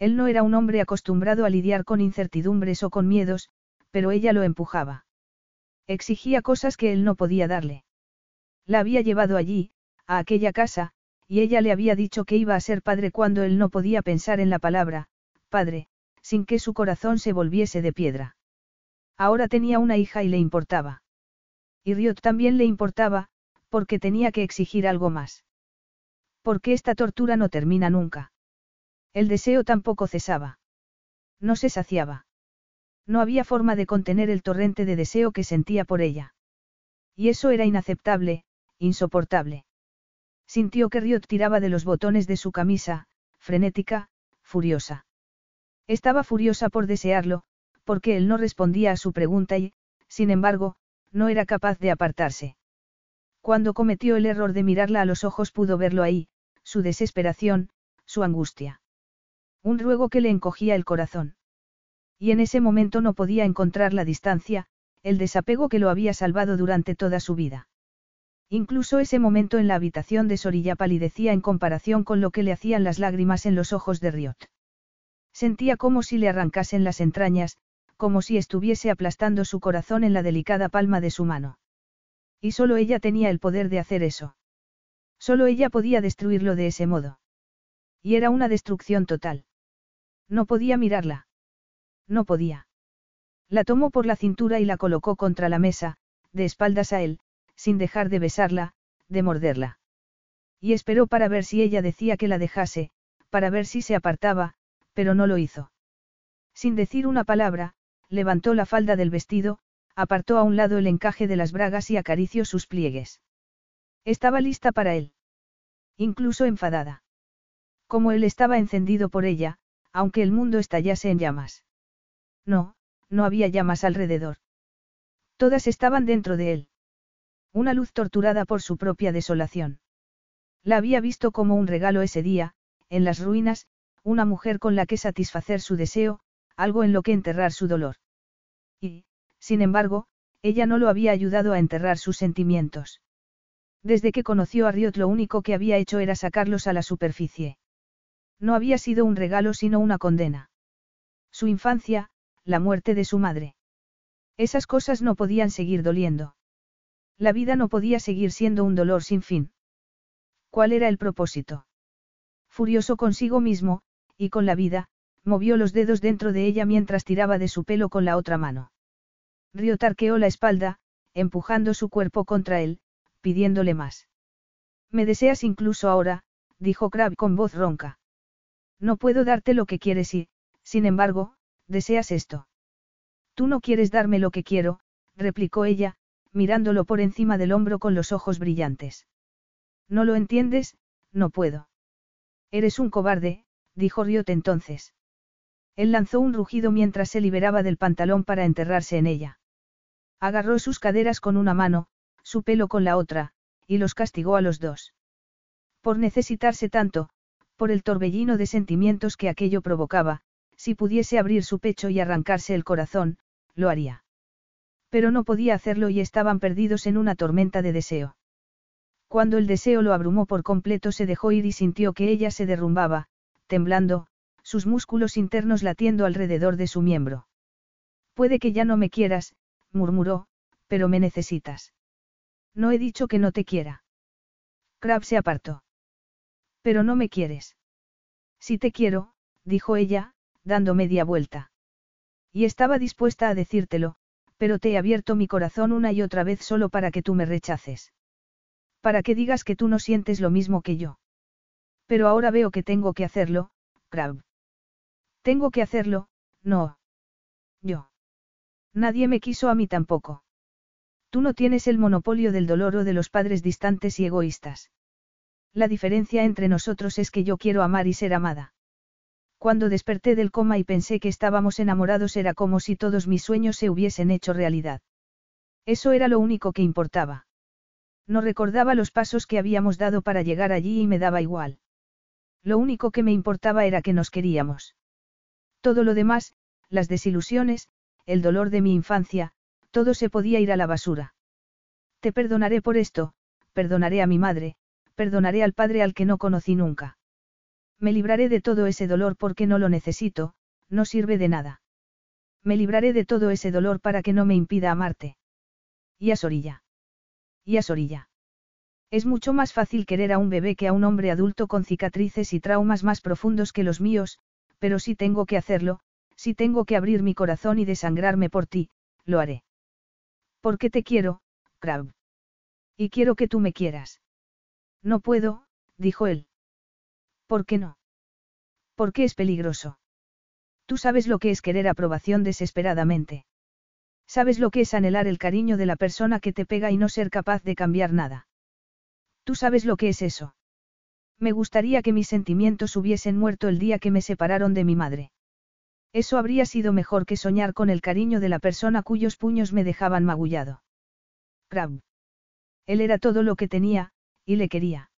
Él no era un hombre acostumbrado a lidiar con incertidumbres o con miedos, pero ella lo empujaba. Exigía cosas que él no podía darle. La había llevado allí, a aquella casa, y ella le había dicho que iba a ser padre cuando él no podía pensar en la palabra, padre, sin que su corazón se volviese de piedra. Ahora tenía una hija y le importaba. Y Riot también le importaba, porque tenía que exigir algo más. Porque esta tortura no termina nunca. El deseo tampoco cesaba. No se saciaba. No había forma de contener el torrente de deseo que sentía por ella. Y eso era inaceptable, insoportable. Sintió que Riot tiraba de los botones de su camisa, frenética, furiosa. Estaba furiosa por desearlo, porque él no respondía a su pregunta y, sin embargo, no era capaz de apartarse. Cuando cometió el error de mirarla a los ojos pudo verlo ahí, su desesperación, su angustia. Un ruego que le encogía el corazón. Y en ese momento no podía encontrar la distancia, el desapego que lo había salvado durante toda su vida. Incluso ese momento en la habitación de Sorilla palidecía en comparación con lo que le hacían las lágrimas en los ojos de Riot. Sentía como si le arrancasen las entrañas, como si estuviese aplastando su corazón en la delicada palma de su mano. Y solo ella tenía el poder de hacer eso. Solo ella podía destruirlo de ese modo. Y era una destrucción total. No podía mirarla. No podía. La tomó por la cintura y la colocó contra la mesa, de espaldas a él, sin dejar de besarla, de morderla. Y esperó para ver si ella decía que la dejase, para ver si se apartaba, pero no lo hizo. Sin decir una palabra, levantó la falda del vestido, apartó a un lado el encaje de las bragas y acarició sus pliegues. Estaba lista para él. Incluso enfadada. Como él estaba encendido por ella, aunque el mundo estallase en llamas. No, no había llamas alrededor. Todas estaban dentro de él. Una luz torturada por su propia desolación. La había visto como un regalo ese día, en las ruinas, una mujer con la que satisfacer su deseo, algo en lo que enterrar su dolor. Y, sin embargo, ella no lo había ayudado a enterrar sus sentimientos. Desde que conoció a Riot lo único que había hecho era sacarlos a la superficie. No había sido un regalo sino una condena. Su infancia, la muerte de su madre. Esas cosas no podían seguir doliendo. La vida no podía seguir siendo un dolor sin fin. ¿Cuál era el propósito? Furioso consigo mismo, y con la vida, movió los dedos dentro de ella mientras tiraba de su pelo con la otra mano. Río tarqueó la espalda, empujando su cuerpo contra él, pidiéndole más. Me deseas incluso ahora, dijo Crab con voz ronca. No puedo darte lo que quieres y, sin embargo, deseas esto. Tú no quieres darme lo que quiero, replicó ella, mirándolo por encima del hombro con los ojos brillantes. No lo entiendes, no puedo. Eres un cobarde, dijo Riot entonces. Él lanzó un rugido mientras se liberaba del pantalón para enterrarse en ella. Agarró sus caderas con una mano, su pelo con la otra, y los castigó a los dos. Por necesitarse tanto, por el torbellino de sentimientos que aquello provocaba, si pudiese abrir su pecho y arrancarse el corazón, lo haría. Pero no podía hacerlo y estaban perdidos en una tormenta de deseo. Cuando el deseo lo abrumó por completo se dejó ir y sintió que ella se derrumbaba, temblando, sus músculos internos latiendo alrededor de su miembro. Puede que ya no me quieras, murmuró, pero me necesitas. No he dicho que no te quiera. Crab se apartó. Pero no me quieres. Si te quiero, dijo ella, dando media vuelta. Y estaba dispuesta a decírtelo, pero te he abierto mi corazón una y otra vez solo para que tú me rechaces. Para que digas que tú no sientes lo mismo que yo. Pero ahora veo que tengo que hacerlo, Crab. Tengo que hacerlo, no. Yo. Nadie me quiso a mí tampoco. Tú no tienes el monopolio del dolor o de los padres distantes y egoístas. La diferencia entre nosotros es que yo quiero amar y ser amada. Cuando desperté del coma y pensé que estábamos enamorados era como si todos mis sueños se hubiesen hecho realidad. Eso era lo único que importaba. No recordaba los pasos que habíamos dado para llegar allí y me daba igual. Lo único que me importaba era que nos queríamos. Todo lo demás, las desilusiones, el dolor de mi infancia, todo se podía ir a la basura. Te perdonaré por esto, perdonaré a mi madre, perdonaré al padre al que no conocí nunca. Me libraré de todo ese dolor porque no lo necesito, no sirve de nada. Me libraré de todo ese dolor para que no me impida amarte. Y a Sorilla. Y a Sorilla. Es mucho más fácil querer a un bebé que a un hombre adulto con cicatrices y traumas más profundos que los míos, pero si tengo que hacerlo, si tengo que abrir mi corazón y desangrarme por ti, lo haré. Porque te quiero, Crab. Y quiero que tú me quieras. No puedo, dijo él. ¿Por qué no? Porque es peligroso. Tú sabes lo que es querer aprobación desesperadamente. Sabes lo que es anhelar el cariño de la persona que te pega y no ser capaz de cambiar nada. Tú sabes lo que es eso. Me gustaría que mis sentimientos hubiesen muerto el día que me separaron de mi madre. Eso habría sido mejor que soñar con el cariño de la persona cuyos puños me dejaban magullado. Crab. Él era todo lo que tenía, y le quería.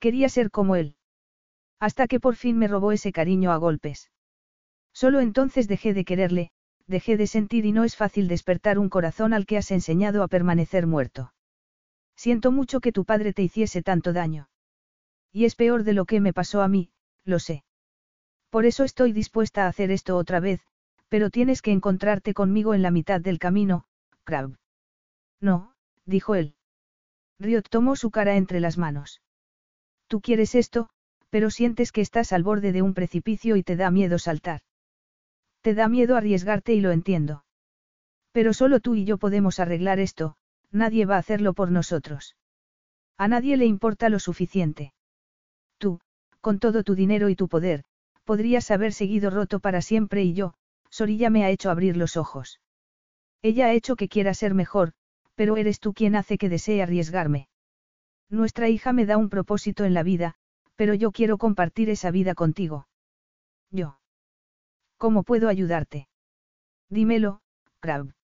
Quería ser como él. Hasta que por fin me robó ese cariño a golpes. Solo entonces dejé de quererle, dejé de sentir y no es fácil despertar un corazón al que has enseñado a permanecer muerto. Siento mucho que tu padre te hiciese tanto daño. Y es peor de lo que me pasó a mí, lo sé. Por eso estoy dispuesta a hacer esto otra vez, pero tienes que encontrarte conmigo en la mitad del camino, Crab. No, dijo él. Riot tomó su cara entre las manos. Tú quieres esto, pero sientes que estás al borde de un precipicio y te da miedo saltar. Te da miedo arriesgarte y lo entiendo. Pero solo tú y yo podemos arreglar esto, nadie va a hacerlo por nosotros. A nadie le importa lo suficiente. Tú, con todo tu dinero y tu poder, podrías haber seguido roto para siempre y yo, Sorilla me ha hecho abrir los ojos. Ella ha hecho que quiera ser mejor, pero eres tú quien hace que desee arriesgarme. Nuestra hija me da un propósito en la vida, pero yo quiero compartir esa vida contigo. Yo. ¿Cómo puedo ayudarte? Dímelo, Crab.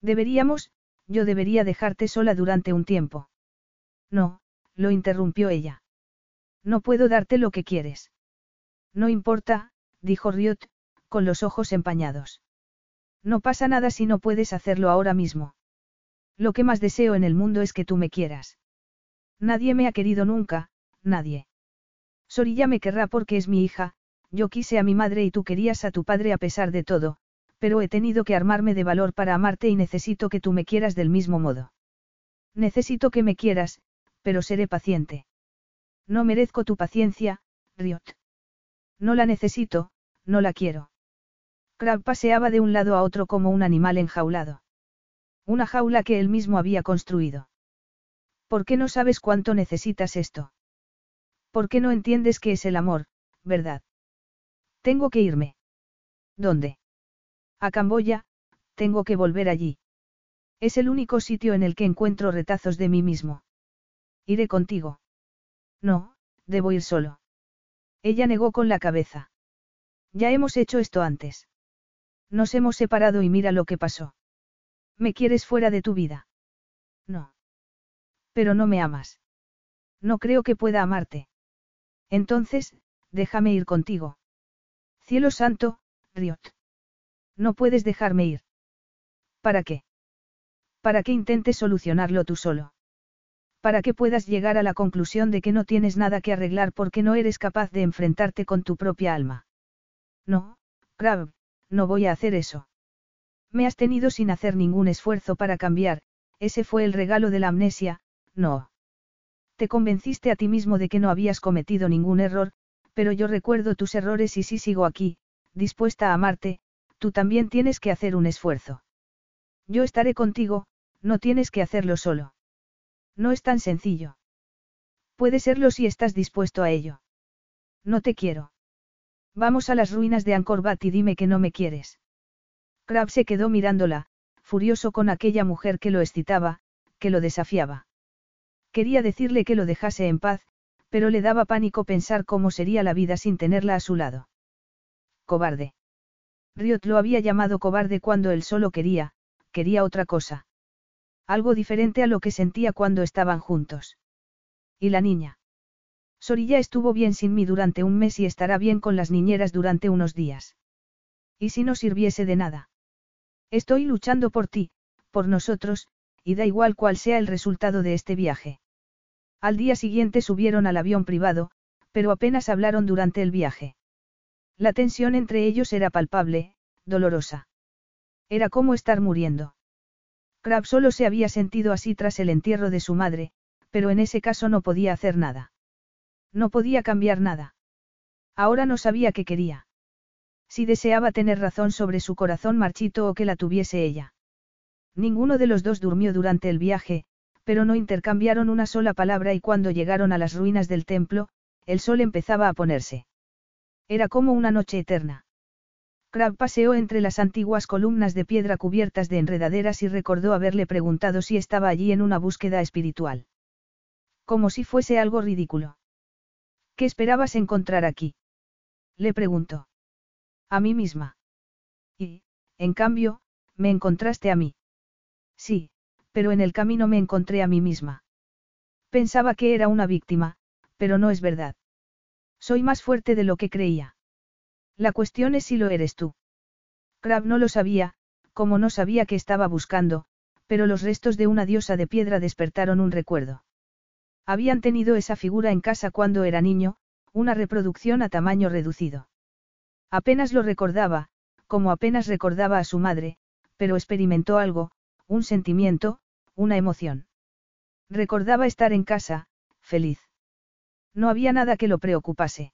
Deberíamos, yo debería dejarte sola durante un tiempo. No, lo interrumpió ella. No puedo darte lo que quieres. No importa, dijo Riot, con los ojos empañados. No pasa nada si no puedes hacerlo ahora mismo. Lo que más deseo en el mundo es que tú me quieras. Nadie me ha querido nunca, nadie. Sorilla me querrá porque es mi hija, yo quise a mi madre y tú querías a tu padre a pesar de todo, pero he tenido que armarme de valor para amarte y necesito que tú me quieras del mismo modo. Necesito que me quieras, pero seré paciente. No merezco tu paciencia, Riot. No la necesito, no la quiero. Crab paseaba de un lado a otro como un animal enjaulado. Una jaula que él mismo había construido. ¿Por qué no sabes cuánto necesitas esto? ¿Por qué no entiendes qué es el amor, verdad? Tengo que irme. ¿Dónde? A Camboya, tengo que volver allí. Es el único sitio en el que encuentro retazos de mí mismo. Iré contigo. No, debo ir solo. Ella negó con la cabeza. Ya hemos hecho esto antes. Nos hemos separado y mira lo que pasó. ¿Me quieres fuera de tu vida? No. Pero no me amas. No creo que pueda amarte. Entonces, déjame ir contigo. Cielo santo, Riot. No puedes dejarme ir. ¿Para qué? Para que intentes solucionarlo tú solo para que puedas llegar a la conclusión de que no tienes nada que arreglar porque no eres capaz de enfrentarte con tu propia alma. No, Crab, no voy a hacer eso. Me has tenido sin hacer ningún esfuerzo para cambiar, ese fue el regalo de la amnesia, no. Te convenciste a ti mismo de que no habías cometido ningún error, pero yo recuerdo tus errores y si sigo aquí, dispuesta a amarte, tú también tienes que hacer un esfuerzo. Yo estaré contigo, no tienes que hacerlo solo. No es tan sencillo. Puede serlo si estás dispuesto a ello. No te quiero. Vamos a las ruinas de Angkor Wat y dime que no me quieres. Crab se quedó mirándola, furioso con aquella mujer que lo excitaba, que lo desafiaba. Quería decirle que lo dejase en paz, pero le daba pánico pensar cómo sería la vida sin tenerla a su lado. Cobarde. Riot lo había llamado cobarde cuando él solo quería, quería otra cosa. Algo diferente a lo que sentía cuando estaban juntos. ¿Y la niña? Sorilla estuvo bien sin mí durante un mes y estará bien con las niñeras durante unos días. ¿Y si no sirviese de nada? Estoy luchando por ti, por nosotros, y da igual cuál sea el resultado de este viaje. Al día siguiente subieron al avión privado, pero apenas hablaron durante el viaje. La tensión entre ellos era palpable, dolorosa. Era como estar muriendo. Crab solo se había sentido así tras el entierro de su madre, pero en ese caso no podía hacer nada. No podía cambiar nada. Ahora no sabía qué quería. Si deseaba tener razón sobre su corazón marchito o que la tuviese ella. Ninguno de los dos durmió durante el viaje, pero no intercambiaron una sola palabra y cuando llegaron a las ruinas del templo, el sol empezaba a ponerse. Era como una noche eterna. Crab paseó entre las antiguas columnas de piedra cubiertas de enredaderas y recordó haberle preguntado si estaba allí en una búsqueda espiritual. Como si fuese algo ridículo. ¿Qué esperabas encontrar aquí? Le preguntó. A mí misma. Y, en cambio, me encontraste a mí. Sí, pero en el camino me encontré a mí misma. Pensaba que era una víctima, pero no es verdad. Soy más fuerte de lo que creía. La cuestión es si lo eres tú. Crab no lo sabía, como no sabía que estaba buscando, pero los restos de una diosa de piedra despertaron un recuerdo. Habían tenido esa figura en casa cuando era niño, una reproducción a tamaño reducido. Apenas lo recordaba, como apenas recordaba a su madre, pero experimentó algo, un sentimiento, una emoción. Recordaba estar en casa, feliz. No había nada que lo preocupase.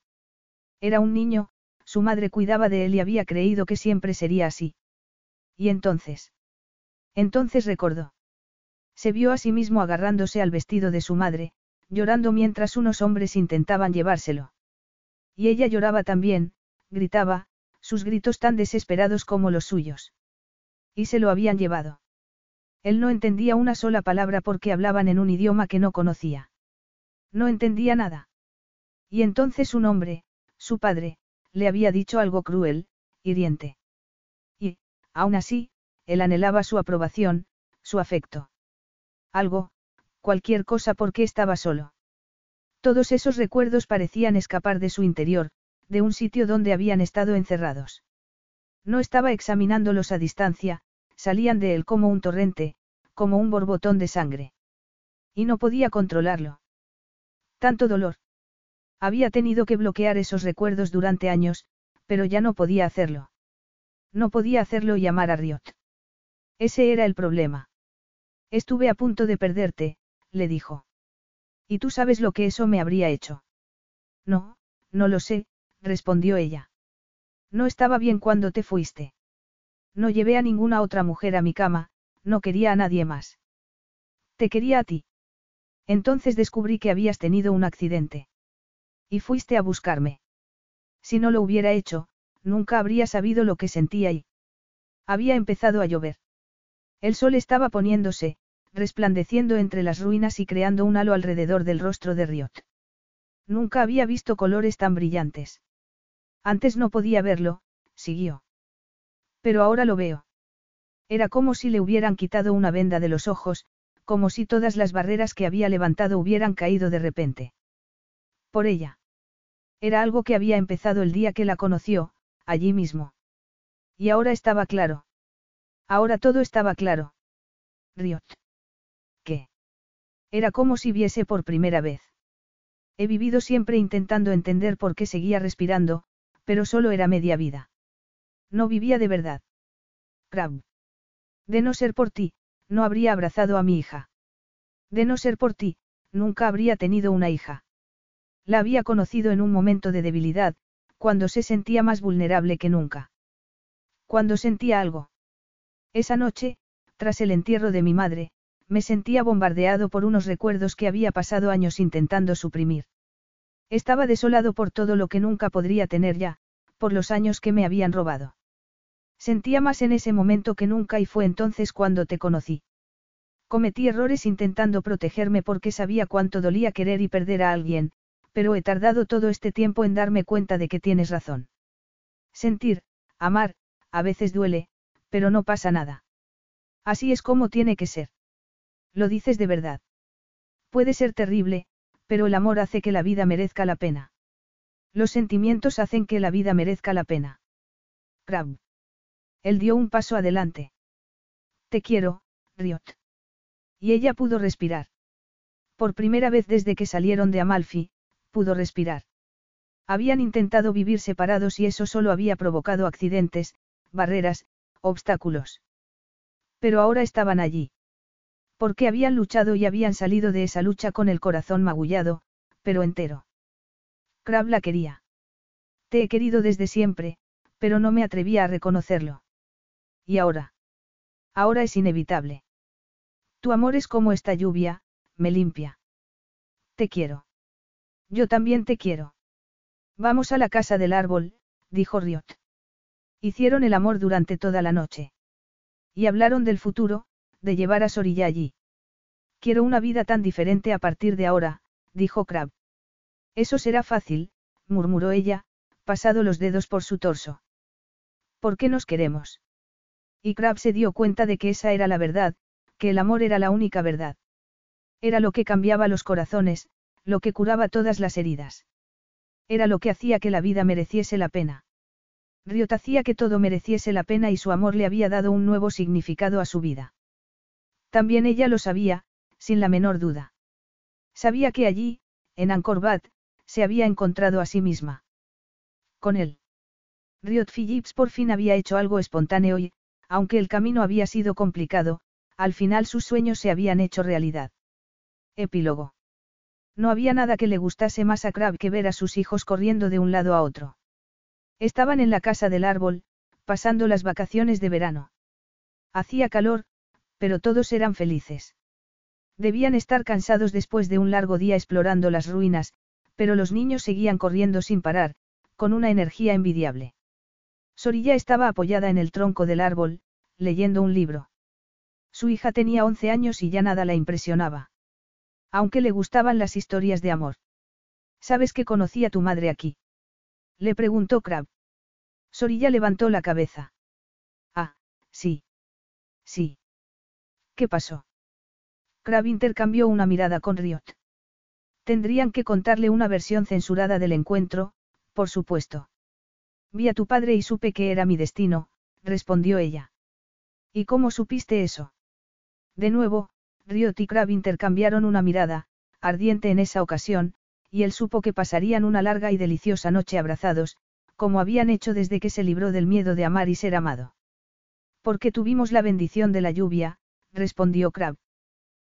Era un niño, su madre cuidaba de él y había creído que siempre sería así. ¿Y entonces? Entonces recordó. Se vio a sí mismo agarrándose al vestido de su madre, llorando mientras unos hombres intentaban llevárselo. Y ella lloraba también, gritaba, sus gritos tan desesperados como los suyos. Y se lo habían llevado. Él no entendía una sola palabra porque hablaban en un idioma que no conocía. No entendía nada. Y entonces un hombre, su padre, le había dicho algo cruel, hiriente. Y, aún así, él anhelaba su aprobación, su afecto. Algo, cualquier cosa porque estaba solo. Todos esos recuerdos parecían escapar de su interior, de un sitio donde habían estado encerrados. No estaba examinándolos a distancia, salían de él como un torrente, como un borbotón de sangre. Y no podía controlarlo. Tanto dolor. Había tenido que bloquear esos recuerdos durante años, pero ya no podía hacerlo. No podía hacerlo y amar a Riot. Ese era el problema. Estuve a punto de perderte, le dijo. ¿Y tú sabes lo que eso me habría hecho? No, no lo sé, respondió ella. No estaba bien cuando te fuiste. No llevé a ninguna otra mujer a mi cama, no quería a nadie más. Te quería a ti. Entonces descubrí que habías tenido un accidente. Y fuiste a buscarme. Si no lo hubiera hecho, nunca habría sabido lo que sentía y... Había empezado a llover. El sol estaba poniéndose, resplandeciendo entre las ruinas y creando un halo alrededor del rostro de Riot. Nunca había visto colores tan brillantes. Antes no podía verlo, siguió. Pero ahora lo veo. Era como si le hubieran quitado una venda de los ojos, como si todas las barreras que había levantado hubieran caído de repente. Por ella. Era algo que había empezado el día que la conoció, allí mismo. Y ahora estaba claro. Ahora todo estaba claro. Riot. ¿Qué? Era como si viese por primera vez. He vivido siempre intentando entender por qué seguía respirando, pero solo era media vida. No vivía de verdad. Crab. De no ser por ti, no habría abrazado a mi hija. De no ser por ti, nunca habría tenido una hija. La había conocido en un momento de debilidad, cuando se sentía más vulnerable que nunca. Cuando sentía algo. Esa noche, tras el entierro de mi madre, me sentía bombardeado por unos recuerdos que había pasado años intentando suprimir. Estaba desolado por todo lo que nunca podría tener ya, por los años que me habían robado. Sentía más en ese momento que nunca y fue entonces cuando te conocí. Cometí errores intentando protegerme porque sabía cuánto dolía querer y perder a alguien, pero he tardado todo este tiempo en darme cuenta de que tienes razón. Sentir, amar, a veces duele, pero no pasa nada. Así es como tiene que ser. Lo dices de verdad. Puede ser terrible, pero el amor hace que la vida merezca la pena. Los sentimientos hacen que la vida merezca la pena. Crab. Él dio un paso adelante. Te quiero, Riot. Y ella pudo respirar. Por primera vez desde que salieron de Amalfi, pudo respirar. Habían intentado vivir separados y eso solo había provocado accidentes, barreras, obstáculos. Pero ahora estaban allí. Porque habían luchado y habían salido de esa lucha con el corazón magullado, pero entero. Crab la quería. Te he querido desde siempre, pero no me atrevía a reconocerlo. ¿Y ahora? Ahora es inevitable. Tu amor es como esta lluvia, me limpia. Te quiero. Yo también te quiero. Vamos a la casa del árbol, dijo Riot. Hicieron el amor durante toda la noche. Y hablaron del futuro, de llevar a Sorilla allí. Quiero una vida tan diferente a partir de ahora, dijo Crab. Eso será fácil, murmuró ella, pasado los dedos por su torso. ¿Por qué nos queremos? Y Crab se dio cuenta de que esa era la verdad, que el amor era la única verdad. Era lo que cambiaba los corazones, lo que curaba todas las heridas. Era lo que hacía que la vida mereciese la pena. Riot hacía que todo mereciese la pena y su amor le había dado un nuevo significado a su vida. También ella lo sabía, sin la menor duda. Sabía que allí, en Ancorbat, se había encontrado a sí misma. Con él. Riot Phillips por fin había hecho algo espontáneo y, aunque el camino había sido complicado, al final sus sueños se habían hecho realidad. Epílogo. No había nada que le gustase más a Crab que ver a sus hijos corriendo de un lado a otro. Estaban en la casa del árbol, pasando las vacaciones de verano. Hacía calor, pero todos eran felices. Debían estar cansados después de un largo día explorando las ruinas, pero los niños seguían corriendo sin parar, con una energía envidiable. Sorilla estaba apoyada en el tronco del árbol, leyendo un libro. Su hija tenía 11 años y ya nada la impresionaba. Aunque le gustaban las historias de amor. ¿Sabes que conocí a tu madre aquí? Le preguntó Crab. Sorilla levantó la cabeza. Ah, sí. Sí. ¿Qué pasó? Crab intercambió una mirada con Riot. Tendrían que contarle una versión censurada del encuentro, por supuesto. Vi a tu padre y supe que era mi destino, respondió ella. ¿Y cómo supiste eso? De nuevo, Riot y Crab intercambiaron una mirada, ardiente en esa ocasión, y él supo que pasarían una larga y deliciosa noche abrazados, como habían hecho desde que se libró del miedo de amar y ser amado. Porque tuvimos la bendición de la lluvia, respondió Crab.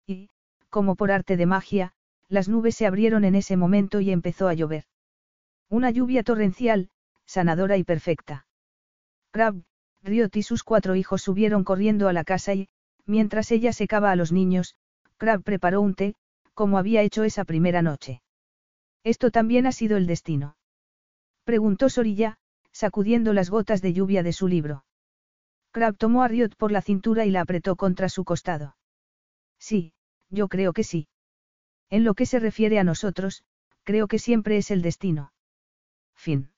Y, como por arte de magia, las nubes se abrieron en ese momento y empezó a llover. Una lluvia torrencial, sanadora y perfecta. Crab, Riot y sus cuatro hijos subieron corriendo a la casa y, mientras ella secaba a los niños, Crab preparó un té, como había hecho esa primera noche. Esto también ha sido el destino. Preguntó Sorilla, sacudiendo las gotas de lluvia de su libro. Crab tomó a Riot por la cintura y la apretó contra su costado. Sí, yo creo que sí. En lo que se refiere a nosotros, creo que siempre es el destino. Fin.